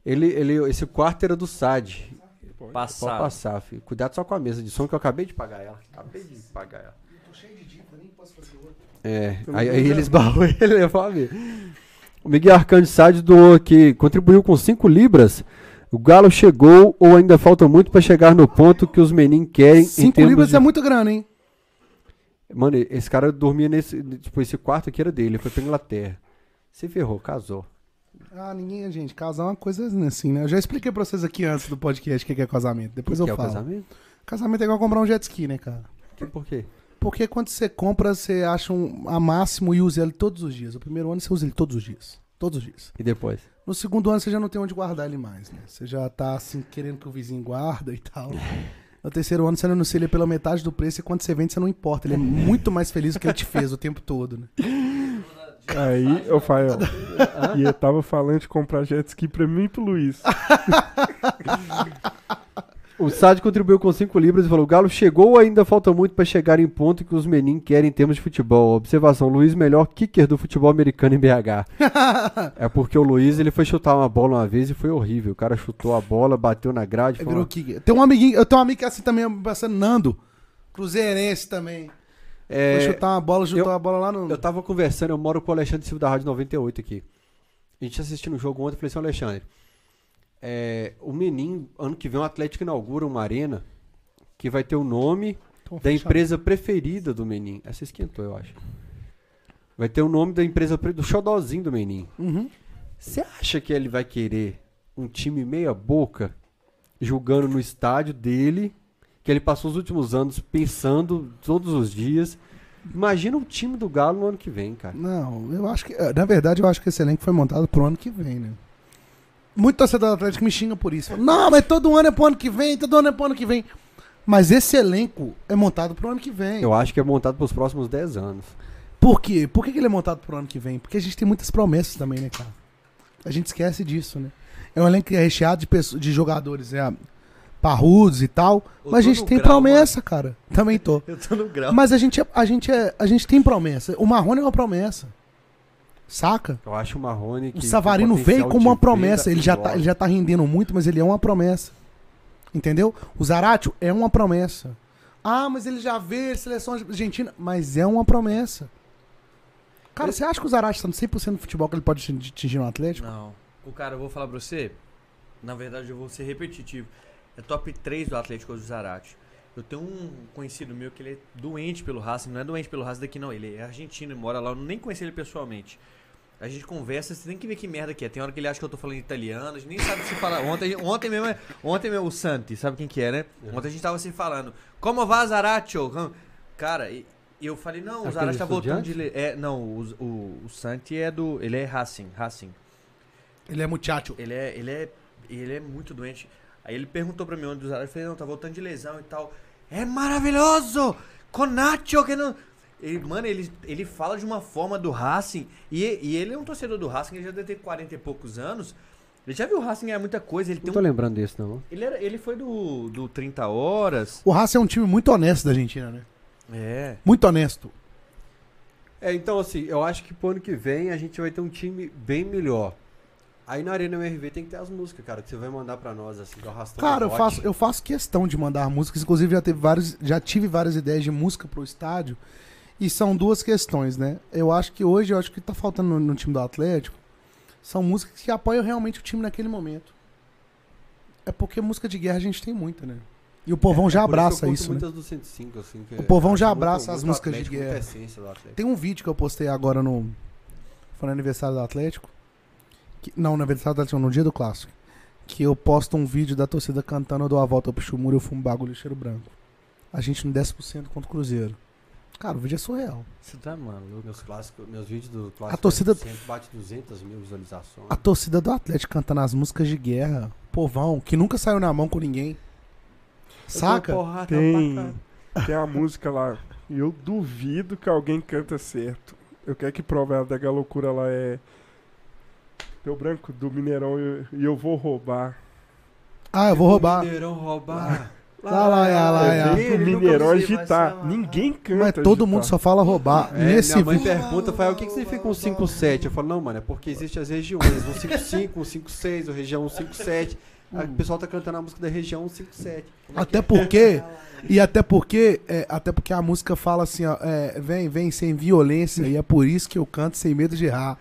Ele, ele, esse quarto era do Sade. Pode Passado. passar, filho. Cuidado só com a mesa de som que eu acabei de pagar ela. Acabei de pagar ela. É, aí, aí ele esbarrou e ele levou a ver. O Miguel Arcanjo Sade doou que contribuiu com 5 libras. O Galo chegou ou ainda falta muito pra chegar no ponto que os meninos querem em Cinco libras de... é muito grana, hein? Mano, esse cara dormia nesse. Tipo, esse quarto aqui era dele, ele foi pra Inglaterra. Se ferrou, casou. Ah, ninguém, gente, casar é uma coisa assim, né? Eu já expliquei pra vocês aqui antes do podcast o que que é casamento. Depois eu Quer o falo. casamento? Casamento é igual comprar um jet ski, né, cara? Que- Por quê? Porque quando você compra, você acha um a máximo e usa ele todos os dias. O primeiro ano você usa ele todos os dias. Todos os dias. E depois? No segundo ano você já não tem onde guardar ele mais, né? Você já tá assim, querendo que o vizinho guarda e tal. No terceiro ano você não anuncia ele pela metade do preço e quando você vende você não importa. Ele é muito mais feliz do que ele te fez o tempo todo, né? Aí, ô Fael, e eu tava falando de comprar jet ski pra mim e pro Luiz. O Sade contribuiu com 5 libras e falou: Galo chegou ou ainda falta muito pra chegar em ponto que os meninos querem em termos de futebol? Observação: Luiz, melhor kicker do futebol americano em BH. é porque o Luiz ele foi chutar uma bola uma vez e foi horrível. O cara chutou a bola, bateu na grade. Virou uma... kicker. Tem um amiguinho, eu tenho um amigo que é assim também, passando Nando. Cruzeirense também. É, Foi chutar uma bola, chutou eu- a bola lá no. Eu tava conversando, eu moro com o Alexandre Silva da Rádio 98 aqui. A gente assistindo o jogo ontem, eu falei assim, Alexandre, é, o Menin, ano que vem o Atlético inaugura uma arena que vai ter o nome Então, da fechado. empresa preferida do Menin. Essa esquentou, eu acho. Vai ter o nome da empresa, pre- do xodózinho do Menin. Uhum. Você acha que ele vai querer um time meia boca jogando no estádio dele, que ele passou os últimos anos pensando todos os dias? Imagina o time do Galo no ano que vem, cara. Não, eu acho que. eh, Na verdade, eu acho que esse elenco foi montado pro ano que vem, né? Muito torcedor do Atlético me xinga por isso. Não, mas todo ano é pro ano que vem, todo ano é pro ano que vem. Mas esse elenco é montado pro ano que vem. Eu acho que é montado para os próximos 10 anos. Por quê? Por que ele é montado pro ano que vem? Porque a gente tem muitas promessas também, né, cara? A gente esquece disso, né? É um elenco que é recheado de, pessoas, de jogadores é, parrudos e tal. Eu mas a gente tem grau, promessa, cara. Também tô. Eu tô no grau. Mas a gente, é, a, gente é, a gente tem promessa. O Marrone é uma promessa. Saca? Eu acho o Marrone que O Savarino veio como uma promessa. Ele já, tá, ele já tá rendendo muito, mas ele é uma promessa. Entendeu? O Zaratio é uma promessa. Ah, mas ele já veio seleção argentina. Mas é uma promessa. Cara, você acha que o Zaratio tá no 100% do futebol que ele pode atingir- atingir no Atlético? Não. O cara, eu vou falar pra você. Na verdade, eu vou ser repetitivo. É top 3 do Atlético hoje o Zarate. Eu tenho um conhecido meu que ele é doente pelo Racing. Não é doente pelo Racing daqui, não. Ele é argentino e mora lá. Eu nem conheci ele pessoalmente. A gente conversa, você tem que ver que merda que é. Tem hora que ele acha que eu tô falando italiano, a gente nem sabe se fala. Ontem, ontem mesmo, ontem mesmo o Santi, sabe quem que é, né? Ontem a gente tava se falando. Como va Zaraccio? Como- Cara, e eu falei, não, o Zaraccio tá voltando de. Le- É, não, o, o, o Santi é do. Ele é Racing, Racing. Ele é muchacho. Ele é, ele é, ele é muito doente. Aí ele perguntou pra mim onde o Zarate. Eu falei, não, tá voltando de lesão e tal. É maravilhoso! Com Nacho, que não... Ele, mano, ele, ele fala de uma forma do Racing. E, e ele é um torcedor do Racing, ele já deve ter 40 e poucos anos. Ele já viu o Racing ganhar muita coisa. Ele, tem Não tô um, lembrando desse, não. ele, era, ele foi do, do 30 Horas. O Racing é um time muito honesto da Argentina, né? É. Muito honesto. É, então assim, eu acho que pro ano que vem a gente vai ter um time bem melhor. Aí na Arena MRV tem que ter as músicas, cara, que você vai mandar pra nós, assim, do arrastão Cara, do eu faço, eu faço questão de mandar músicas. Inclusive, já, teve vários, já tive várias ideias de música pro estádio. E são duas questões, né? Eu acho que hoje, eu acho que tá faltando no, no time do Atlético. São músicas que apoiam realmente o time naquele momento. É porque música de guerra a gente tem muita, né? E o povão já É que eu abraça isso, né? muitas do 105, assim, O povão acho já muito- abraça as muito músicas de Atlético, guerra. essência do Atlético. Tem um vídeo que eu postei agora no. Foi no aniversário do Atlético. que- não, no aniversário do Atlético, no dia do clássico. Que eu posto um vídeo da torcida cantando eu dou a volta pro Chumuro e eu fumo bagulho cheiro branco. A gente no 10% contra o Cruzeiro. Cara, o vídeo é surreal. Você tá maluco. Meus clássicos, meus vídeos do clássico A torcida- sempre bate 200 mil visualizações. A torcida do Atlético cantando as músicas de guerra. Povão, que nunca saiu na mão com ninguém. Saca? Eu porrada Tem, tem a música lá. E eu duvido que alguém canta certo. Eu quero que prove ela da loucura lá é. Teu branco do Mineirão e e eu vou roubar. Ah, eu vou roubar. Mineirão roubar. Lá, lá, lá, lá, É lá. vai ser- vai agitar. uma- Ninguém canta. Mas todo agitar. mundo só fala roubar. É, Nesse minha mãe vídeo. pergunta, fala, o que, que significa um 5-7? Eu falo, não, mano, é porque existem as regiões, um 5-5, um 5-6, ou região 5-7. Aí o pessoal tá cantando a música da região 5-7. Até porque. E até porque. é, até porque a música fala assim, ó. é, vem, vem sem violência. E é por isso que eu canto sem medo de errar.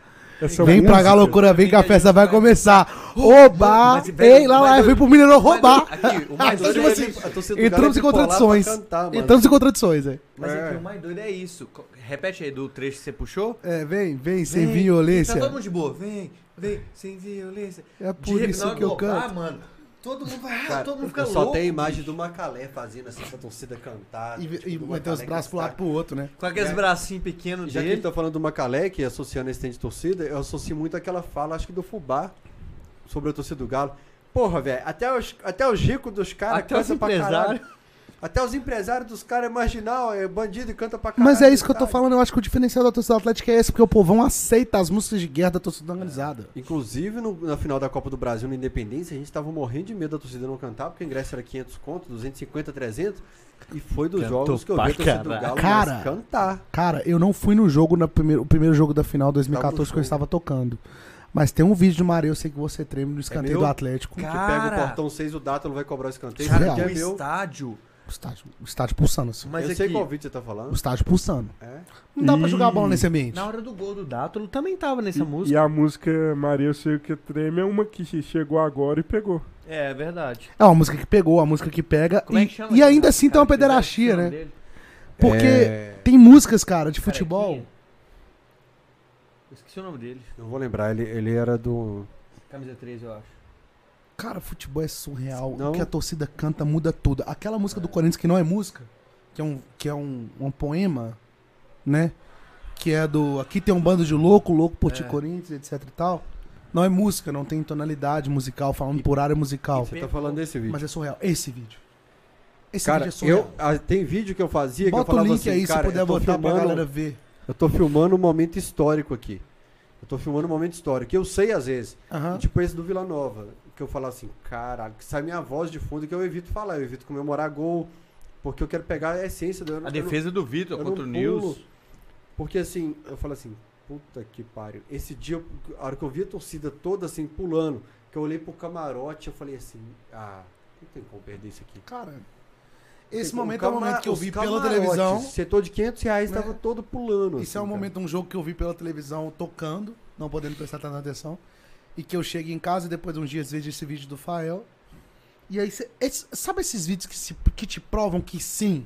Vem pra cá, loucura, vem que a festa vai começar. Roubar! Ei, lá, lá, vem pro Mineirão roubar! Aqui, o mais Então, doido é do entramos em contradições. Entramos em contradições, é. Mas É. aqui, o mais doido é isso. Repete aí do trecho que você puxou. É, vem, vem sem Vem, violência. Tá todo mundo de boa. Vem, vem, sem violência. É por isso que eu canto. mano. Todo mundo vai, ah, Cara, todo mundo fica eu só louco. tenho a imagem do Macalé fazendo assim pra torcida cantar. E, tipo, e meter os braços pro lado pro outro, né? Com aqueles É. bracinhos pequenos Já que dele. ele tá falando do Macalé, que associando esse tempo de torcida, eu associo muito aquela fala, acho que do Fubá, sobre a torcida do Galo. Porra, velho, até os, até os ricos dos caras Até os cantam pra caralho. Até os empresários dos caras é marginal, é bandido e canta pra caralho. Mas é isso que eu tô falando. Eu acho que o diferencial da torcida do Atlético é esse, porque o povão aceita as músicas de guerra da torcida organizada. Inclusive, no- na final da Copa do Brasil, na Independência, a gente tava morrendo de medo da torcida não cantar, porque o ingresso era 500 conto, 250, 300. E foi dos Cantou jogos que eu vi a torcida do. Galo Cara, cantar. Cara, eu não fui no jogo, no primeiro, o primeiro jogo da final 2014 que eu estava tocando. Mas tem um vídeo de Maria, eu sei que você treme no escanteio meu? do Atlético. Cara, que pega o portão 6, o Dátalo vai cobrar o escanteio. Cara, o é meu. estádio. O estádio, o estádio pulsando assim. Mas eu sei aqui, qual vídeo você tá O falando. estádio pulsando. É. Não dá pra Ih. jogar bola nesse ambiente. na hora do gol do Dátolo também tava nessa E, música. e a música Maria Eu Sei O Que Treme é uma que chegou agora e pegou. É, é verdade. É uma música que pegou, a música que pega. Como é e, que chama? e ainda assim tem uma cara que fizeram? pederastia, o né? dele. Porque É, tem músicas, cara, de futebol. Carequinha. Eu esqueci o nome dele. Não vou lembrar, ele, ele era do. Camisa 3, eu acho. Cara, futebol é surreal. Não. O que a torcida canta muda tudo. Aquela música do Corinthians que não é música, que é um, que é um, um poema, né? Que é do Aqui tem um bando de louco, louco por ti É. Corinthians, etc e tal. Não é música, não tem tonalidade musical, falando por área musical. Você tá falando desse vídeo. Mas é surreal. Esse vídeo. Esse Cara, vídeo é surreal. eu, ah, tem vídeo que eu fazia que eu Bota o falava link assim, aí, cara, se puder eu tô botar pra filmando, galera ver. Eu tô filmando um momento histórico aqui. Eu tô filmando um momento histórico, que eu sei às vezes. Aham. Tipo esse do Vila Nova, que eu falo assim, caralho, que sai minha voz de fundo que eu evito falar, eu evito comemorar gol, porque eu quero pegar a essência do não- A eu não- defesa do Vitor contra o News. pulo, Porque assim, eu falo assim, puta que pariu. Esse dia, a hora que eu vi a torcida toda assim, pulando, que eu olhei pro camarote, eu falei assim, ah, não tem como perder isso aqui. Cara, esse O momento é o momento que eu vi pela televisão. Setor de 500 reais Né? tava todo pulando. Esse é assim, um cara. momento, um jogo que eu vi pela televisão tocando, não podendo prestar tanta atenção. E que eu chego em casa e depois de uns dias vejo esse vídeo do Fael. E aí, cê- esse- sabe esses vídeos que, se- que te provam que sim?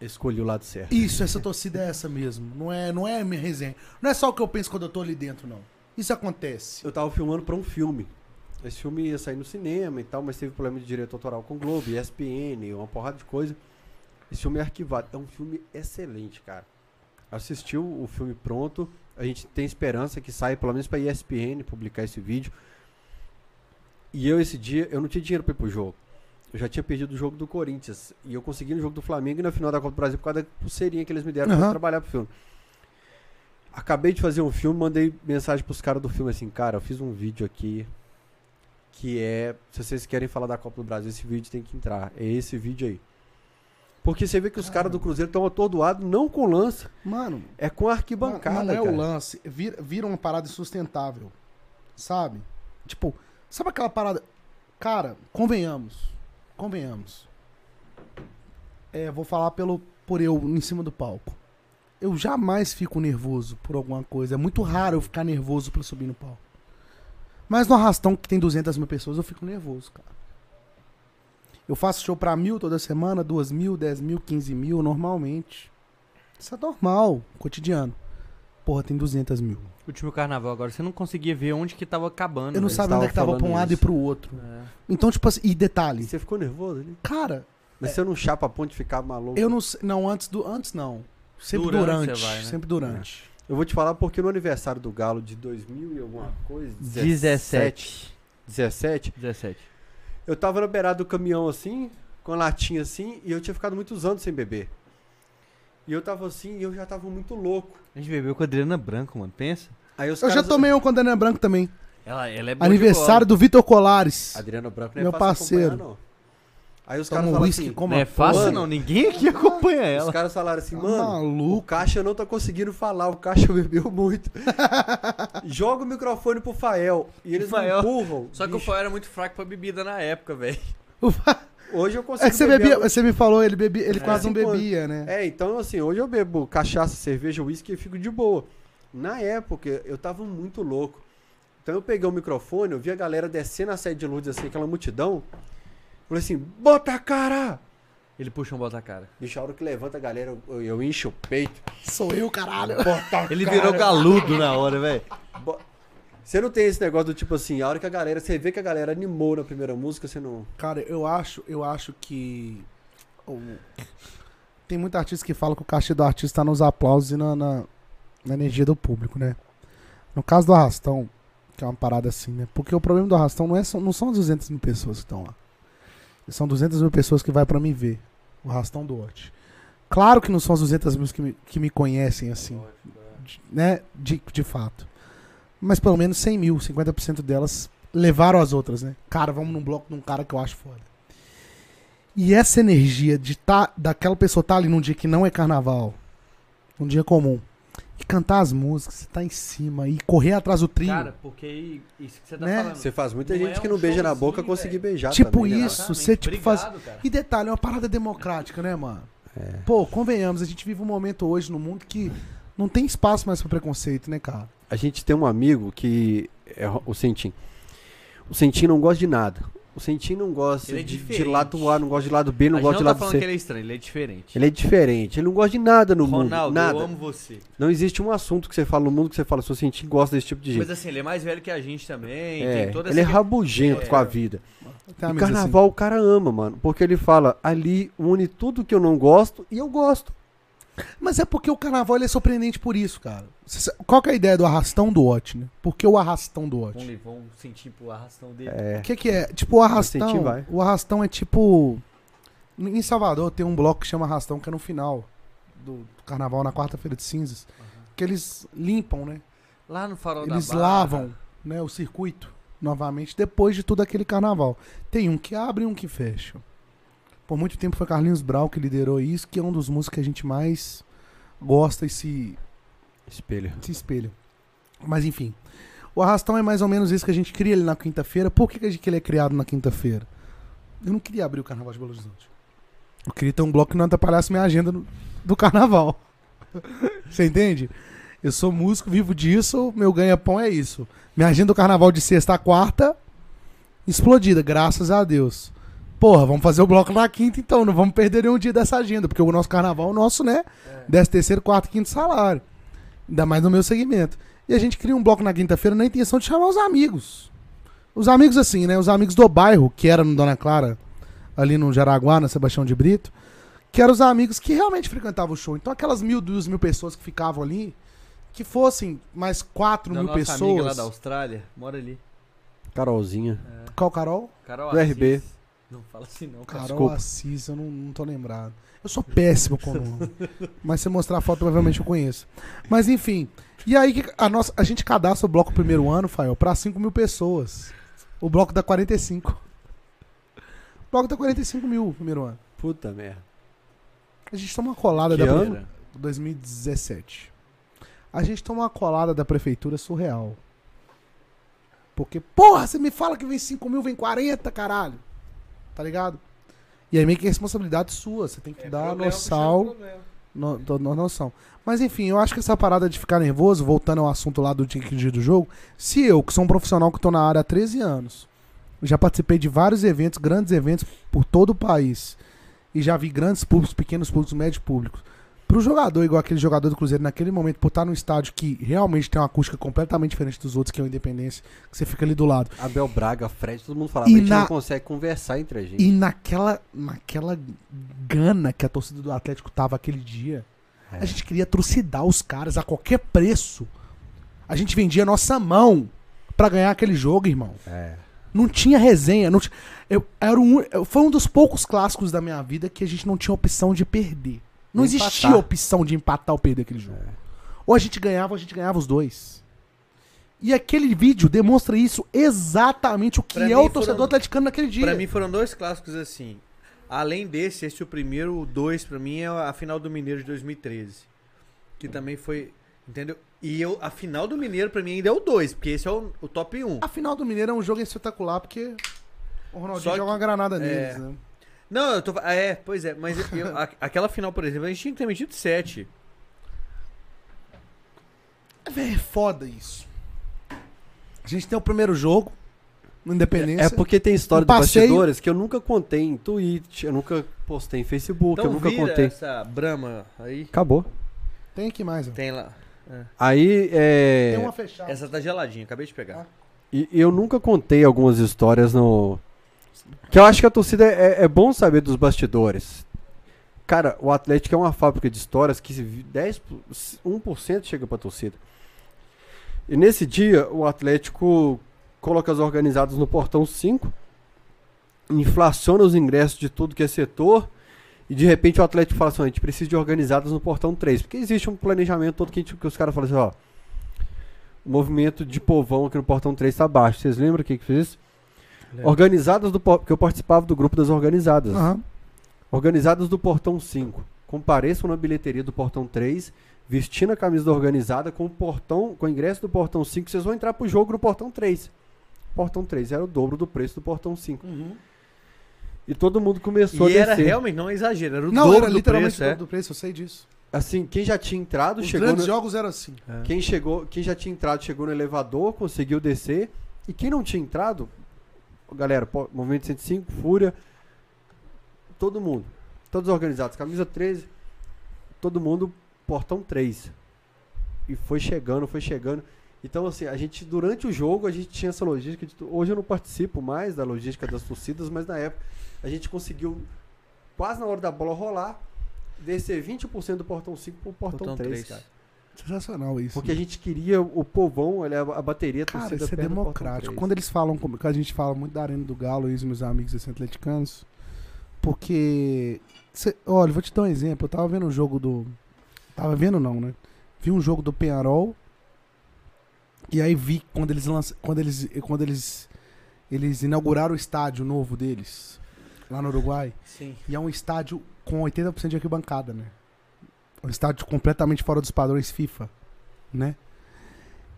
Escolhi o lado certo. Isso, essa torcida é essa mesmo. Não é, não é minha resenha. Não é só o que eu penso quando eu tô ali dentro, não. Isso acontece. Eu tava filmando pra um filme. Esse filme ia sair no cinema e tal, mas teve problema de direito autoral com o Globo, ESPN, uma porrada de coisa. Esse filme é arquivado. É um filme excelente, cara. Assistiu o filme pronto. A gente tem esperança que saia pelo menos pra ESPN publicar esse vídeo. E eu, esse dia, eu não tinha dinheiro pra ir pro jogo. Eu já tinha perdido o jogo do Corinthians. E eu consegui no jogo do Flamengo e na final da Copa do Brasil por causa da pulseirinha que eles me deram pra Aham. trabalhar pro filme. Acabei de fazer um filme, mandei mensagem pros caras do filme assim, cara, eu fiz um vídeo aqui que é, se vocês querem falar da Copa do Brasil, esse vídeo tem que entrar. É esse vídeo aí. Porque você vê que os caras do Cruzeiro estão atordoados, não com lança, Mano, é com arquibancada, não é cara. o lance. Vira, vira uma parada insustentável. Sabe? Tipo, sabe aquela parada. Cara, convenhamos. Convenhamos. É, vou falar pelo, por eu em cima do palco. Eu jamais fico nervoso por alguma coisa. É muito raro eu ficar nervoso pra subir no palco. Mas no arrastão que tem 200 mil pessoas, eu fico nervoso, cara. Eu faço show pra mil toda semana, duas mil, dez mil, quinze mil, normalmente. Isso é normal, cotidiano. Porra, tem 200 mil. Último carnaval agora, você não conseguia ver onde que tava acabando. Eu não velho. sabia onde é que tava pra um lado isso. e pro outro. É. Então, tipo assim, e detalhe. você ficou nervoso ali? Cara, Mas você não chapa a ponte e ficar maluco? eu não sei. Não, antes do. Antes não. Sempre Durante durante. vai, né? Sempre durante. Eu vou te falar porque no aniversário do Galo de 2000 e alguma coisa, 17. 17, 17. Eu tava na beirada do caminhão assim, com a latinha assim, e eu tinha ficado muitos anos sem beber. E eu tava assim, e eu já tava muito louco. A gente bebeu com a Adriana Branco, mano. Pensa. Aí os Eu já caras- tomei um com a Daniel Branco também. Ela, ela é Aniversário do Vitor Colares. Adriano Branco não é Meu parceiro. acompanhar, não. Aí os Toma caras um falaram assim, com bola. uma Não é fácil, Mano, não. Ninguém aqui acompanha os ela. caras falaram assim, Tá mano, o maluco. Caixa não tá conseguindo falar, o Caixa bebeu muito. Joga o microfone pro Fael e eles Fael. empurram. Só que o Bicho, Fael era muito fraco pra bebida na época, velho. Hoje eu consigo É que você, beber bebia, você me falou, ele, bebia, ele É. quase não bebia, né? É, então assim, hoje eu bebo cachaça, cerveja, uísque e fico de boa. Na época, eu tava muito louco. Então eu peguei o microfone, eu vi a galera descendo a sede de luz, assim, aquela multidão. Falei assim, bota a cara! Ele puxa um bota cara. Bicho, a hora que levanta a galera, eu, eu encho o peito. Sou eu, caralho. Bota a Ele cara. virou galudo na hora, velho. Você não tem esse negócio do tipo assim, a hora que a galera, você vê que a galera animou na primeira música, você não... Cara, eu acho, eu acho que. Tem muita artista que fala que o cachê do artista tá nos aplausos e na, na, na energia do público, né? No caso do Arrastão, que é uma parada assim, né? Porque o problema do Arrastão não, é, não são as 200 mil pessoas que estão lá. São 200 mil pessoas que vai pra me ver. O Arrastão do Hot. Claro que não são as 200 mil que me, que me conhecem assim, de- né? De, de fato. Mas pelo menos 100 mil, 50% delas levaram as outras, né? Cara, vamos num bloco de um cara que eu acho foda. E essa energia de tá, daquela pessoa tá ali num dia que não é carnaval, um dia comum, e cantar as músicas, você tá em cima, e correr atrás do trio. Cara, porque isso que você tá Né? falando. Você faz muita Não gente é que um não beija na showzinho, boca conseguir beijar Tipo também, né? isso. você, tipo, faz- Obrigado, cara. E detalhe, é uma parada democrática, né, mano? É. Pô, convenhamos, a gente vive um momento hoje no mundo que não tem espaço mais pra preconceito, né, cara? A gente tem um amigo que é o Sentim. O Sentim não gosta de nada. O Sentim não gosta é de, de lado A, não gosta de lado B, não gosta de não tá lado falando C. que ele é estranho, ele é diferente. Ele é diferente, ele não gosta de nada no Ronaldo, mundo. Nada. eu amo você. Não existe um assunto que você fala no mundo que você fala, seu Sentim gosta desse tipo de gente. Mas assim, ele é mais velho que a gente também. É, tem toda ele é essa... rabugento É. com a vida. Tem E amigos assim. carnaval o cara ama, mano. Porque ele fala, ali une tudo que eu não gosto e eu gosto. Mas é porque o carnaval ele é surpreendente por isso, cara. Qual que é a ideia do arrastão do Ot, né? Por que o arrastão do Ot? Vamos, li- vamos sentir pro arrastão dele. É. O que, que é? Tipo, o arrastão. sentir. O arrastão é tipo. Em Salvador tem um bloco que chama arrastão, que é no final do carnaval, na quarta-feira de cinzas. Que eles limpam, né? Lá no farol Eles da Barra, lavam né, o circuito novamente depois de todo aquele carnaval. Tem um que abre e um que fecha. Por muito tempo foi Carlinhos Brau que liderou isso, que é um dos músicos que a gente mais gosta e se, Espelho. se espelha. Mas enfim. O arrastão é mais ou menos isso que a gente cria ele na quinta-feira. Por que, que ele é criado na quinta-feira? Eu não queria abrir o carnaval de Belo Horizonte. Eu queria ter um bloco que não atrapalhasse minha agenda do carnaval. Você entende? Eu sou músico, vivo disso, meu ganha-pão é isso. Minha agenda do carnaval de sexta a quarta, explodida, graças a Deus. Porra, vamos fazer o bloco na quinta então, não vamos perder nenhum dia dessa agenda, porque o nosso carnaval é o nosso, né? Décimo terceiro, quarto, quinto salário. Ainda mais no meu segmento. E a gente cria um bloco na quinta-feira na intenção de chamar os amigos. Os amigos assim, né? Os amigos do bairro, que era no Dona Clara, ali no Jaraguá, na Sebastião de Brito, que eram os amigos que realmente frequentavam o show. Então aquelas mil, duas mil pessoas que ficavam ali, que fossem mais quatro Da mil nossa pessoas. amiga lá da Austrália, mora ali. Carolzinha. Qual Carol? Carol Do RB. Não fala assim não, cara. Carol Desculpa. Assis, eu não, não tô lembrado. Eu sou péssimo com o nome. Mas se eu mostrar a foto, provavelmente eu conheço. Mas enfim. E aí que a, nossa, a gente cadastra o bloco primeiro ano, Fael, pra 5 mil pessoas. O bloco dá 45. O bloco dá 45 mil o primeiro ano. Puta merda. A gente toma uma colada Que da ano? pre- 2017. A gente toma uma colada da prefeitura surreal. Porque, porra, você me fala que vem 5 mil, vem 40, caralho. Tá ligado? E aí meio que é responsabilidade sua. Você tem que É dar noção. No, do- no- noção. Mas enfim, eu acho que essa parada de ficar nervoso, voltando ao assunto lá do dia, do jogo, se eu, que sou um profissional que tô na área há 13 anos, já participei de vários eventos, grandes eventos por todo o país, e já vi grandes públicos, pequenos públicos, médios públicos. Pro jogador, igual aquele jogador do Cruzeiro, naquele momento, por estar num estádio que realmente tem uma acústica completamente diferente dos outros, que é o Independência, que você fica ali do lado. Abel Braga, Fred, todo mundo falava. E a gente na- não consegue conversar entre a gente. E naquela, naquela gana que a torcida do Atlético tava aquele dia, É. a gente queria trucidar os caras a qualquer preço. A gente vendia nossa mão pra ganhar aquele jogo, irmão. É. Não tinha resenha. Não ti- eu, era um, foi um dos poucos clássicos da minha vida que a gente não tinha opção de perder. Não Nem existia empatar. opção de empatar ou perder aquele jogo. Ou a gente ganhava ou a gente ganhava os dois. E aquele vídeo demonstra isso exatamente o que Pra é o foram- torcedor atleticano naquele dia. Pra mim foram dois clássicos assim. Além desse, esse é o primeiro, o dois pra mim é a final do Mineiro de 2013. Que também foi, entendeu? E eu, a final do Mineiro pra mim ainda é o dois, porque esse é o, o top 1. A final do Mineiro é um jogo espetacular porque o Ronaldinho Só joga que- uma granada é. neles, né? Não, eu tô. É, pois é, mas eu- a- aquela final, por exemplo, a gente tinha que ter metido 7. É, véi, é foda isso. A gente tem o primeiro jogo no Independência. É porque tem história Um de bastidores que eu nunca contei em Twitch, eu nunca postei em Facebook, eu Então nunca vira contei. essa Brahma aí. Acabou. Tem aqui mais, ó. Tem lá. Aí, é. Tem uma fechada. Essa tá geladinha, acabei de pegar. E e eu nunca contei algumas histórias no. Que eu acho que a torcida é, é bom saber dos bastidores. Cara, o Atlético é uma fábrica de histórias que se vi- 10, 1% chega pra torcida. E nesse dia, o Atlético coloca as organizadas no portão 5, inflaciona os ingressos de tudo que é setor, e de repente o Atlético fala assim: "Ó, a gente precisa de organizadas no portão 3. Porque existe um planejamento todo que, gente- que os caras falam assim: ó, o movimento de povão aqui no portão 3 está baixo. Vocês lembram o que que fez isso? Lembro. Organizadas do que eu participava do grupo das organizadas. Aham. Organizadas do portão 5. Compareçam na bilheteria do portão 3, vestindo a camisa da organizada com o portão, com o ingresso do portão 5, vocês vão entrar pro jogo no portão 3. Portão 3 era o dobro do preço do portão 5. E todo mundo começou E a era descer. realmente, não é exagero, era o Não, dobro era do literalmente preço, o é. dobro do preço, eu sei disso. Assim, quem já tinha entrado, Os chegou grandes no, jogos eram assim. Quem chegou, quem já tinha entrado, chegou no elevador, conseguiu descer. E quem não tinha entrado, galera, Movimento 105, Fúria, todo mundo. Todos organizados, camisa 13, todo mundo, portão 3. E foi chegando, foi chegando. Então, assim, a gente, durante o jogo, a gente tinha essa logística. de hoje eu não participo mais da logística das torcidas, mas na época a gente conseguiu, quase na hora da bola rolar, descer 20% do portão 5 pro portão, Portão 3, três. cara. Sensacional isso. Porque a gente queria o povão, olha, a bateria, Cara, torcida isso é democrático. Quando eles falam, que a gente fala muito da Arena do Galo, eu e os meus amigos assim, atleticanos, porque. cê- olha, vou te dar um exemplo. Eu tava vendo um jogo do. Tava vendo não, né? Vi um jogo do Penharol. E aí vi quando eles lançam. Quando eles. Quando eles. Eles inauguraram o estádio novo deles. Lá no Uruguai. Sim. E é um estádio com 80% de arquibancada, né? Um estádio completamente fora dos padrões FIFA, né?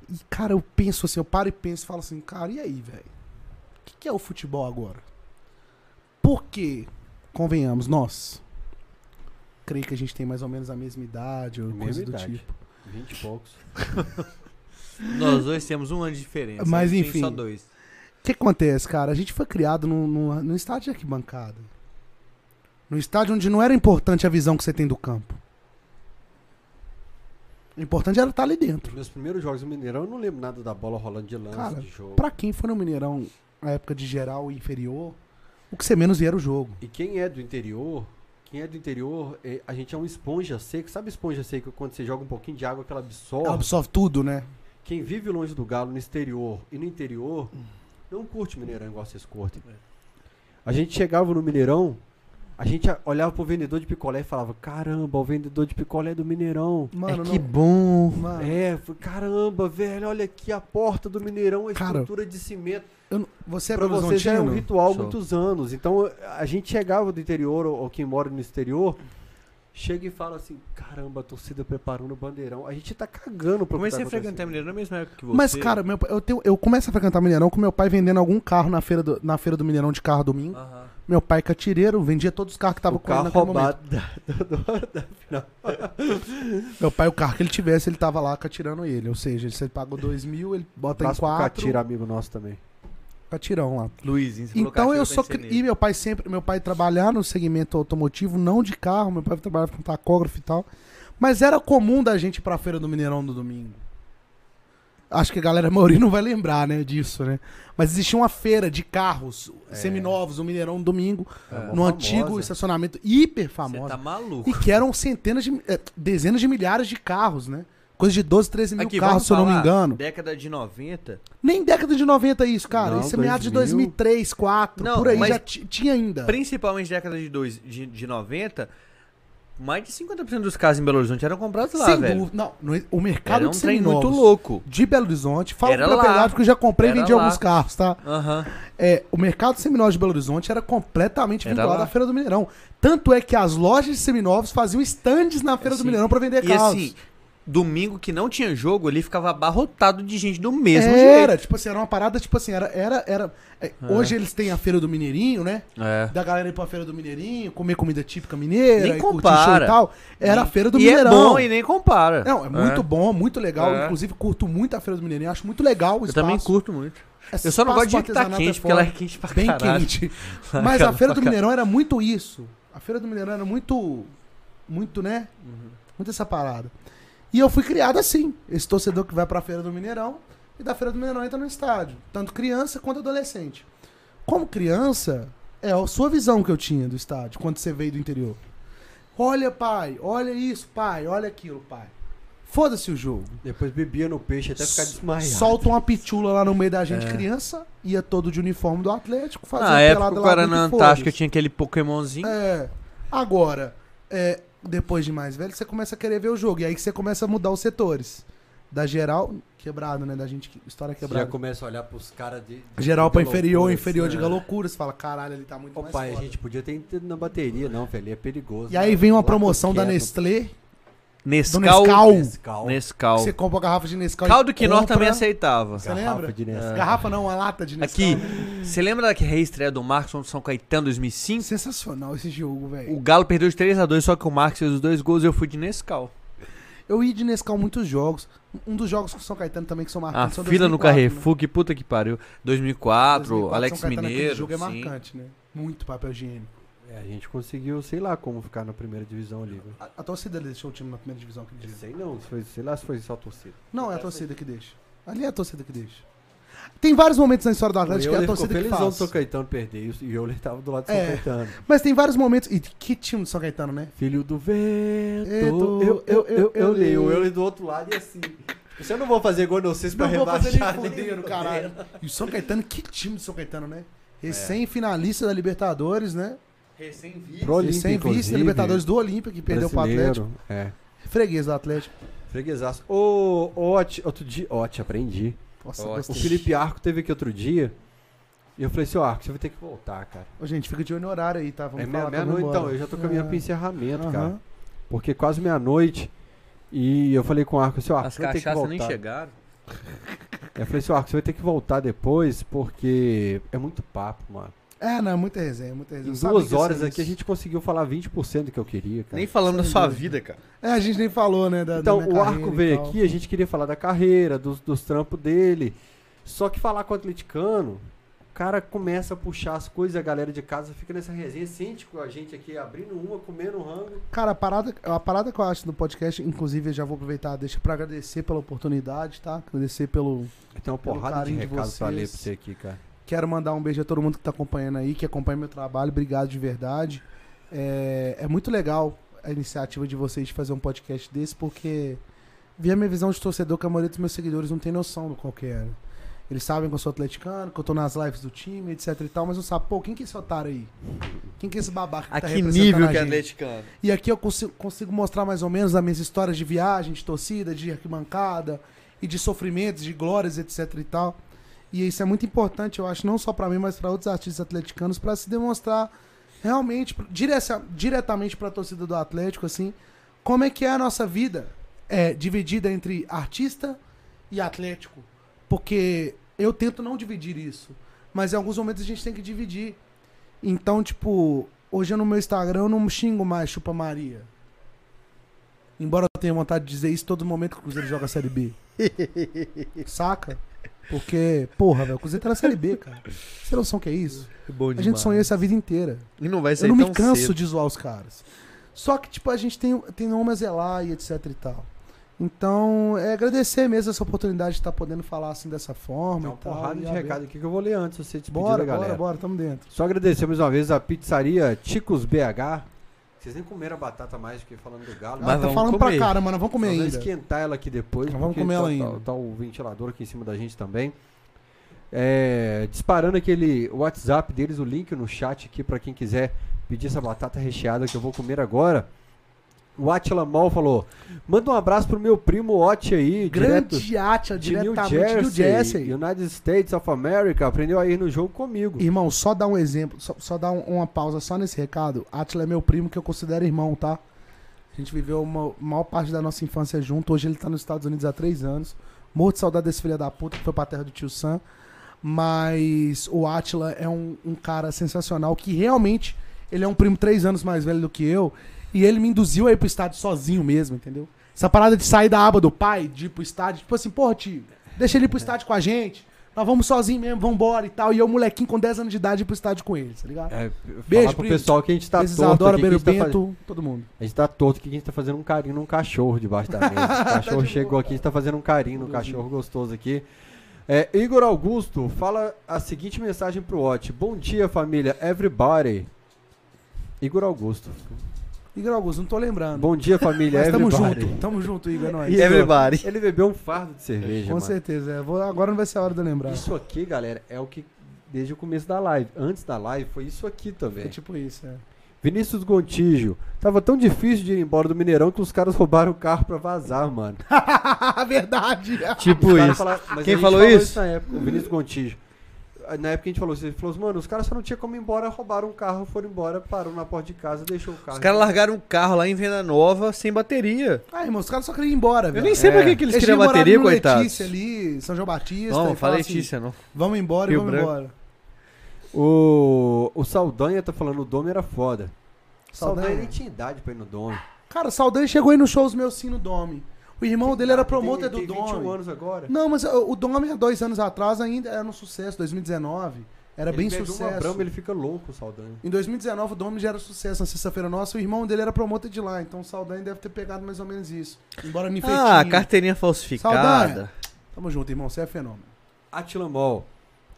E, cara, eu penso assim, eu paro e penso e falo assim, cara, e aí, velho? O que, que é o futebol agora? Porque, convenhamos, nós, creio que a gente tem mais ou menos a mesma idade ou Mesma coisa do idade. tipo. 20 e poucos. Nós dois temos um ano de diferença. Mas enfim. Só dois. O que acontece, cara? A gente foi criado num, num, num estádio de arquibancada. Num estádio onde não era importante a visão que você tem do campo. O importante era estar ali dentro. Os meus primeiros jogos no Mineirão, eu não lembro nada da bola rolando de lance, Cara, de jogo. Pra quem foi no Mineirão na época de geral e inferior, o que você menos via era o jogo. E quem é do interior, quem é do interior, é- a gente é uma esponja seca. Sabe esponja seca quando você joga um pouquinho de água que ela absorve? Ela absorve tudo, né? Quem vive longe do galo no exterior e no interior, não curte Mineirão igual vocês curtem. A gente chegava no Mineirão, a gente olhava pro vendedor de picolé e falava: Caramba, o vendedor de picolé é do Mineirão. Mano, é que não- bom. Mano, É, foi, caramba, velho, olha aqui a porta do Mineirão, a Cara, estrutura de cimento. não- você é pra Belo você já é um ritual há muitos anos. Então a gente chegava do interior, ou, ou quem mora no exterior, chega e fala assim: caramba, a torcida preparando o bandeirão. A gente tá cagando pro que Comecei tá a frequentar. Mineiro na mesma época que você. Mas, cara, meu, eu, tenho, eu começo a frequentar Mineirão com meu pai vendendo algum carro na feira do, na feira do Mineirão de carro domingo. Aham. Meu pai catireiro, vendia todos os carros que estavam com ele carro naquele momento. da, da. Meu pai, o carro que ele tivesse, ele tava lá catirando ele. Ou seja, se ele pagou dois mil, ele bota Abraço em pro quatro, Catira, amigo nosso também. Catirão lá. Você falou Então eu sou. pensei cri-. E meu pai sempre. Meu pai trabalhar no segmento automotivo, não de carro, meu pai trabalhava com tacógrafo e tal. Mas era comum da gente ir pra feira do Mineirão no domingo. Acho que a galera maioria não vai lembrar, né, disso, né? Mas existia uma feira de carros É. seminovos, o Mineirão no domingo, É, no famosa. antigo estacionamento hiper Você famoso. tá maluco. E que eram centenas de. eh, dezenas de milhares de carros, né? Coisa de 12, 13 mil Aqui, carros, vamos se eu não me falar, engano. Década de 90. Nem década de 90 isso, cara. Não, isso é meados de 2000. 2003, 2004. Não, por aí mas- já ti- tinha ainda. Principalmente década de, dois, de, de 90. Mais de 50% dos carros em Belo Horizonte eram comprados lá, Sem velho. dúvida. Não, no- o mercado Era um de trem seminovos muito louco. de Belo Horizonte. Fala Era com propriedade lá. porque eu já comprei e Era vendi lá. alguns carros, tá? Aham. É, o mercado de seminovos de Belo Horizonte era completamente Era vinculado lá. à Feira do Mineirão. Tanto é que as lojas de seminovos faziam stands na Feira do Mineirão pra vender E carros. assim, domingo que não tinha jogo, ele ficava abarrotado de gente do mesmo era, jeito. tipo assim, era uma parada, tipo assim, era. era, era é, Hoje eles têm a Feira do Mineirinho, né? É. Da galera ir pra Feira do Mineirinho, comer comida típica mineira, Nem e compara. e tal. Era a Feira do e Mineirão. é bom e nem compara. Não, é muito bom, muito legal. É. Inclusive, curto muito a Feira do Mineirinho. Acho muito legal o Eu espaço. também curto muito. Esse Eu só não gosto de que tá quente, é porque ela é quente pra Bem caralho. quente. Mas a Feira do Mineirão era muito isso. A Feira do Mineirão era muito. Muito, né? Uhum. Muito essa parada. E eu fui criado assim. Esse torcedor que vai pra Feira do Mineirão e da Feira do Mineirão entra no estádio. Tanto criança quanto adolescente. Como criança, é a sua visão que eu tinha do estádio quando você veio do interior. Olha, pai, olha isso, pai, olha aquilo, pai. Foda-se o jogo. Depois bebia no peixe até ficar desmaiado. Solta uma pitula lá no meio da É. gente, criança, ia todo de uniforme do Atlético, fazia Na época, pelada o lá cara na Antártica tinha aquele Pokémonzinho. É. Agora, é, depois de mais velho, você começa a querer ver o jogo. E aí que você começa a mudar os setores. Da geral, quebrado, né? Da gente, história Você já quebrada. começa a olhar pros caras de, de. Geral pra inferior, loucura, inferior assim, de né? loucura. Você fala, caralho, ele tá muito Ô mais pai, a gente podia ter ido na bateria, não, velho. É perigoso. E aí né? vem uma promoção da Nestlé, Nescau. Nescau. Nescau. Nescau. você compra uma garrafa de Nescau. e Caldo que nós compra- também aceitava. Você Garrafa lembra? de Nescau. Garrafa não, uma lata de Nescau. Aqui, você lembra da reestreia do Marcos contra o São Caetano 2005? Sensacional esse jogo, velho. O Galo perdeu de 3x2, só que o Marcos fez os dois gols e eu fui de Nescau. Eu ia de Nescau muitos jogos. Um dos jogos com o São Caetano também que são A marcantes. são fila no 2004, né? Carrefour, que puta que pariu. 2004, 2004, Alex São Caetano, aquele Mineiro. jogo é sim. marcante, né? Muito papel higiênico. É, a gente conseguiu, sei lá como ficar na primeira divisão ali. velho. A, a torcida deixou o time na primeira divisão aquele dia. Sei não, foi, sei lá se foi só a torcida. Não, é a torcida que deixa. Ali é a torcida que deixa. Tem vários momentos na história do Atlético que é a ficou torcida que felizão do faz. São Caetano perder e o Euler tava do lado do São É. Caetano. Mas tem vários momentos. E que time do São Caetano, né? Filho do vento, Eto, eu, eu, eu, eu, leio. O Euler do outro lado e assim. Você não vou fazer gol no vocês pra Não vou fazer rebaixar. nem caralho. E o São Caetano, que time do São Caetano, né? Recém-finalista da Libertadores, né? Recém-vice inclusive. Libertadores do Olímpia, que perdeu pro Atlético. É. Freguês do Atlético. Freguesaço. Ô, outro dia. Oti, aprendi. Nossa, O. Felipe Arco teve aqui outro dia. E eu falei assim, ó, Arco, você vai ter que voltar, cara. Ô, gente, fica de olho no horário aí, tá? Vamos é meia-noite, então. Eu já tô caminhando É. pro encerramento, Aham. cara. Porque quase meia-noite. E eu falei com o Arco assim, ó, Arco, As você vai ter que voltar. nem chegaram. Eu falei assim, ó, Arco, você vai ter que voltar depois, porque é muito papo, mano. É, não, muita resenha, muita resenha. Em duas ser horas aqui a isso. gente conseguiu falar 20% do que eu queria, cara. Nem falando da Sem sua dúvida. vida, cara. É, a gente nem falou, né? Da, da Então, minha o Arco veio aqui, a gente queria falar da carreira, dos, dos trampos dele. Só que falar com o atleticano cara começa a puxar as coisas, a galera de casa fica nessa resenha, sente com a gente aqui, abrindo uma, comendo um rango. Cara, a parada, a parada que eu acho do podcast, inclusive, eu já vou aproveitar, deixa pra agradecer pela oportunidade, tá? Agradecer pelo. Tem uma porrada de carinho de recados pra ler pra você aqui, cara. Quero mandar um beijo a todo mundo que tá acompanhando aí, que acompanha meu trabalho. Obrigado de verdade. É, é muito legal a iniciativa de vocês de fazer um podcast desse, porque vi a minha visão de torcedor que a maioria dos meus seguidores não tem noção do qual que era. Eles sabem que eu sou atleticano, que eu tô nas lives do time, etc e tal, mas não sabem, pô, quem que é esse otário aí? Quem que é esse babaca que A tá que representando nível que é atleticano? E aqui eu consigo, consigo mostrar mais ou menos as minhas histórias de viagem, de torcida, de arquibancada e de sofrimentos, de glórias, etc e tal. E isso é muito importante, eu acho, não só pra mim, mas pra outros artistas atleticanos, pra se demonstrar realmente, direta- diretamente pra torcida do Atlético, assim, como é que é a nossa vida é, dividida entre artista e Atlético. Porque eu tento não dividir isso, mas em alguns momentos a gente tem que dividir. Então, tipo, hoje no meu Instagram eu não xingo mais Chupa Maria. Embora eu tenha vontade de dizer isso todo momento que o Cruzeiro joga a Série B. Saca? Porque, porra, velho, o Cruzeiro tá na Série B, cara. Você tem noção que é isso? Bom A gente sonhou isso a vida inteira. E não vai Eu sair não me canso cedo. de zoar os caras. Só que, tipo, a gente tem, tem nome a zelar e etc e tal. Então, é agradecer mesmo essa oportunidade de estar podendo falar assim dessa forma. Tem uma e tal, porrada e de recado aqui que eu vou ler antes de você despedir Bora, da galera. bora, bora, tamo dentro. Só agradecer mais uma vez a pizzaria Ticos BH. Vocês nem comeram a batata mais do que falando do galo. Mas Ah, tá falando comer. pra caramba, nós vamos comer Nós vamos ainda. esquentar ela aqui depois. Nós vamos comer tá, ela tá- ainda. Tá, o ventilador aqui em cima da gente também. É, disparando aquele WhatsApp deles, o link no chat aqui pra quem quiser pedir essa batata recheada que eu vou comer agora. O Atila Mal falou: manda um abraço pro meu primo Oti aí, direto Grande Atia, de New diretamente Jersey, de New Jersey. United States of America. Aprendeu a ir no jogo comigo. Irmão, só dar um exemplo, só, só dar um- uma pausa só nesse recado. Atila é meu primo que eu considero irmão, tá? A gente viveu uma maior parte da nossa infância junto. Hoje ele tá nos Estados Unidos há três anos. Morto de saudade desse filho da puta que foi pra terra do tio Sam. Mas o Atila é um, um cara sensacional que realmente ele é um primo três anos mais velho do que eu. E ele me induziu a ir pro estádio sozinho mesmo, entendeu? Essa parada de sair da aba do pai, de ir pro estádio, tipo assim, porra, tio, deixa ele ir pro estádio com a gente. Nós vamos sozinho mesmo, vambora e tal. E eu, molequinho com 10 anos de idade, ir pro estádio com ele, tá ligado? É, Beijo, pro pessoal que a gente tá Esses torto Isadora, aqui, que a Beiro gente tá Bento, todo mundo. A gente tá torto que a gente tá fazendo um carinho num cachorro debaixo da mesa. O cachorro chegou aqui, a gente tá fazendo um carinho no cachorro gostoso aqui. É, Igor Augusto fala a seguinte mensagem pro Ot. Bom dia, família. Everybody. Igor Augusto. Igor Augusto, não tô lembrando. Bom dia, família. Mas tamo Everybody. junto, tamo junto, Igor, é nóis. Everybody. Ele bebeu um fardo de cerveja, Com mano. certeza, é. Vou- agora não vai ser a hora de eu lembrar. Isso aqui, galera, é o que desde o começo da live. Antes da live foi isso aqui É também. tipo isso, é. Vinícius Gontijo. Tava tão difícil de ir embora do Mineirão que os caras roubaram o carro pra vazar, mano. Verdade. Tipo isso. falaram- Quem falou falou isso? na época, o Vinícius Gontijo. Na época a gente falou isso, ele falou assim, mano, os caras só não tinham como ir embora, roubaram um carro, foram embora, parou na porta de casa, deixou o carro. Os caras largaram um carro lá em Venda Nova sem bateria. Ah, irmão, os caras só queriam ir embora, velho. Eu nem sei pra É. que, que eles Eles queriam bateria, no coitados. Letícia ali, São João Batista. Não, fala assim, Letícia, não. Vamos embora Rio e vamos Branco. embora. O, o Saldanha tá falando, o Dome era foda. Saldanha, Saldanha. nem tinha idade pra ir no Dome. Cara, o Saldanha chegou aí nos shows meus sim no Dome. O irmão dele era Tem- promotor do tem 21 Dome. anos agora. Não, mas uh, o Dome há dois anos atrás ainda era um sucesso, 2019. Era ele bem bebe uma sucesso. Brahma, ele fica louco, o Saldanha. Em 2019 o Dome já era sucesso na sexta-feira nossa, o irmão dele era promotor de lá, então o Saldanha deve ter pegado mais ou menos isso. Embora nifetinho. Ah, carteirinha falsificada. Saldanha. Tamo junto, irmão, você é fenômeno. Atila Mol.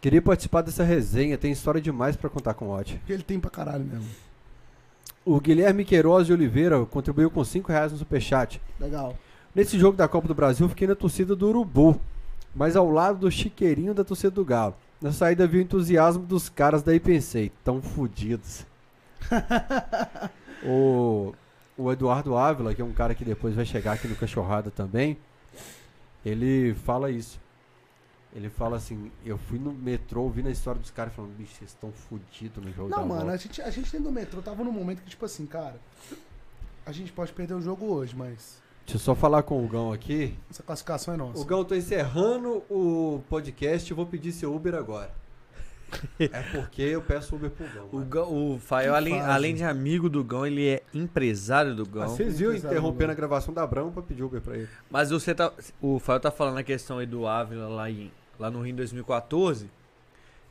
Queria participar dessa resenha, tem história demais pra contar com o Ot. Ele tem pra caralho mesmo. O Guilherme Queiroz de Oliveira contribuiu com 5 reais no Superchat. Legal. Nesse jogo da Copa do Brasil, fiquei na torcida do Urubu, mas ao lado do chiqueirinho da torcida do Galo. Na saída vi o entusiasmo dos caras, daí pensei, tão fodidos. o, o Eduardo Ávila, que é um cara que depois vai chegar aqui no Cachorrada também, ele fala isso. Ele fala assim, eu fui no metrô, ouvi na história dos caras falando, bicho, vocês estão fodidos no jogo Não, da mano, volta." a gente, a gente dentro do metrô tava num momento que, tipo assim, cara, a gente pode perder o jogo hoje, mas Deixa eu só falar com o Gão aqui. essa classificação é nossa. O Gão, eu tô encerrando o podcast e vou pedir seu Uber agora. é porque eu peço Uber pro Gão. O. Gão- o Fael, além, além de amigo do Gão, ele é empresário do Gão. Vocês viram interrompendo a gravação da Brahma pra pedir Uber pra ele. Mas você tá, o Fael tá falando a questão aí do Ávila lá, em, lá no Rio em 2014.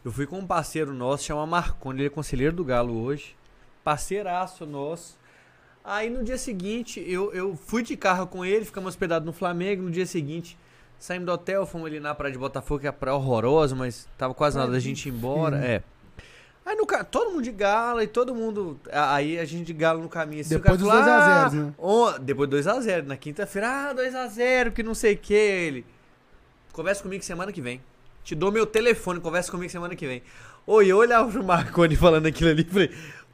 Eu fui com um parceiro nosso, chama Marconi, ele é conselheiro do Galo hoje. Parceiraço nosso. Aí no dia seguinte, eu, eu fui de carro com ele, ficamos hospedados no Flamengo. No dia seguinte, saímos do hotel, fomos ali na praia de Botafogo, que é a praia horrorosa, mas tava quase nada da gente ir embora. É. Aí no ca- todo mundo de galo e todo mundo. Aí a gente de galo no caminho. Assim, Depois cara dos falou, 2 a "Ah, 0, né? on- Depois 2x0. Na quinta-feira, ah, 2x0, que não sei o que. Ele. Conversa comigo semana que vem. Te dou meu telefone, conversa comigo semana que vem. Oi, eu olhava pro Marconi falando aquilo ali e falei,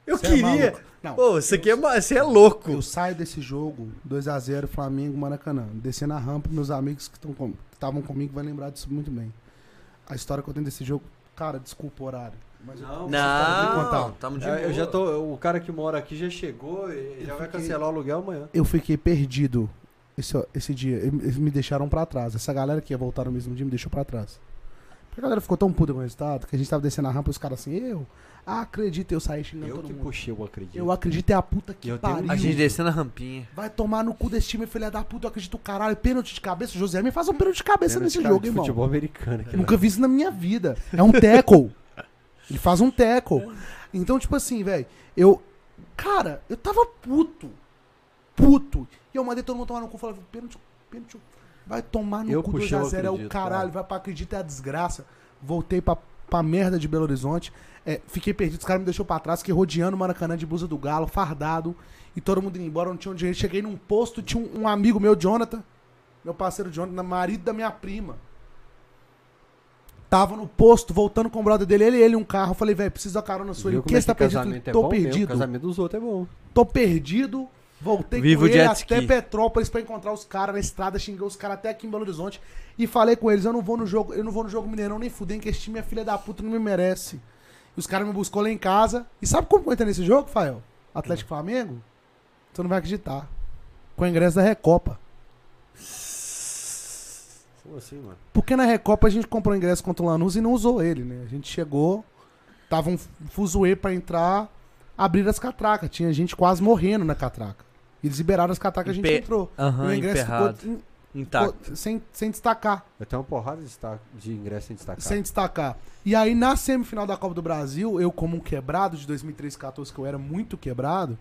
eu Você é queria. maluco. Não, Pô, isso aqui é, você é louco. Eu saio desse jogo 2x0 Flamengo Maracanã. Descendo a rampa, meus amigos que estão com- que estavam comigo vão lembrar disso muito bem. A história que eu tenho desse jogo, cara, desculpa o horário. Mas eu- Não, Não, tamo de É, boa. eu já tô. O cara que mora aqui já chegou e já vai fiquei- cancelar o aluguel amanhã. eu fiquei perdido esse, esse dia. Eles me deixaram pra trás. Essa galera que ia voltar no mesmo dia me deixou pra trás. Porque a galera ficou tão puta com o resultado que a gente tava descendo a rampa e os caras assim, eu acredito, eu saí xingando Eu todo que mundo. puxei, eu acredito. Eu acredito é a puta que Eu tenho- pariu. A gente descendo a rampinha. Vai tomar no cu desse time, filha da puta, eu acredito caralho. Pênalti de cabeça, o José me faz um pênalti de cabeça Pênalti nesse de jogo, irmão. Futebol americano. aqui, Nunca vi isso na minha vida. É um tackle. Ele faz um tackle. Então, tipo assim, velho, eu. Cara, eu tava puto. Puto. E eu mandei todo mundo tomar no cu. Falei, pênalti, pênalti. Vai tomar no Eu cu eu 2x0. É o caralho. cara. Vai pra acreditar é a desgraça. Voltei pra, pra merda de Belo Horizonte. É, fiquei perdido. Os caras me deixou pra trás. Fiquei rodeando o Maracanã de blusa do Galo, fardado. E todo mundo indo embora. Não tinha onde ir. Cheguei num posto. Tinha um, um amigo meu, Jonathan. Meu parceiro Jonathan, marido da minha prima. Tava no posto, voltando com o brother dele, ele e ele um carro. Eu falei, velho, preciso da carona sua. Ele, o como que é você tá perdido? Eu é tô bom mesmo, perdido. casamento dos outros é bom. Tô perdido. Voltei Vivo com ele até. Petrópolis pra encontrar os caras na estrada, xinguei os caras até aqui em Belo Horizonte. E falei com eles, eu não vou no jogo, eu não vou no jogo Mineirão nem fudendo, que esse time é filha da puta, não me merece. E os caras me buscou lá em casa. E sabe como entrei nesse jogo, Fael? Atlético Flamengo? Você não vai acreditar. Com o ingresso da Recopa. Como assim, mano? Porque na Recopa a gente comprou o ingresso contra o Lanús e não usou ele, né? A gente chegou, tava um fuzuê pra entrar, abriram as catracas. Tinha gente quase morrendo na catraca. E eles liberaram as catracas, a gente Empe- entrou. e Aham, o ingresso emperrado. ficou em- Intacto. sem, sem destacar. Eu tenho uma porrada de, de ingresso sem destacar. Sem destacar. E aí, na semifinal da Copa do Brasil, eu, como um quebrado de 2013 14, que eu era muito quebrado,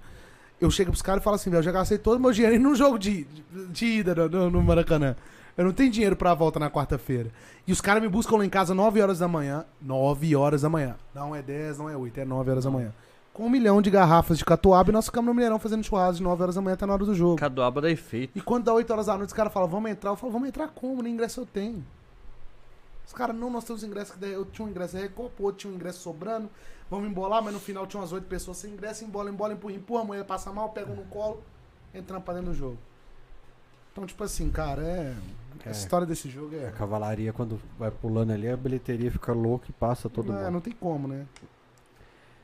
eu chego pros caras e falo assim, velho, eu já gastei todo o meu dinheiro num jogo de, de, de ida no, no- no Maracanã. Eu não tenho dinheiro pra volta na quarta-feira. E os caras me buscam lá em casa 9 horas da manhã. 9 horas da manhã. Não é 10, não é 8, é 9 horas da manhã. Com um milhão de garrafas de catuaba e nós ficamos no Mineirão fazendo churrasco de 9 horas da manhã até na hora do jogo. Caduaba dá efeito. E quando dá 8 horas da noite, os caras falam, vamos entrar. Eu falo, vamos entrar como? Nem ingresso eu tenho. Os caras, não, nós temos ingresso. que Eu tinha um ingresso da Recopa, o outro tinha um ingresso sobrando. Vamos embolar, mas no final tinha umas 8 pessoas sem ingresso. Embola, embola, empurra, empurra. A mulher passa mal, pega um no colo, entrando pra dentro do jogo. Então, tipo assim, cara, é. A É. história desse jogo A é. cavalaria, quando vai pulando ali, a bilheteria fica louca e passa todo Não, mundo. não tem como, né?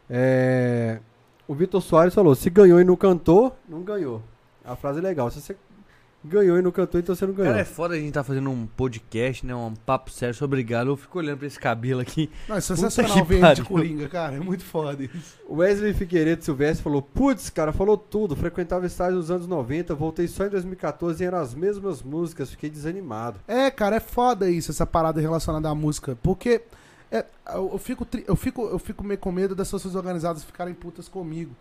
É, O Vitor Soares falou: se ganhou e não cantou, não ganhou. A frase é legal. Se você ganhou e não cantou, então você não ganhou. Cara, é foda a gente tá fazendo um podcast, né? Um papo sério sobre galo. Eu fico olhando pra esse cabelo aqui. Não, é sensacional que ver ele de. Coringa, cara. É muito foda isso. Wesley Figueiredo Silvestre falou: Putz, cara, falou tudo. Frequentava estádio nos anos 90, voltei só em 2014 e eram as mesmas músicas, fiquei desanimado. É, cara, é foda isso, essa parada relacionada à música. Porque é, eu, eu fico, eu, fico, eu fico meio com medo das pessoas organizadas ficarem putas comigo.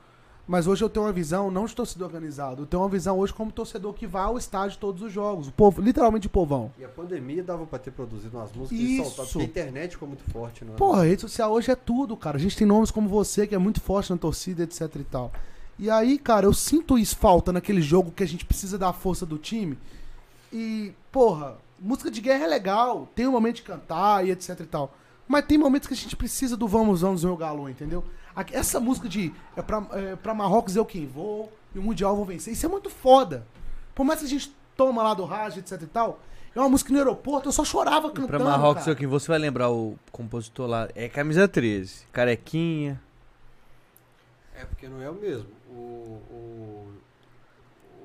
Mas hoje eu tenho uma visão não de torcedor organizado, eu tenho uma visão hoje como torcedor que vai ao estádio todos os jogos. O povo, literalmente o povão. E a pandemia dava pra ter produzido umas músicas Isso. e soltado, porque a internet ficou muito forte, não é? Porra, a rede social hoje é tudo, cara. A gente tem nomes como você, que é muito forte na torcida, etc e tal. E aí, cara, eu sinto isso falta naquele jogo que a gente precisa da força do time. E, porra, música de guerra é legal, tem um momento de cantar e etc e tal. Mas tem momentos que a gente precisa do vamos, vamos, meu galo, entendeu? Essa música de é pra, é, pra Marrocos eu quem vou, e o Mundial eu vou vencer, isso é muito foda. Por mais que a gente toma lá do rádio, etc e tal, é uma música no aeroporto, eu só chorava cantando, pra Marrocos, cara. aqui, você vai lembrar o compositor lá. É camisa 13. Carequinha. É porque não é o mesmo. O, o,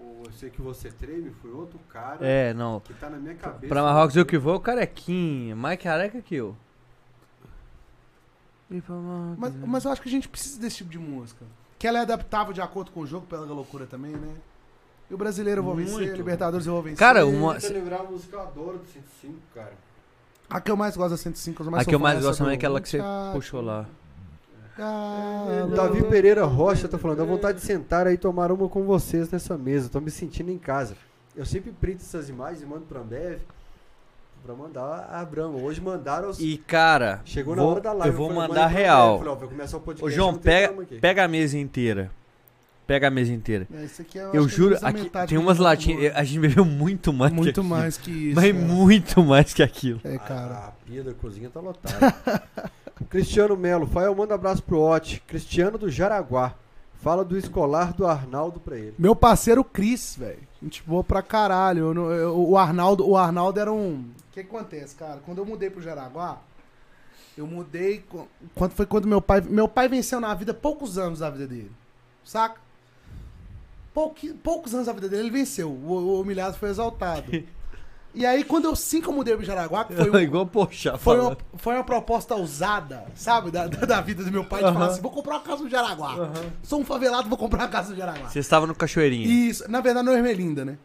o Eu sei que você treme foi outro cara É, não. que tá na minha cabeça. Pra Marrocos eu que vou, o carequinha. Mais careca que eu. Mas, né? mas eu acho que a gente precisa desse tipo de música. Que ela é adaptável de acordo com o jogo, pela loucura também, né? E o brasileiro eu vou vencer, Muito. Libertadores eu vou vencer. Cara, uma- lembrar a música que eu adoro do 105, cara. A que eu mais gosto da 105, eu mais A que eu mais gosto também é aquela que você Ah, puxou lá. ah, O Davi Pereira Rocha tá falando, dá vontade de sentar aí e tomar uma com vocês nessa mesa. Tô me sentindo em casa. Eu sempre printo essas imagens e mando pra Ambev pra mandar a Brahma. Hoje mandaram os... E, cara, Chegou na vou- hora da live. eu vou falei, mandar real. Falei, ó, vai começar o podcast. Ô, João, pega, pega a mesa inteira. Pega a mesa inteira. É, isso aqui eu Eu acho que juro, aqui tem umas eu latinhas. tomo. A gente bebeu muito mais que Muito mais que isso. Mas é. muito mais que aquilo. É, cara. A, a pia da cozinha tá lotada. Cristiano Melo. Fael, manda abraço pro Ote. Cristiano do Jaraguá. Fala do escolar do Arnaldo pra ele. Meu parceiro Cris, velho. Gente boa pra caralho. Eu eu- o, Arnaldo, o Arnaldo era um. O que, acontece, cara? Quando eu mudei pro Jaraguá, eu mudei. Quando foi quando meu pai. Meu pai venceu na vida poucos anos da vida dele. Saca? Pouqui- poucos anos da vida dele, ele venceu. O, o humilhado foi exaltado. e aí, quando eu sim que eu mudei pro Jaraguá, que foi um, Igual poxa, foi uma, foi uma proposta ousada, sabe? Da, da, da vida do meu pai, de falar assim: vou comprar uma casa no Jaraguá. Sou um favelado, vou comprar uma casa no Jaraguá. Você estava no Cachoeirinha. Isso, na verdade no Ermelinda, né?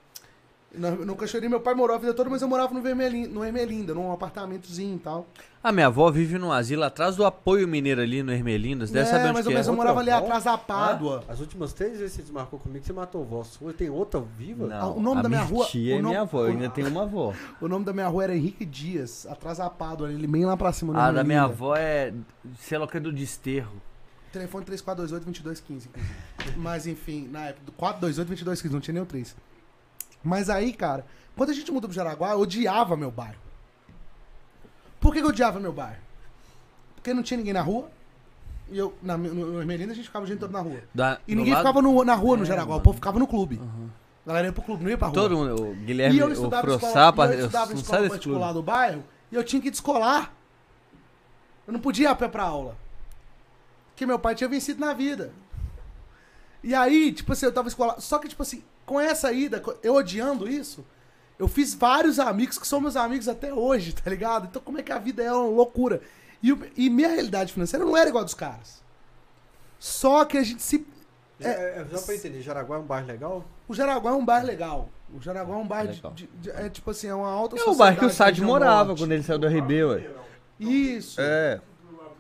No, no Cachoeirinho, meu pai morou a vida toda, mas eu morava no, Vermelin, no Ermelinda, num apartamentozinho e tal. A minha avó vive num asilo atrás do apoio mineiro ali no Hermelindas. Deve é, saber onde mais que é. eu morava ali Outra atrás da Pádua. As últimas três vezes que você desmarcou comigo, você matou o vó sua. Tem outra viva? Não, o nome a da minha minha rua- tia o é nome- minha avó. Eu ainda tenho uma avó. O nome da minha rua era Henrique Dias, atrás da Pádua, ali, bem lá pra cima. no A da minha Ermelinda. avó é, sei lá o que, é do desterro. Telefone 3428-2215, inclusive. Mas enfim, na época, do 428-2215, não tinha nem o 3. Mas aí, cara, quando a gente mudou pro Jaraguá, eu odiava meu bairro. Por que, que eu odiava meu bairro? Porque não tinha ninguém na rua. E eu, na, no, no Ermelinda, a gente ficava o dia todo na rua. Da- E ninguém lado- ficava no- na rua no É, Jaraguá, o mano. povo ficava no clube. A galera ia pro clube, não ia pra rua. Todo mundo, o e Guilherme, eu o estudava em Frossapa, e eu eu estudava em não escola particular do bairro e eu tinha que descolar. Eu não podia ir a pé pra aula. Porque meu pai tinha vencido na vida. E aí, tipo assim, eu tava escolar. Só que, tipo assim, com essa ida, eu odiando isso, eu fiz vários amigos que são meus amigos até hoje, tá ligado? Então, como é que a vida é uma loucura. E, e minha realidade financeira não era igual a dos caras. Só que a gente se. É, é, só pra entender, Jaraguá é um bairro legal? O Jaraguá é um bairro legal. O Jaraguá é um bairro de, Legal. de- de- é tipo assim, é uma alta É o bairro que o Sad morava norte. quando ele saiu do RB, ué. Isso. É.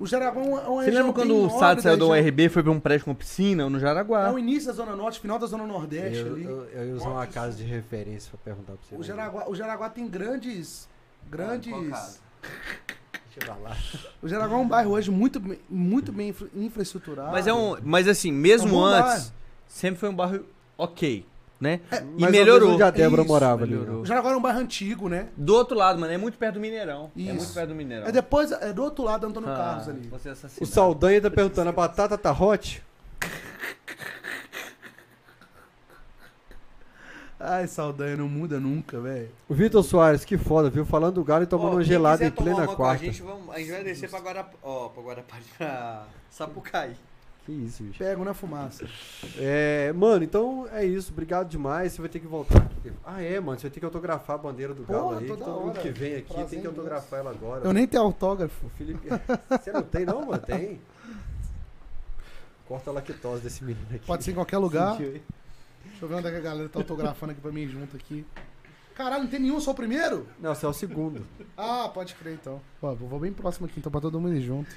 O Jaraguá é uma, é uma Você lembra quando o nobre Sad da saiu do região- RB e foi pra um prédio com piscina no Jaraguá? É o início da Zona Norte, final da Zona Nordeste Eu, ali. eu, eu ia usar uma casa de referência pra perguntar pra você. O né? Jaraguá, o Jaraguá tem grandes. Grandes. O Jaraguá é um bairro hoje muito, bem- muito bem infra- infraestruturado. Mas é um. Mas assim, É um mesmo antes, bairro. sempre foi um bairro ok, né? Mas e melhorou. onde a Débora Isso, morava ali. melhorou. né? O Jaraguá é um bairro antigo, né? Do outro lado, mano, é muito perto do Mineirão. É Isso. muito perto do Mineirão. É depois, é do outro lado, Antônio Ah, Carlos ali. você é O. Saldanha tá perguntando, a batata tá hot? Ai, Saldanha, não muda nunca, velho. O Vitor Soares, que foda, viu? Falando do Galo e tomando Ó, uma gelada em plena quarta. A gente, vamos, a gente vai descer pra Guarapari. Ó, pra Guarapari, pra Sapucaí. Que isso, bicho. Pego na fumaça. É, mano, então é isso. Obrigado demais. Você vai ter que voltar aqui. Ah, é, mano. Você vai ter que autografar a bandeira do Galo Porra, aí. Todo mundo que vem aqui Prazer tem que autografar ela agora. Eu nem tenho autógrafo. Felipe. Você não tem, não, mano? Tem. Corta a lactose desse menino aqui. Pode ser em qualquer lugar. Sentiu? Deixa eu ver onde é que a galera tá autografando aqui pra mim junto aqui. Caralho, não tem nenhum, só o primeiro? Não, você é o segundo. Ah, pode crer então. Pô, vou bem próximo aqui então pra todo mundo ir junto.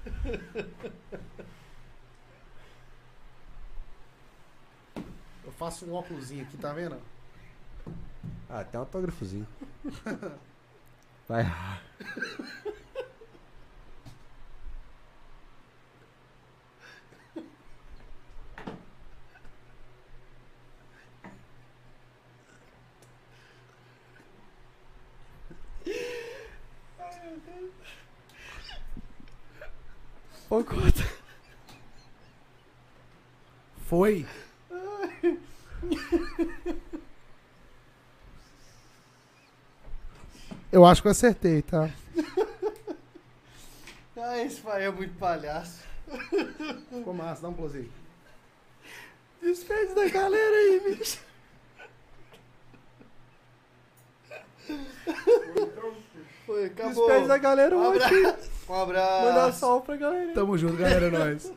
Eu faço um óculosinho aqui, tá vendo? Ah, tem um autógrafozinho. Vai. Ô, conta. Foi. Eu acho que eu acertei, tá? Ah, esse pai é muito palhaço. Ficou massa, dá um close aí. Despede da galera aí, bicho. Foi, acabou. Despede da galera Um hoje. abraço. Um abraço. Mandar salve pra galera. Tamo junto, galera, é nóis.